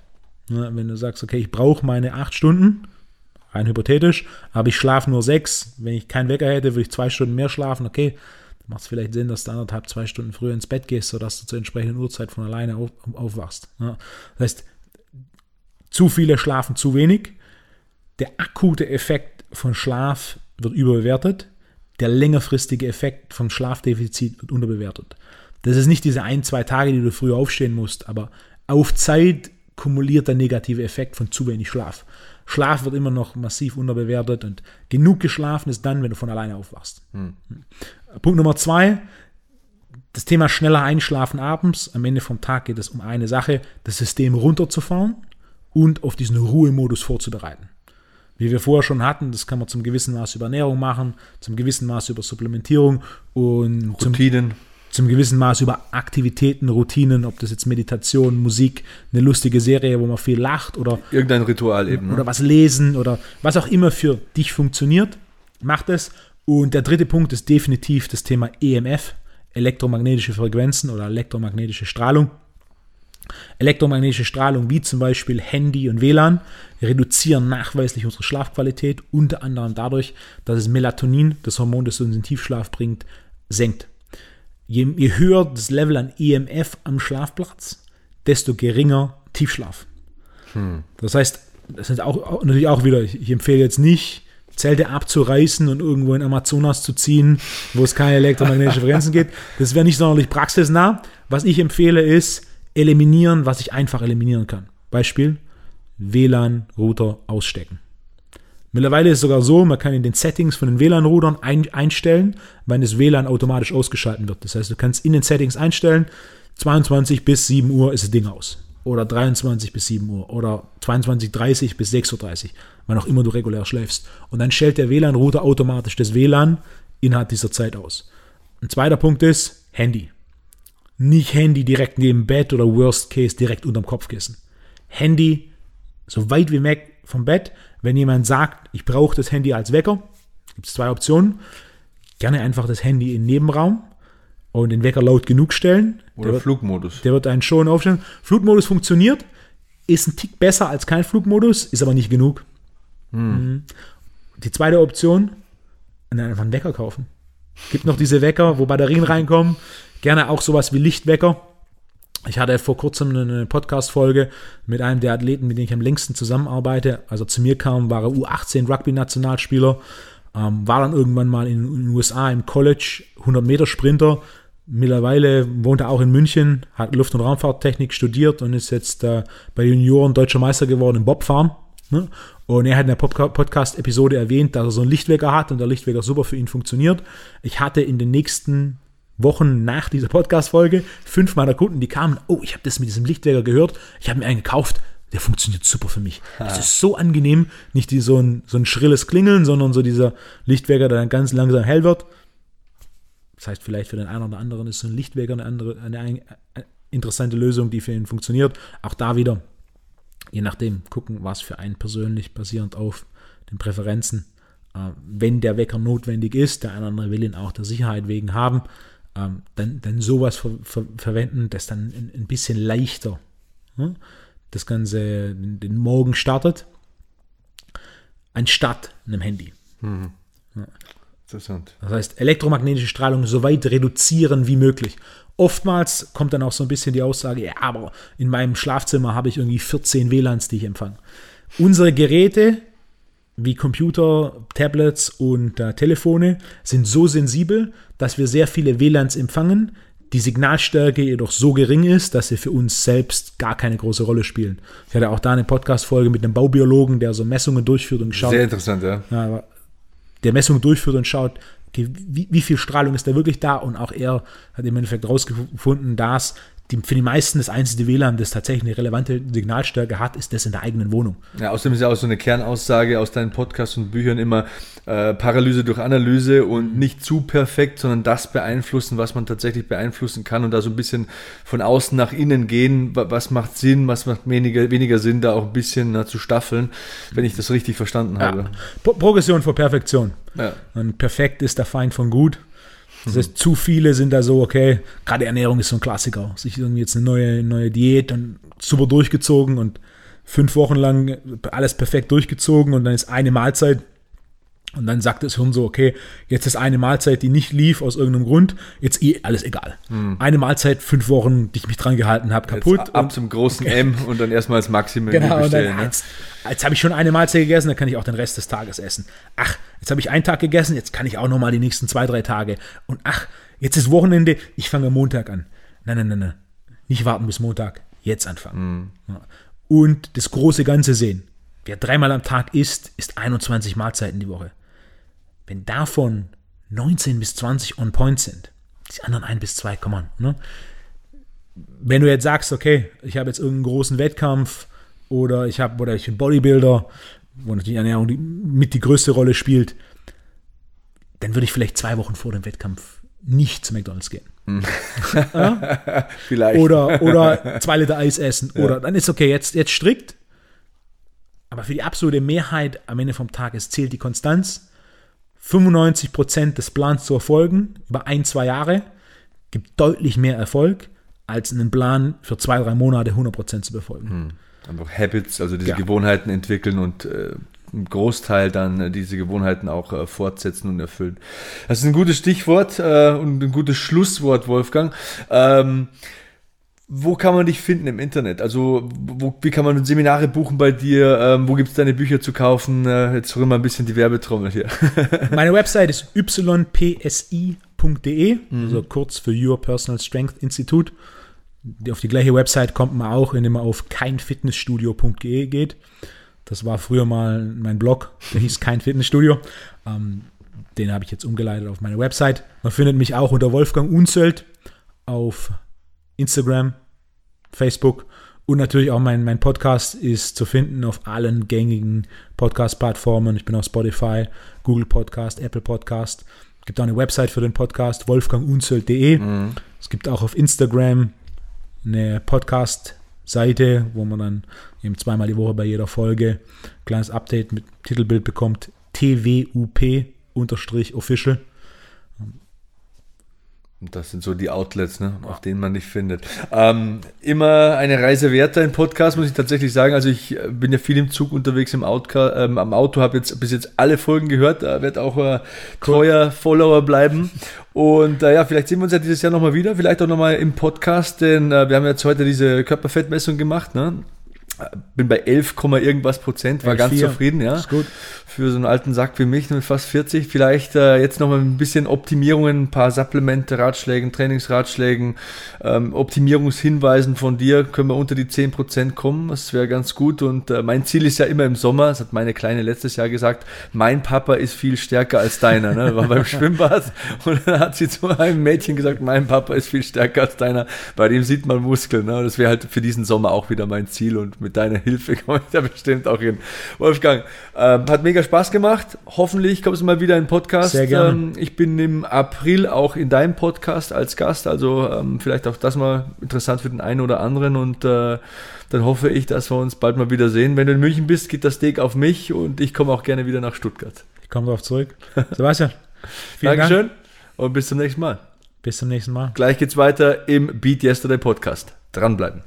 Ne, wenn du sagst, okay, ich brauche meine acht Stunden, rein hypothetisch, aber ich schlafe nur sechs, wenn ich keinen Wecker hätte, würde ich zwei Stunden mehr schlafen, okay, dann macht es vielleicht Sinn, dass du anderthalb, zwei Stunden früher ins Bett gehst, sodass du zur entsprechenden Uhrzeit von alleine auf, aufwachst. Ne? Das heißt, zu viele schlafen zu wenig. Der akute Effekt von Schlaf wird überbewertet. Der längerfristige Effekt vom Schlafdefizit wird unterbewertet. Das ist nicht diese ein, zwei Tage, die du früher aufstehen musst, aber auf Zeit kumuliert der negative Effekt von zu wenig Schlaf. Schlaf wird immer noch massiv unterbewertet und genug geschlafen ist dann, wenn du von alleine aufwachst. Punkt Nummer zwei, das Thema schneller einschlafen abends. Am Ende vom Tag geht es um eine Sache, das System runterzufahren und auf diesen Ruhemodus vorzubereiten. Wie wir vorher schon hatten, das kann man zum gewissen Maß über Ernährung machen, zum gewissen Maß über Supplementierung und zum, Routinen. zum gewissen Maß über Aktivitäten, Routinen, ob das jetzt Meditation, Musik, eine lustige Serie, wo man viel lacht oder Irgendein Ritual eben. oder Ne? was lesen oder was auch immer für dich funktioniert, macht es. Und der dritte Punkt ist definitiv das Thema EMF, elektromagnetische Frequenzen oder elektromagnetische Strahlung. Elektromagnetische Strahlung, wie zum Beispiel Handy und WLAN, reduzieren nachweislich unsere Schlafqualität, unter anderem dadurch, dass es Melatonin, das Hormon, das uns in Tiefschlaf bringt, senkt. Je, je höher das Level an EMF am Schlafplatz, desto geringer Tiefschlaf. Das heißt, das ist auch, auch natürlich auch wieder, ich, ich empfehle jetzt nicht, Zelte abzureißen und irgendwo in Amazonas zu ziehen, wo es keine elektromagnetischen Frequenzen gibt. Das wäre nicht sonderlich praxisnah. Was ich empfehle, ist eliminieren, was ich einfach eliminieren kann. Beispiel WLAN-Router ausstecken. Mittlerweile ist es sogar so, man kann in den Settings von den WLAN-Routern ein, einstellen, wann das WLAN automatisch ausgeschalten wird. Das heißt, du kannst in den Settings einstellen, 22 bis 7 Uhr ist das Ding aus. Oder 23 bis 7 Uhr. Oder 22.30 bis 6.30 Uhr, wann auch immer du regulär schläfst. Und dann stellt der WLAN-Router automatisch das WLAN innerhalb dieser Zeit aus. Ein zweiter Punkt ist Handy. Nicht Handy direkt neben Bett oder Worst Case direkt unterm Kopfkissen. Handy so weit wie weg vom Bett. Wenn jemand sagt, ich brauche das Handy als Wecker, gibt es zwei Optionen. Gerne einfach das Handy im Nebenraum und den Wecker laut genug stellen. Oder der Flugmodus. Wird, der wird einen schon aufstellen. Flugmodus funktioniert, ist ein Tick besser als kein Flugmodus, ist aber nicht genug. Mhm. Die zweite Option, einfach einen Wecker kaufen. Gibt noch diese Wecker, wo Batterien reinkommen. Gerne auch sowas wie Lichtwecker. Ich hatte vor kurzem eine Podcast-Folge mit einem der Athleten, mit dem ich am längsten zusammenarbeite. Also zu mir kam, war er U18 Rugby-Nationalspieler, ähm, war dann irgendwann mal in, den USA im College, 100 Meter Sprinter. Mittlerweile wohnt er auch in München, hat Luft- und Raumfahrttechnik studiert und ist jetzt äh, bei Junioren deutscher Meister geworden im Bobfahren. Ne? Und er hat in der Podcast-Episode erwähnt, dass er so einen Lichtwecker hat und der Lichtwecker super für ihn funktioniert. Ich hatte in den nächsten Wochen nach dieser Podcast-Folge fünf meiner Kunden, die kamen, oh, ich habe das mit diesem Lichtwecker gehört, ich habe mir einen gekauft, der funktioniert super für mich. Es ist so angenehm, nicht die, so, ein, so ein schrilles Klingeln, sondern so dieser Lichtwecker, der dann ganz langsam hell wird. Das heißt, vielleicht für den einen oder anderen ist so ein Lichtwecker eine, andere, eine, eine interessante Lösung, die für ihn funktioniert. Auch da wieder, je nachdem, gucken, was für einen persönlich basierend auf den Präferenzen. Äh, wenn der Wecker notwendig ist, der eine oder andere will ihn auch der Sicherheit wegen haben, ähm, dann, dann sowas ver, ver, verwenden, das dann ein, ein bisschen leichter hm, das Ganze den Morgen startet, anstatt einem Handy. Mhm. Ja. Interessant. Das heißt, elektromagnetische Strahlung so weit reduzieren wie möglich. Oftmals kommt dann auch so ein bisschen die Aussage, ja, aber in meinem Schlafzimmer habe ich irgendwie 14 WLANs, die ich empfange. Unsere Geräte wie Computer, Tablets und äh, Telefone sind so sensibel, dass wir sehr viele WLANs empfangen, die Signalstärke jedoch so gering ist, dass sie für uns selbst gar keine große Rolle spielen. Ich hatte auch da eine Podcast-Folge mit einem Baubiologen, der so Messungen durchführt und schaut. Sehr interessant, ja. ja der Messungen durchführt und schaut, okay, wie, wie, viel Strahlung ist da wirklich da? Und auch er hat im Endeffekt herausgefunden, dass die, für die meisten das einzige WLAN, das tatsächlich eine relevante Signalstärke hat, ist das in der eigenen Wohnung. Ja, außerdem ist ja auch so eine Kernaussage aus deinen Podcasts und Büchern immer äh, Paralyse durch Analyse und nicht zu perfekt, sondern das beeinflussen, was man tatsächlich beeinflussen kann und da so ein bisschen von außen nach innen gehen, was macht Sinn, was macht weniger, weniger Sinn, da auch ein bisschen na, zu staffeln, wenn ich das richtig verstanden habe. Ja. Pro Progression vor Perfektion. Ja. Und perfekt ist der Feind von gut. Das heißt, zu viele sind da so, okay, gerade Ernährung ist so ein Klassiker. Sich irgendwie jetzt eine neue, neue Diät und super durchgezogen und fünf Wochen lang alles perfekt durchgezogen und dann ist eine Mahlzeit und dann sagt das Hirn so, okay, jetzt ist eine Mahlzeit, die nicht lief aus irgendeinem Grund, jetzt eh alles egal. Hm. Eine Mahlzeit, fünf Wochen, die ich mich dran gehalten habe, kaputt. Jetzt ab zum großen okay. M und dann erstmal das Maximum genau, bestellen. Dann, ne? Jetzt, jetzt habe ich schon eine Mahlzeit gegessen, dann kann ich auch den Rest des Tages essen. Ach, jetzt habe ich einen Tag gegessen, jetzt kann ich auch nochmal die nächsten zwei, drei Tage. Und ach, jetzt ist Wochenende, ich fange Montag an. Nein, nein, nein, nein. Nicht warten bis Montag, jetzt anfangen. Hm. Und das große Ganze sehen. Wer dreimal am Tag isst, isst 21 Mahlzeiten die Woche. Wenn davon 19 bis 20 on point sind, die anderen ein bis zwei, come on. Ne? Wenn du jetzt sagst, okay, ich habe jetzt irgendeinen großen Wettkampf oder ich habe oder ich bin Bodybuilder, wo natürlich Ernährung die, mit die größte Rolle spielt, dann würde ich vielleicht zwei Wochen vor dem Wettkampf nicht zu McDonalds gehen. Ja? Vielleicht. Oder, oder zwei Liter Eis essen. Ja. Oder dann ist okay, jetzt, jetzt strikt. Aber für die absolute Mehrheit am Ende vom Tag zählt die Konstanz 95% des Plans zu erfolgen über ein, zwei Jahre gibt deutlich mehr Erfolg, als einen Plan für zwei, drei Monate 100% zu befolgen. Hm. Einfach Habits, also diese ja. Gewohnheiten entwickeln und äh, im Großteil dann äh, diese Gewohnheiten auch äh, fortsetzen und erfüllen. Das ist ein gutes Stichwort äh, und ein gutes Schlusswort, Wolfgang. Ähm, wo kann man dich finden im Internet? Also, wo, wie kann man Seminare buchen bei dir? Ähm, wo gibt es deine Bücher zu kaufen? Äh, jetzt rühren wir ein bisschen die Werbetrommel hier. Meine Website ist ypsi.de, mhm. also kurz für Your Personal Strength Institute. Auf die gleiche Website kommt man auch, indem man auf keinfitnessstudio.de geht. Das war früher mal mein Blog, der hieß Kein Fitnessstudio. Ähm, den habe ich jetzt umgeleitet auf meine Website. Man findet mich auch unter Wolfgang Unzöld auf Instagram, Facebook und natürlich auch mein, mein Podcast ist zu finden auf allen gängigen Podcast-Plattformen. Ich bin auf Spotify, Google Podcast, Apple Podcast. Es gibt auch eine Website für den Podcast, wolfgangunzelt.de. Mhm. Es gibt auch auf Instagram eine Podcast-Seite, wo man dann eben zweimal die Woche bei jeder Folge ein kleines Update mit Titelbild bekommt. TWUP-Official. Das sind so die Outlets, ne, auf denen man dich findet. Ähm, immer eine Reise wert, dein Podcast, muss ich tatsächlich sagen. Also ich äh, bin ja viel im Zug unterwegs im Auto, ähm, am Auto, habe jetzt bis jetzt alle Folgen gehört, da wird auch äh, treuer Follower bleiben. Und äh, ja, vielleicht sehen wir uns ja dieses Jahr nochmal wieder, vielleicht auch nochmal im Podcast, denn äh, wir haben jetzt heute diese Körperfettmessung gemacht, ne? Bin bei 11, irgendwas Prozent, war ganz zufrieden, ja. Ist gut. Für so einen alten Sack wie mich mit fast 40. Vielleicht äh, jetzt noch mal ein bisschen Optimierungen, ein paar Supplemente, Ratschlägen, Trainingsratschlägen, ähm, Optimierungshinweisen von dir. Können wir unter die 10 Prozent kommen. Das wäre ganz gut. Und äh, mein Ziel ist ja immer im Sommer, das hat meine Kleine letztes Jahr gesagt, mein Papa ist viel stärker als deiner. Ne? War beim Schwimmbad und dann hat sie zu einem Mädchen gesagt, mein Papa ist viel stärker als deiner. Bei dem sieht man Muskeln. Ne? Das wäre halt für diesen Sommer auch wieder mein Ziel und mit deiner Hilfe komme ich da bestimmt auch hin. Wolfgang, äh, hat mega Spaß gemacht. Hoffentlich kommst du mal wieder in den Podcast. Sehr gerne. Ähm, ich bin im April auch in deinem Podcast als Gast, also ähm, vielleicht auch das mal interessant für den einen oder anderen und äh, dann hoffe ich, dass wir uns bald mal wieder sehen. Wenn du in München bist, geht das Steak auf mich und ich komme auch gerne wieder nach Stuttgart. Ich komme darauf zurück. Sebastian, vielen Dankeschön Dank. und bis zum nächsten Mal. Bis zum nächsten Mal. Gleich geht's weiter im Beat Yesterday Podcast. Dranbleiben.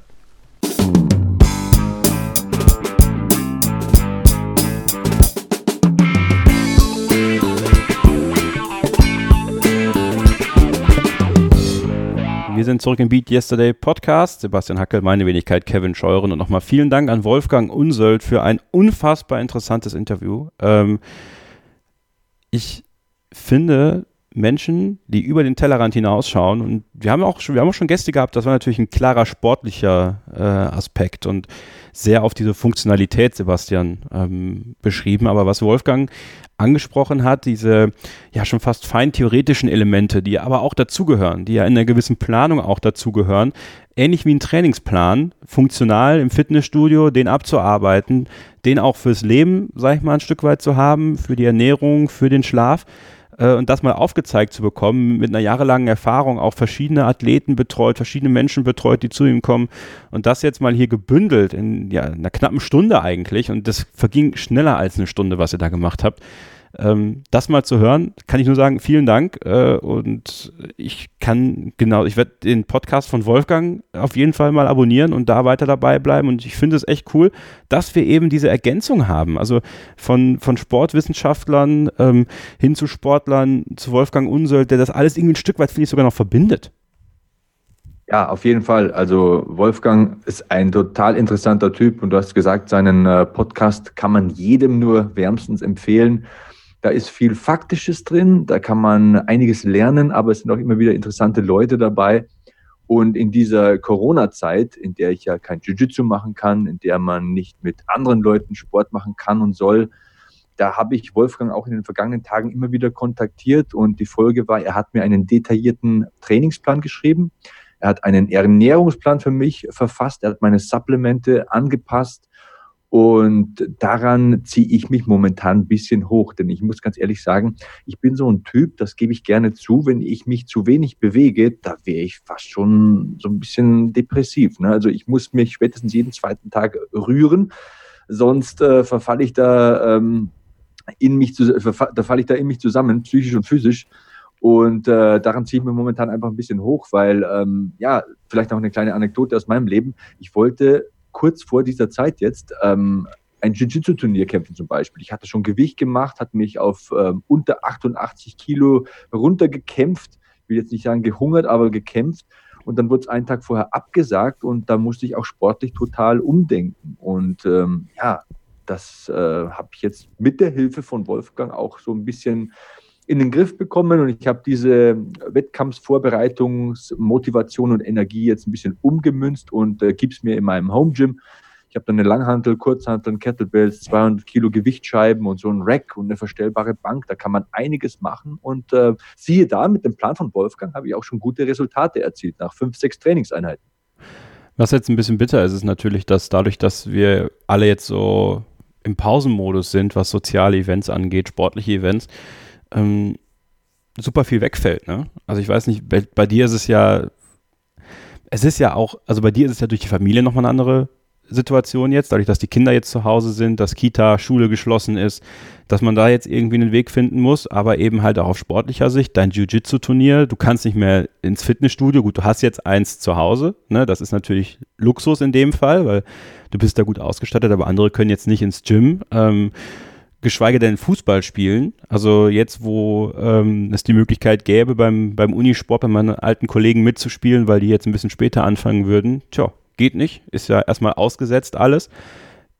Wir sind zurück im Beat Yesterday Podcast. Sebastian Hackel, meine Wenigkeit Kevin Scheuren und nochmal vielen Dank an Wolfgang Unsöld für ein unfassbar interessantes Interview. Ähm, ich finde Menschen, die über den Tellerrand hinausschauen und wir haben auch schon, wir haben auch schon Gäste gehabt, das war natürlich ein klarer sportlicher äh, Aspekt und sehr auf diese Funktionalität, Sebastian, ähm, beschrieben. Aber was Wolfgang angesprochen hat, diese ja schon fast fein theoretischen Elemente, die aber auch dazugehören, die ja in einer gewissen Planung auch dazugehören, ähnlich wie ein Trainingsplan, funktional im Fitnessstudio, den abzuarbeiten, den auch fürs Leben, sag ich mal, ein Stück weit zu haben, für die Ernährung, für den Schlaf äh, und das mal aufgezeigt zu bekommen, mit einer jahrelangen Erfahrung auch verschiedene Athleten betreut, verschiedene Menschen betreut, die zu ihm kommen und das jetzt mal hier gebündelt in ja, einer knappen Stunde eigentlich und das verging schneller als eine Stunde, was ihr da gemacht habt. Ähm, das mal zu hören, kann ich nur sagen, vielen Dank. Äh, und ich kann, genau, ich werde den Podcast von Wolfgang auf jeden Fall mal abonnieren und da weiter dabei bleiben. Und ich finde es echt cool, dass wir eben diese Ergänzung haben. Also von, von Sportwissenschaftlern ähm, hin zu Sportlern, zu Wolfgang Unsöld, der das alles irgendwie ein Stück weit, finde ich, sogar noch verbindet. Ja, auf jeden Fall. Also Wolfgang ist ein total interessanter Typ und du hast gesagt, seinen äh, Podcast kann man jedem nur wärmstens empfehlen. Da ist viel Faktisches drin, da kann man einiges lernen, aber es sind auch immer wieder interessante Leute dabei. Und in dieser Corona-Zeit, in der ich ja kein Jiu-Jitsu machen kann, in der man nicht mit anderen Leuten Sport machen kann und soll, da habe ich Wolfgang auch in den vergangenen Tagen immer wieder kontaktiert und die Folge war, er hat mir einen detaillierten Trainingsplan geschrieben. Er hat einen Ernährungsplan für mich verfasst. Er hat meine Supplemente angepasst. Und daran ziehe ich mich momentan ein bisschen hoch, denn ich muss ganz ehrlich sagen, ich bin so ein Typ, das gebe ich gerne zu, wenn ich mich zu wenig bewege, da wäre ich fast schon so ein bisschen depressiv. Ne? Also ich muss mich spätestens jeden zweiten Tag rühren, sonst äh, verfalle ich da ähm, in mich zu, da falle ich da in mich zusammen, psychisch und physisch. Und äh, daran ziehe ich mir momentan einfach ein bisschen hoch, weil, ähm, ja, vielleicht noch eine kleine Anekdote aus meinem Leben. Ich wollte kurz vor dieser Zeit jetzt ähm, ein Jiu-Jitsu-Turnier kämpfen zum Beispiel. Ich hatte schon Gewicht gemacht, hatte mich auf ähm, unter 88 Kilo runtergekämpft. Ich will jetzt nicht sagen gehungert, aber gekämpft. Und dann wurde es einen Tag vorher abgesagt und da musste ich auch sportlich total umdenken. Und ähm, ja, das äh, habe ich jetzt mit der Hilfe von Wolfgang auch so ein bisschen in den Griff bekommen und ich habe diese Wettkampfsvorbereitungsmotivation und Energie jetzt ein bisschen umgemünzt und äh, es mir in meinem Home Gym. Ich habe dann eine Langhantel, Kurzhantel, Kettlebells, 200 Kilo Gewichtsscheiben und so ein Rack und eine verstellbare Bank. Da kann man einiges machen. Und äh, siehe da, mit dem Plan von Wolfgang habe ich auch schon gute Resultate erzielt nach fünf, sechs Trainingseinheiten. Was jetzt ein bisschen bitter ist, ist natürlich, dass dadurch, dass wir alle jetzt so im Pausenmodus sind, was soziale Events angeht, sportliche Events, ähm, super viel wegfällt. Ne? Also ich weiß nicht, bei, bei, dir ist es ja, es ist ja auch, also bei dir ist es ja durch die Familie nochmal eine andere Situation jetzt, dadurch, dass die Kinder jetzt zu Hause sind, dass Kita, Schule geschlossen ist, dass man da jetzt irgendwie einen Weg finden muss, aber eben halt auch auf sportlicher Sicht, dein Jiu-Jitsu-Turnier, du kannst nicht mehr ins Fitnessstudio, gut, du hast jetzt eins zu Hause, ne, das ist natürlich Luxus in dem Fall, weil du bist da gut ausgestattet, aber andere können jetzt nicht ins Gym. Ähm, geschweige denn Fußball spielen. Also jetzt, wo ähm, es die Möglichkeit gäbe, beim, beim Unisport bei meinen alten Kollegen mitzuspielen, weil die jetzt ein bisschen später anfangen würden, tja, geht nicht, ist ja erstmal ausgesetzt alles.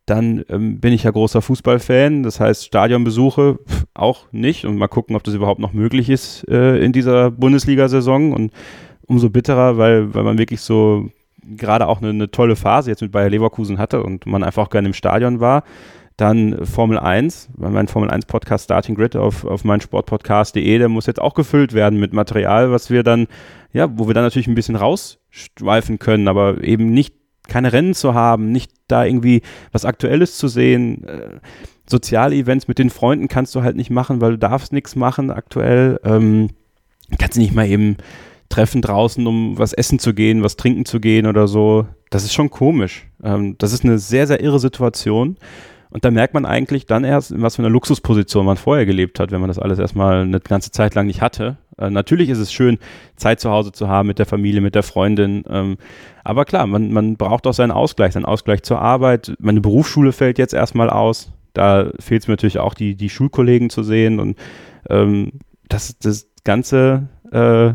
Dann ähm, bin ich ja großer Fußballfan, das heißt Stadionbesuche pff, auch nicht und mal gucken, ob das überhaupt noch möglich ist äh, in dieser Bundesliga-Saison und umso bitterer, weil, weil man wirklich so gerade auch eine, eine tolle Phase jetzt mit Bayer Leverkusen hatte und man einfach auch gerne im Stadion war. Dann Formel 1, mein Formel 1 Podcast Starting Grid auf, auf meinsportpodcast.de, der muss jetzt auch gefüllt werden mit Material, was wir dann, ja, wo wir dann natürlich ein bisschen rausschweifen können, aber eben nicht keine Rennen zu haben, nicht da irgendwie was Aktuelles zu sehen. Äh, Sozialevents mit den Freunden kannst du halt nicht machen, weil du darfst nichts machen aktuell. Ähm, kannst nicht mal eben treffen draußen, um was essen zu gehen, was trinken zu gehen oder so. Das ist schon komisch. Ähm, das ist eine sehr, sehr irre Situation. Und da merkt man eigentlich dann erst, in was für einer Luxusposition man vorher gelebt hat, wenn man das alles erstmal eine ganze Zeit lang nicht hatte. Äh, natürlich ist es schön, Zeit zu Hause zu haben mit der Familie, mit der Freundin. Ähm, aber klar, man, man braucht auch seinen Ausgleich, seinen Ausgleich zur Arbeit. Meine Berufsschule fällt jetzt erstmal aus. Da fehlt es mir natürlich auch, die, die Schulkollegen zu sehen. Und ähm, das, das Ganze äh,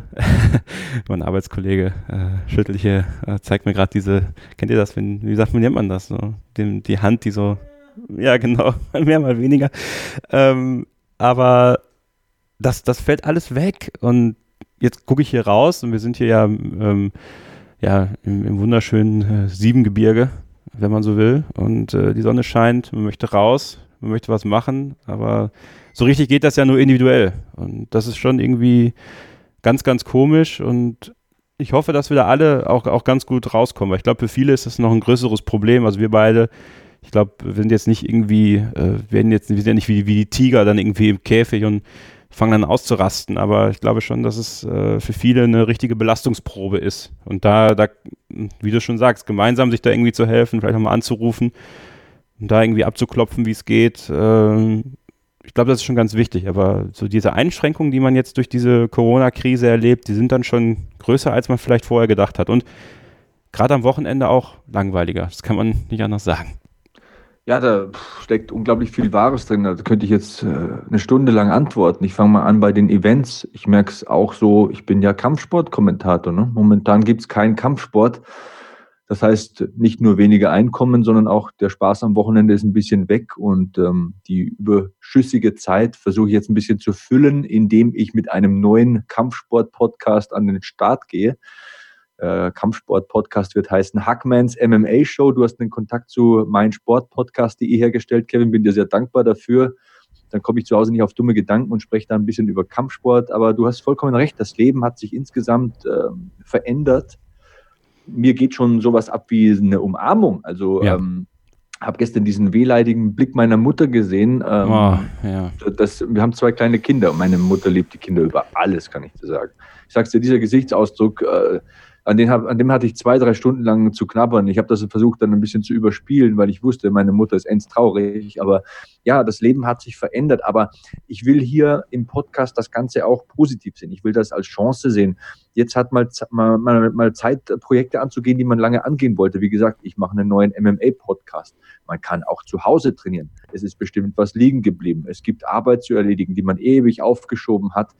mein Arbeitskollege äh, schüttelt hier, äh, zeigt mir gerade diese, kennt ihr das, wenn, wie sagt man, nennt man das so? Die, die Hand, die so ja, genau. Mehr, mal weniger. Ähm, aber das, das fällt alles weg. Und jetzt gucke ich hier raus und wir sind hier ja, ähm, ja im, im wunderschönen äh, Siebengebirge, wenn man so will. Und äh, die Sonne scheint, man möchte raus, man möchte was machen, aber so richtig geht das ja nur individuell. Und das ist schon irgendwie ganz, ganz komisch und ich hoffe, dass wir da alle auch, auch ganz gut rauskommen. Weil ich glaube, für viele ist das noch ein größeres Problem. Also wir beide ich glaube, wir sind jetzt nicht irgendwie, äh, werden jetzt, wir sind ja nicht wie, wie die Tiger dann irgendwie im Käfig und fangen dann auszurasten, aber ich glaube schon, dass es äh, für viele eine richtige Belastungsprobe ist. Und da, da, wie du schon sagst, gemeinsam sich da irgendwie zu helfen, vielleicht nochmal anzurufen und da irgendwie abzuklopfen, wie es geht, äh, ich glaube, das ist schon ganz wichtig. Aber so diese Einschränkungen, die man jetzt durch diese Corona-Krise erlebt, die sind dann schon größer, als man vielleicht vorher gedacht hat. Und gerade am Wochenende auch langweiliger. Das kann man nicht anders sagen. Ja, da steckt unglaublich viel Wahres drin. Da könnte ich jetzt äh, eine Stunde lang antworten. Ich fange mal an bei den Events. Ich merke es auch so, ich bin ja Kampfsportkommentator. Ne? Momentan gibt es keinen Kampfsport. Das heißt, nicht nur weniger Einkommen, sondern auch der Spaß am Wochenende ist ein bisschen weg und ähm, die überschüssige Zeit versuche ich jetzt ein bisschen zu füllen, indem ich mit einem neuen Kampfsport-Podcast an den Start gehe äh, Kampfsport-Podcast wird heißen Hackmans MMA Show. Du hast den Kontakt zu meinsportpodcast.de hergestellt, Kevin. Bin dir sehr dankbar dafür. Dann komme ich zu Hause nicht auf dumme Gedanken und spreche da ein bisschen über Kampfsport. Aber du hast vollkommen recht. Das Leben hat sich insgesamt äh, verändert. Mir geht schon sowas ab wie eine Umarmung. Also ja. ähm, habe gestern diesen wehleidigen Blick meiner Mutter gesehen. Ähm, oh, ja. das, wir haben zwei kleine Kinder und meine Mutter liebt die Kinder über alles, kann ich dir sagen. Ich sag's dir, dieser Gesichtsausdruck, äh, an, den hab, an dem hatte ich zwei, drei Stunden lang zu knabbern. Ich habe das versucht dann ein bisschen zu überspielen, weil ich wusste, meine Mutter ist ends traurig. Aber ja, das Leben hat sich verändert. Aber ich will hier im Podcast das Ganze auch positiv sehen. Ich will das als Chance sehen. Jetzt hat mal, mal, mal, mal Zeit, Projekte anzugehen, die man lange angehen wollte. Wie gesagt, ich mache einen neuen MMA-Podcast. Man kann auch zu Hause trainieren. Es ist bestimmt was liegen geblieben. Es gibt Arbeit zu erledigen, die man ewig aufgeschoben hat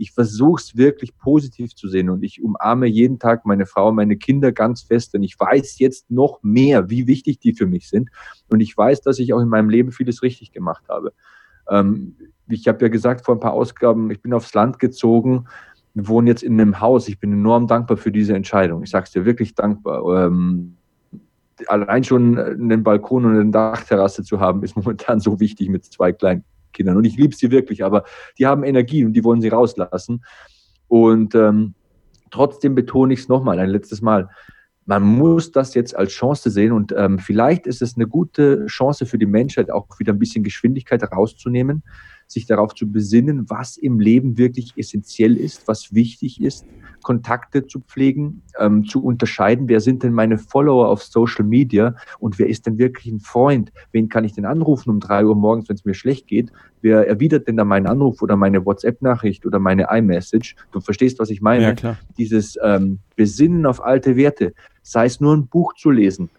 ich versuche es wirklich positiv zu sehen und ich umarme jeden Tag meine Frau, meine Kinder ganz fest, denn ich weiß jetzt noch mehr, wie wichtig die für mich sind und ich weiß, dass ich auch in meinem Leben vieles richtig gemacht habe. Ähm, ich habe ja gesagt vor ein paar Ausgaben, ich bin aufs Land gezogen, wohne jetzt in einem Haus. Ich bin enorm dankbar für diese Entscheidung. Ich sage es dir wirklich dankbar. Ähm, allein schon einen Balkon und eine Dachterrasse zu haben, ist momentan so wichtig mit zwei kleinen Kindern. Und ich liebe sie wirklich, aber die haben Energie und die wollen sie rauslassen. Und ähm, trotzdem betone ich es nochmal, ein letztes Mal. Man muss das jetzt als Chance sehen und ähm, vielleicht ist es eine gute Chance für die Menschheit, auch wieder ein bisschen Geschwindigkeit rauszunehmen, sich darauf zu besinnen, was im Leben wirklich essentiell ist, was wichtig ist, Kontakte zu pflegen, ähm, zu unterscheiden, wer sind denn meine Follower auf Social Media und wer ist denn wirklich ein Freund? Wen kann ich denn anrufen um drei Uhr morgens, wenn es mir schlecht geht? Wer erwidert denn da meinen Anruf oder meine WhatsApp-Nachricht oder meine iMessage? Du verstehst, was ich meine? Ja, klar. Dieses ähm, Besinnen auf alte Werte, sei es nur ein Buch zu lesen,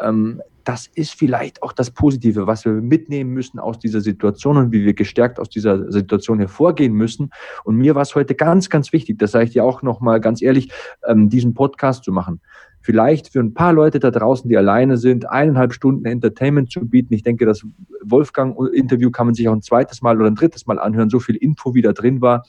ähm, das ist vielleicht auch das Positive, was wir mitnehmen müssen aus dieser Situation und wie wir gestärkt aus dieser Situation hervorgehen müssen. Und mir war es heute ganz, ganz wichtig, das sage ich dir auch nochmal ganz ehrlich, ähm, diesen Podcast zu machen. Vielleicht für ein paar Leute da draußen, die alleine sind, eineinhalb Stunden Entertainment zu bieten. Ich denke, das Wolfgang-Interview kann man sich auch ein zweites Mal oder ein drittes Mal anhören, so viel Info wie da drin war.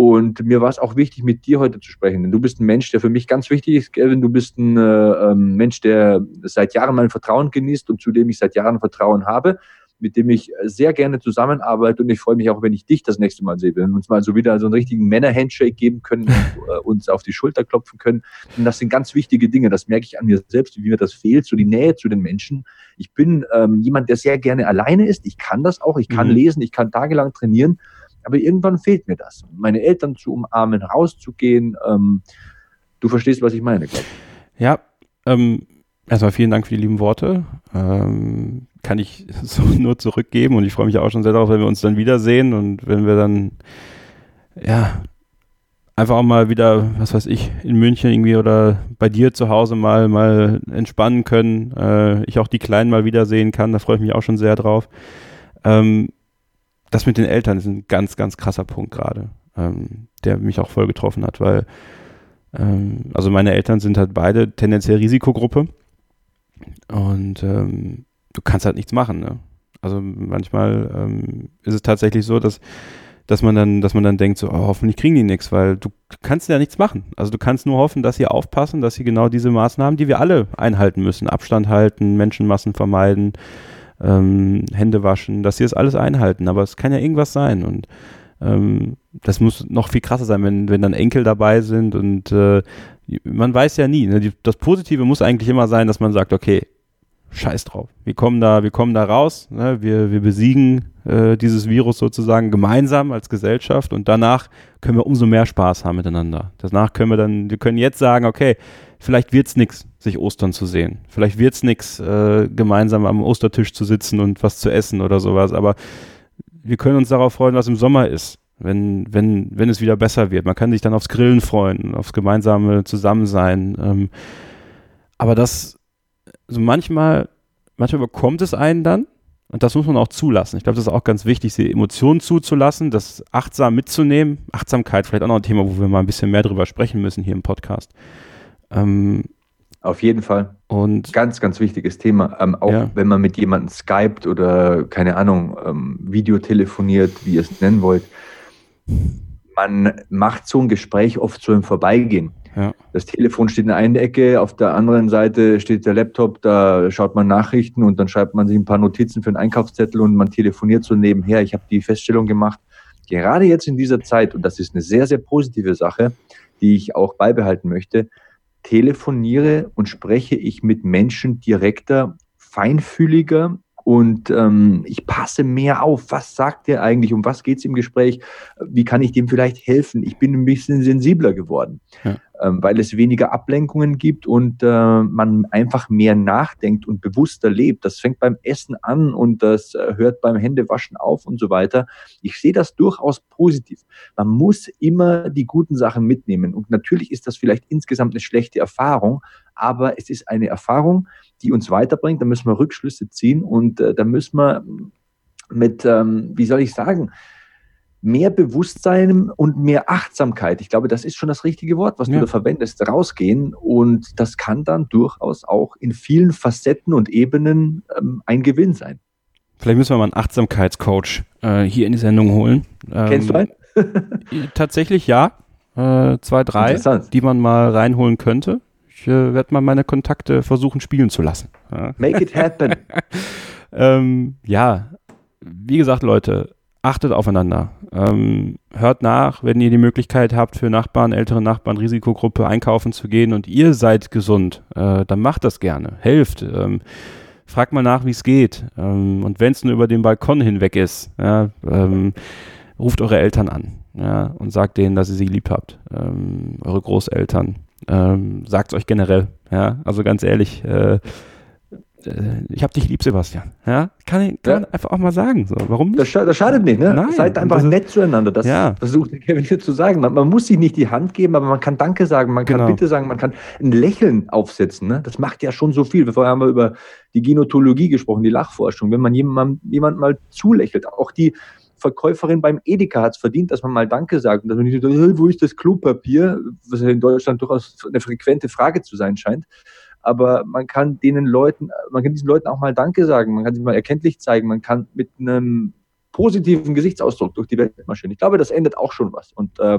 Und mir war es auch wichtig, mit dir heute zu sprechen. Denn du bist ein Mensch, der für mich ganz wichtig ist, Gavin. Du bist ein äh, ähm, Mensch, der seit Jahren mein Vertrauen genießt und zu dem ich seit Jahren Vertrauen habe, mit dem ich sehr gerne zusammenarbeite. Und ich freue mich auch, wenn ich dich das nächste Mal sehe. Wenn wir uns mal so wieder so einen richtigen Männer-Handshake geben können und äh, uns auf die Schulter klopfen können. Und das sind ganz wichtige Dinge. Das merke ich an mir selbst, wie mir das fehlt, so die Nähe zu den Menschen. Ich bin ähm, jemand, der sehr gerne alleine ist. Ich kann das auch. Ich kann mhm. lesen. Ich kann tagelang trainieren. Aber irgendwann fehlt mir das. Meine Eltern zu umarmen, rauszugehen. Ähm, du verstehst, was ich meine, glaube ich. Ja, ähm, erstmal vielen Dank für die lieben Worte. Ähm, kann ich so nur zurückgeben und ich freue mich auch schon sehr darauf, wenn wir uns dann wiedersehen und wenn wir dann, ja, einfach auch mal wieder, was weiß ich, in München irgendwie oder bei dir zu Hause mal, mal entspannen können. Äh, ich auch die Kleinen mal wiedersehen kann, da freue ich mich auch schon sehr drauf. Ähm, das mit den Eltern ist ein ganz, ganz krasser Punkt gerade, ähm, der mich auch voll getroffen hat, weil ähm, also meine Eltern sind halt beide tendenziell Risikogruppe und ähm, du kannst halt nichts machen. Ne? Also manchmal ähm, ist es tatsächlich so, dass dass man dann, dass man dann denkt, so, oh, hoffentlich kriegen die nichts, weil du kannst ja nichts machen. Also du kannst nur hoffen, dass sie aufpassen, dass sie genau diese Maßnahmen, die wir alle einhalten müssen, Abstand halten, Menschenmassen vermeiden, ähm, Hände waschen, dass sie das alles einhalten. Aber es kann ja irgendwas sein und ähm, das muss noch viel krasser sein, wenn, wenn dann Enkel dabei sind und äh, man weiß ja nie. Ne? Die, das Positive muss eigentlich immer sein, dass man sagt, okay, scheiß drauf. Wir kommen da, wir kommen da raus, ne? wir, wir besiegen äh, dieses Virus sozusagen gemeinsam als Gesellschaft und danach können wir umso mehr Spaß haben miteinander. Danach können wir dann, wir können jetzt sagen, okay, vielleicht wird's nix, sich Ostern zu sehen. Vielleicht wird's nix, äh, gemeinsam am Ostertisch zu sitzen und was zu essen oder sowas. Aber wir können uns darauf freuen, was im Sommer ist, wenn, wenn, wenn es wieder besser wird. Man kann sich dann aufs Grillen freuen, aufs gemeinsame Zusammensein. Ähm, aber das, so manchmal, manchmal bekommt es einen dann. Und das muss man auch zulassen. Ich glaube, das ist auch ganz wichtig, die Emotionen zuzulassen, das achtsam mitzunehmen. Achtsamkeit, vielleicht auch noch ein Thema, wo wir mal ein bisschen mehr drüber sprechen müssen hier im Podcast. Ähm, Auf jeden Fall. Und ganz, ganz wichtiges Thema. Ähm, auch ja. wenn man mit jemandem skypt oder keine Ahnung, ähm, Videotelefoniert, wie ihr es nennen wollt. Man macht so ein Gespräch oft so im Vorbeigehen. Ja. Das Telefon steht in der einen Ecke, auf der anderen Seite steht der Laptop, da schaut man Nachrichten und dann schreibt man sich ein paar Notizen für einen Einkaufszettel und man telefoniert so nebenher. Ich habe die Feststellung gemacht, gerade jetzt in dieser Zeit, und das ist eine sehr, sehr positive Sache, die ich auch beibehalten möchte, telefoniere und spreche ich mit Menschen direkter, feinfühliger und ähm, ich passe mehr auf. Was sagt er eigentlich? Um was geht es im Gespräch? Wie kann ich dem vielleicht helfen? Ich bin ein bisschen sensibler geworden. Ja weil es weniger Ablenkungen gibt und äh, man einfach mehr nachdenkt und bewusster lebt. Das fängt beim Essen an und das äh, hört beim Händewaschen auf und so weiter. Ich sehe das durchaus positiv. Man muss immer die guten Sachen mitnehmen und natürlich ist das vielleicht insgesamt eine schlechte Erfahrung, aber es ist eine Erfahrung, die uns weiterbringt. Da müssen wir Rückschlüsse ziehen und äh, da müssen wir mit, ähm, wie soll ich sagen, mehr Bewusstsein und mehr Achtsamkeit. Ich glaube, das ist schon das richtige Wort, was ja. du da verwendest, rausgehen. Und das kann dann durchaus auch in vielen Facetten und Ebenen ähm, ein Gewinn sein. Vielleicht müssen wir mal einen Achtsamkeitscoach äh, hier in die Sendung holen. Ähm, Kennst du einen? tatsächlich ja. Äh, zwei, drei, die man mal reinholen könnte. Ich äh, werde mal meine Kontakte versuchen spielen zu lassen. Ja. Make it happen. ähm, ja, wie gesagt, Leute, achtet aufeinander. Ähm, hört nach, wenn ihr die Möglichkeit habt, für Nachbarn, ältere Nachbarn, Risikogruppe einkaufen zu gehen und ihr seid gesund, äh, dann macht das gerne. Helft. Ähm, fragt mal nach, wie es geht. Ähm, und wenn es nur über den Balkon hinweg ist, ja, ähm, ruft eure Eltern an. ja, und sagt denen, dass ihr sie lieb habt. Ähm, eure Großeltern. Ähm, sagt es euch generell. Ja, also ganz ehrlich, äh, äh, ich hab dich lieb, Sebastian. Ja, kann ich kann Ja. einfach auch mal sagen. So, warum nicht? Das, scha das schadet nicht, ne? Nein. Seid einfach ist- nett zueinander. Das Ja. versucht der Kevin hier zu sagen. Man, man muss sich nicht die Hand geben, aber man kann Danke sagen, man kann Genau. Bitte sagen, man kann ein Lächeln aufsetzen. Ne? Das macht ja schon so viel. Vorher haben wir über die Genotologie gesprochen, die Lachforschung. Wenn man jemandem jemand mal zulächelt, auch die Verkäuferin beim Edeka hat es verdient, dass man mal Danke sagt und dass man nicht so, "Hey, wo ist das Klopapier, was ja in Deutschland durchaus eine frequente Frage zu sein scheint. Aber man kann denen Leuten, man kann diesen Leuten auch mal Danke sagen, man kann sich mal erkenntlich zeigen, man kann mit einem positiven Gesichtsausdruck durch die Welt marschieren. Ich glaube, das ändert auch schon was. Und äh,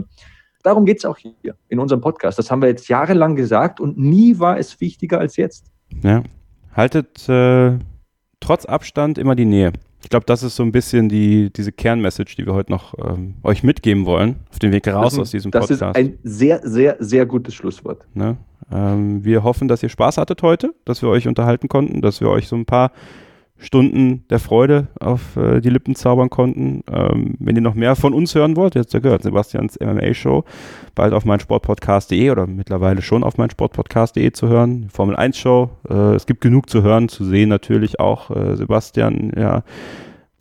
darum geht es auch hier in unserem Podcast. Das haben wir jetzt jahrelang gesagt und nie war es wichtiger als jetzt. Ja. Haltet äh, trotz Abstand immer die Nähe. Ich glaube, das ist so ein bisschen die, diese Kernmessage, die wir heute noch ähm, euch mitgeben wollen, auf dem Weg raus das, aus diesem das Podcast. ist ein sehr, sehr, sehr gutes Schlusswort. Ne? Ähm, wir hoffen, dass ihr Spaß hattet heute, dass wir euch unterhalten konnten, dass wir euch so ein paar Stunden der Freude auf äh, die Lippen zaubern konnten. Ähm, wenn ihr noch mehr von uns hören wollt, jetzt gehört, Sebastians MMA-Show, bald auf meinsportpodcast.de oder mittlerweile schon auf meinsportpodcast.de zu hören. Formel 1-Show, äh, es gibt genug zu hören, zu sehen natürlich auch. Äh, Sebastian, ja,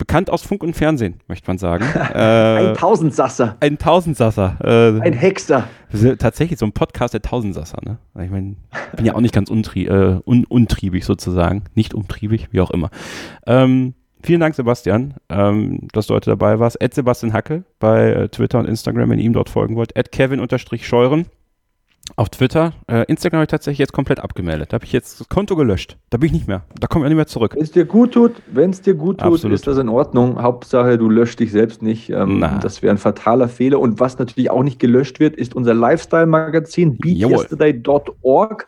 bekannt aus Funk und Fernsehen, möchte man sagen. Ein äh, Tausendsasser, ein Tausendsasser. Äh, ein Hexer. tatsächlich so ein Podcast der Tausendsasser, ne? Ich meine, ich bin ja auch nicht ganz untrie äh, un untriebig sozusagen. Nicht umtriebig, wie auch immer. Ähm, vielen Dank, Sebastian, ähm, dass du heute dabei warst. Ed Sebastian Hacke bei äh, Twitter und Instagram, wenn ihr ihm dort folgen wollt. Ed Kevin-Scheuren auf Twitter. Äh, Instagram habe ich tatsächlich jetzt komplett abgemeldet. Da habe ich jetzt das Konto gelöscht. Da bin ich nicht mehr. Da komme ich auch nicht mehr zurück. Wenn es dir gut tut, wenn es dir gut tut, Absolut. ist das in Ordnung. Hauptsache, du löscht dich selbst nicht. Ähm, das wäre ein fataler Fehler. Und was natürlich auch nicht gelöscht wird, ist unser Lifestyle-Magazin beatyesterday.org.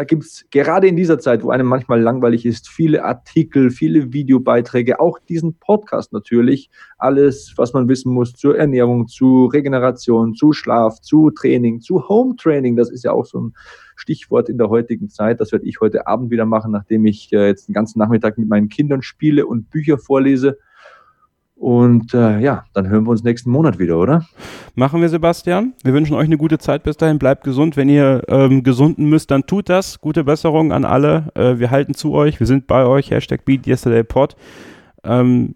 Da gibt es gerade in dieser Zeit, wo einem manchmal langweilig ist, viele Artikel, viele Videobeiträge, auch diesen Podcast natürlich. Alles, was man wissen muss zur Ernährung, zu Regeneration, zu Schlaf, zu Training, zu Home Training. Das ist ja auch so ein Stichwort in der heutigen Zeit. Das werde ich heute Abend wieder machen, nachdem ich äh, jetzt den ganzen Nachmittag mit meinen Kindern spiele und Bücher vorlese. Und äh, ja, dann hören wir uns nächsten Monat wieder, oder? Machen wir, Sebastian. Wir wünschen euch eine gute Zeit bis dahin. Bleibt gesund. Wenn ihr ähm, gesunden müsst, dann tut das. Gute Besserung an alle. Äh, wir halten zu euch. Wir sind bei euch. Hashtag BeatYesterdayPod. Ähm,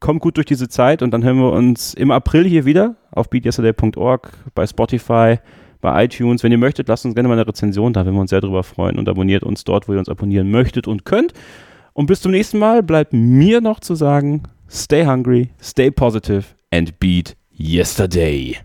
kommt gut durch diese Zeit und dann hören wir uns im April hier wieder auf beatyesterday.org, bei Spotify, bei iTunes. Wenn ihr möchtet, lasst uns gerne mal eine Rezension da, wenn wir uns sehr darüber freuen und abonniert uns dort, wo ihr uns abonnieren möchtet und könnt. Und bis zum nächsten Mal bleibt mir noch zu sagen, stay hungry, stay positive and beat yesterday.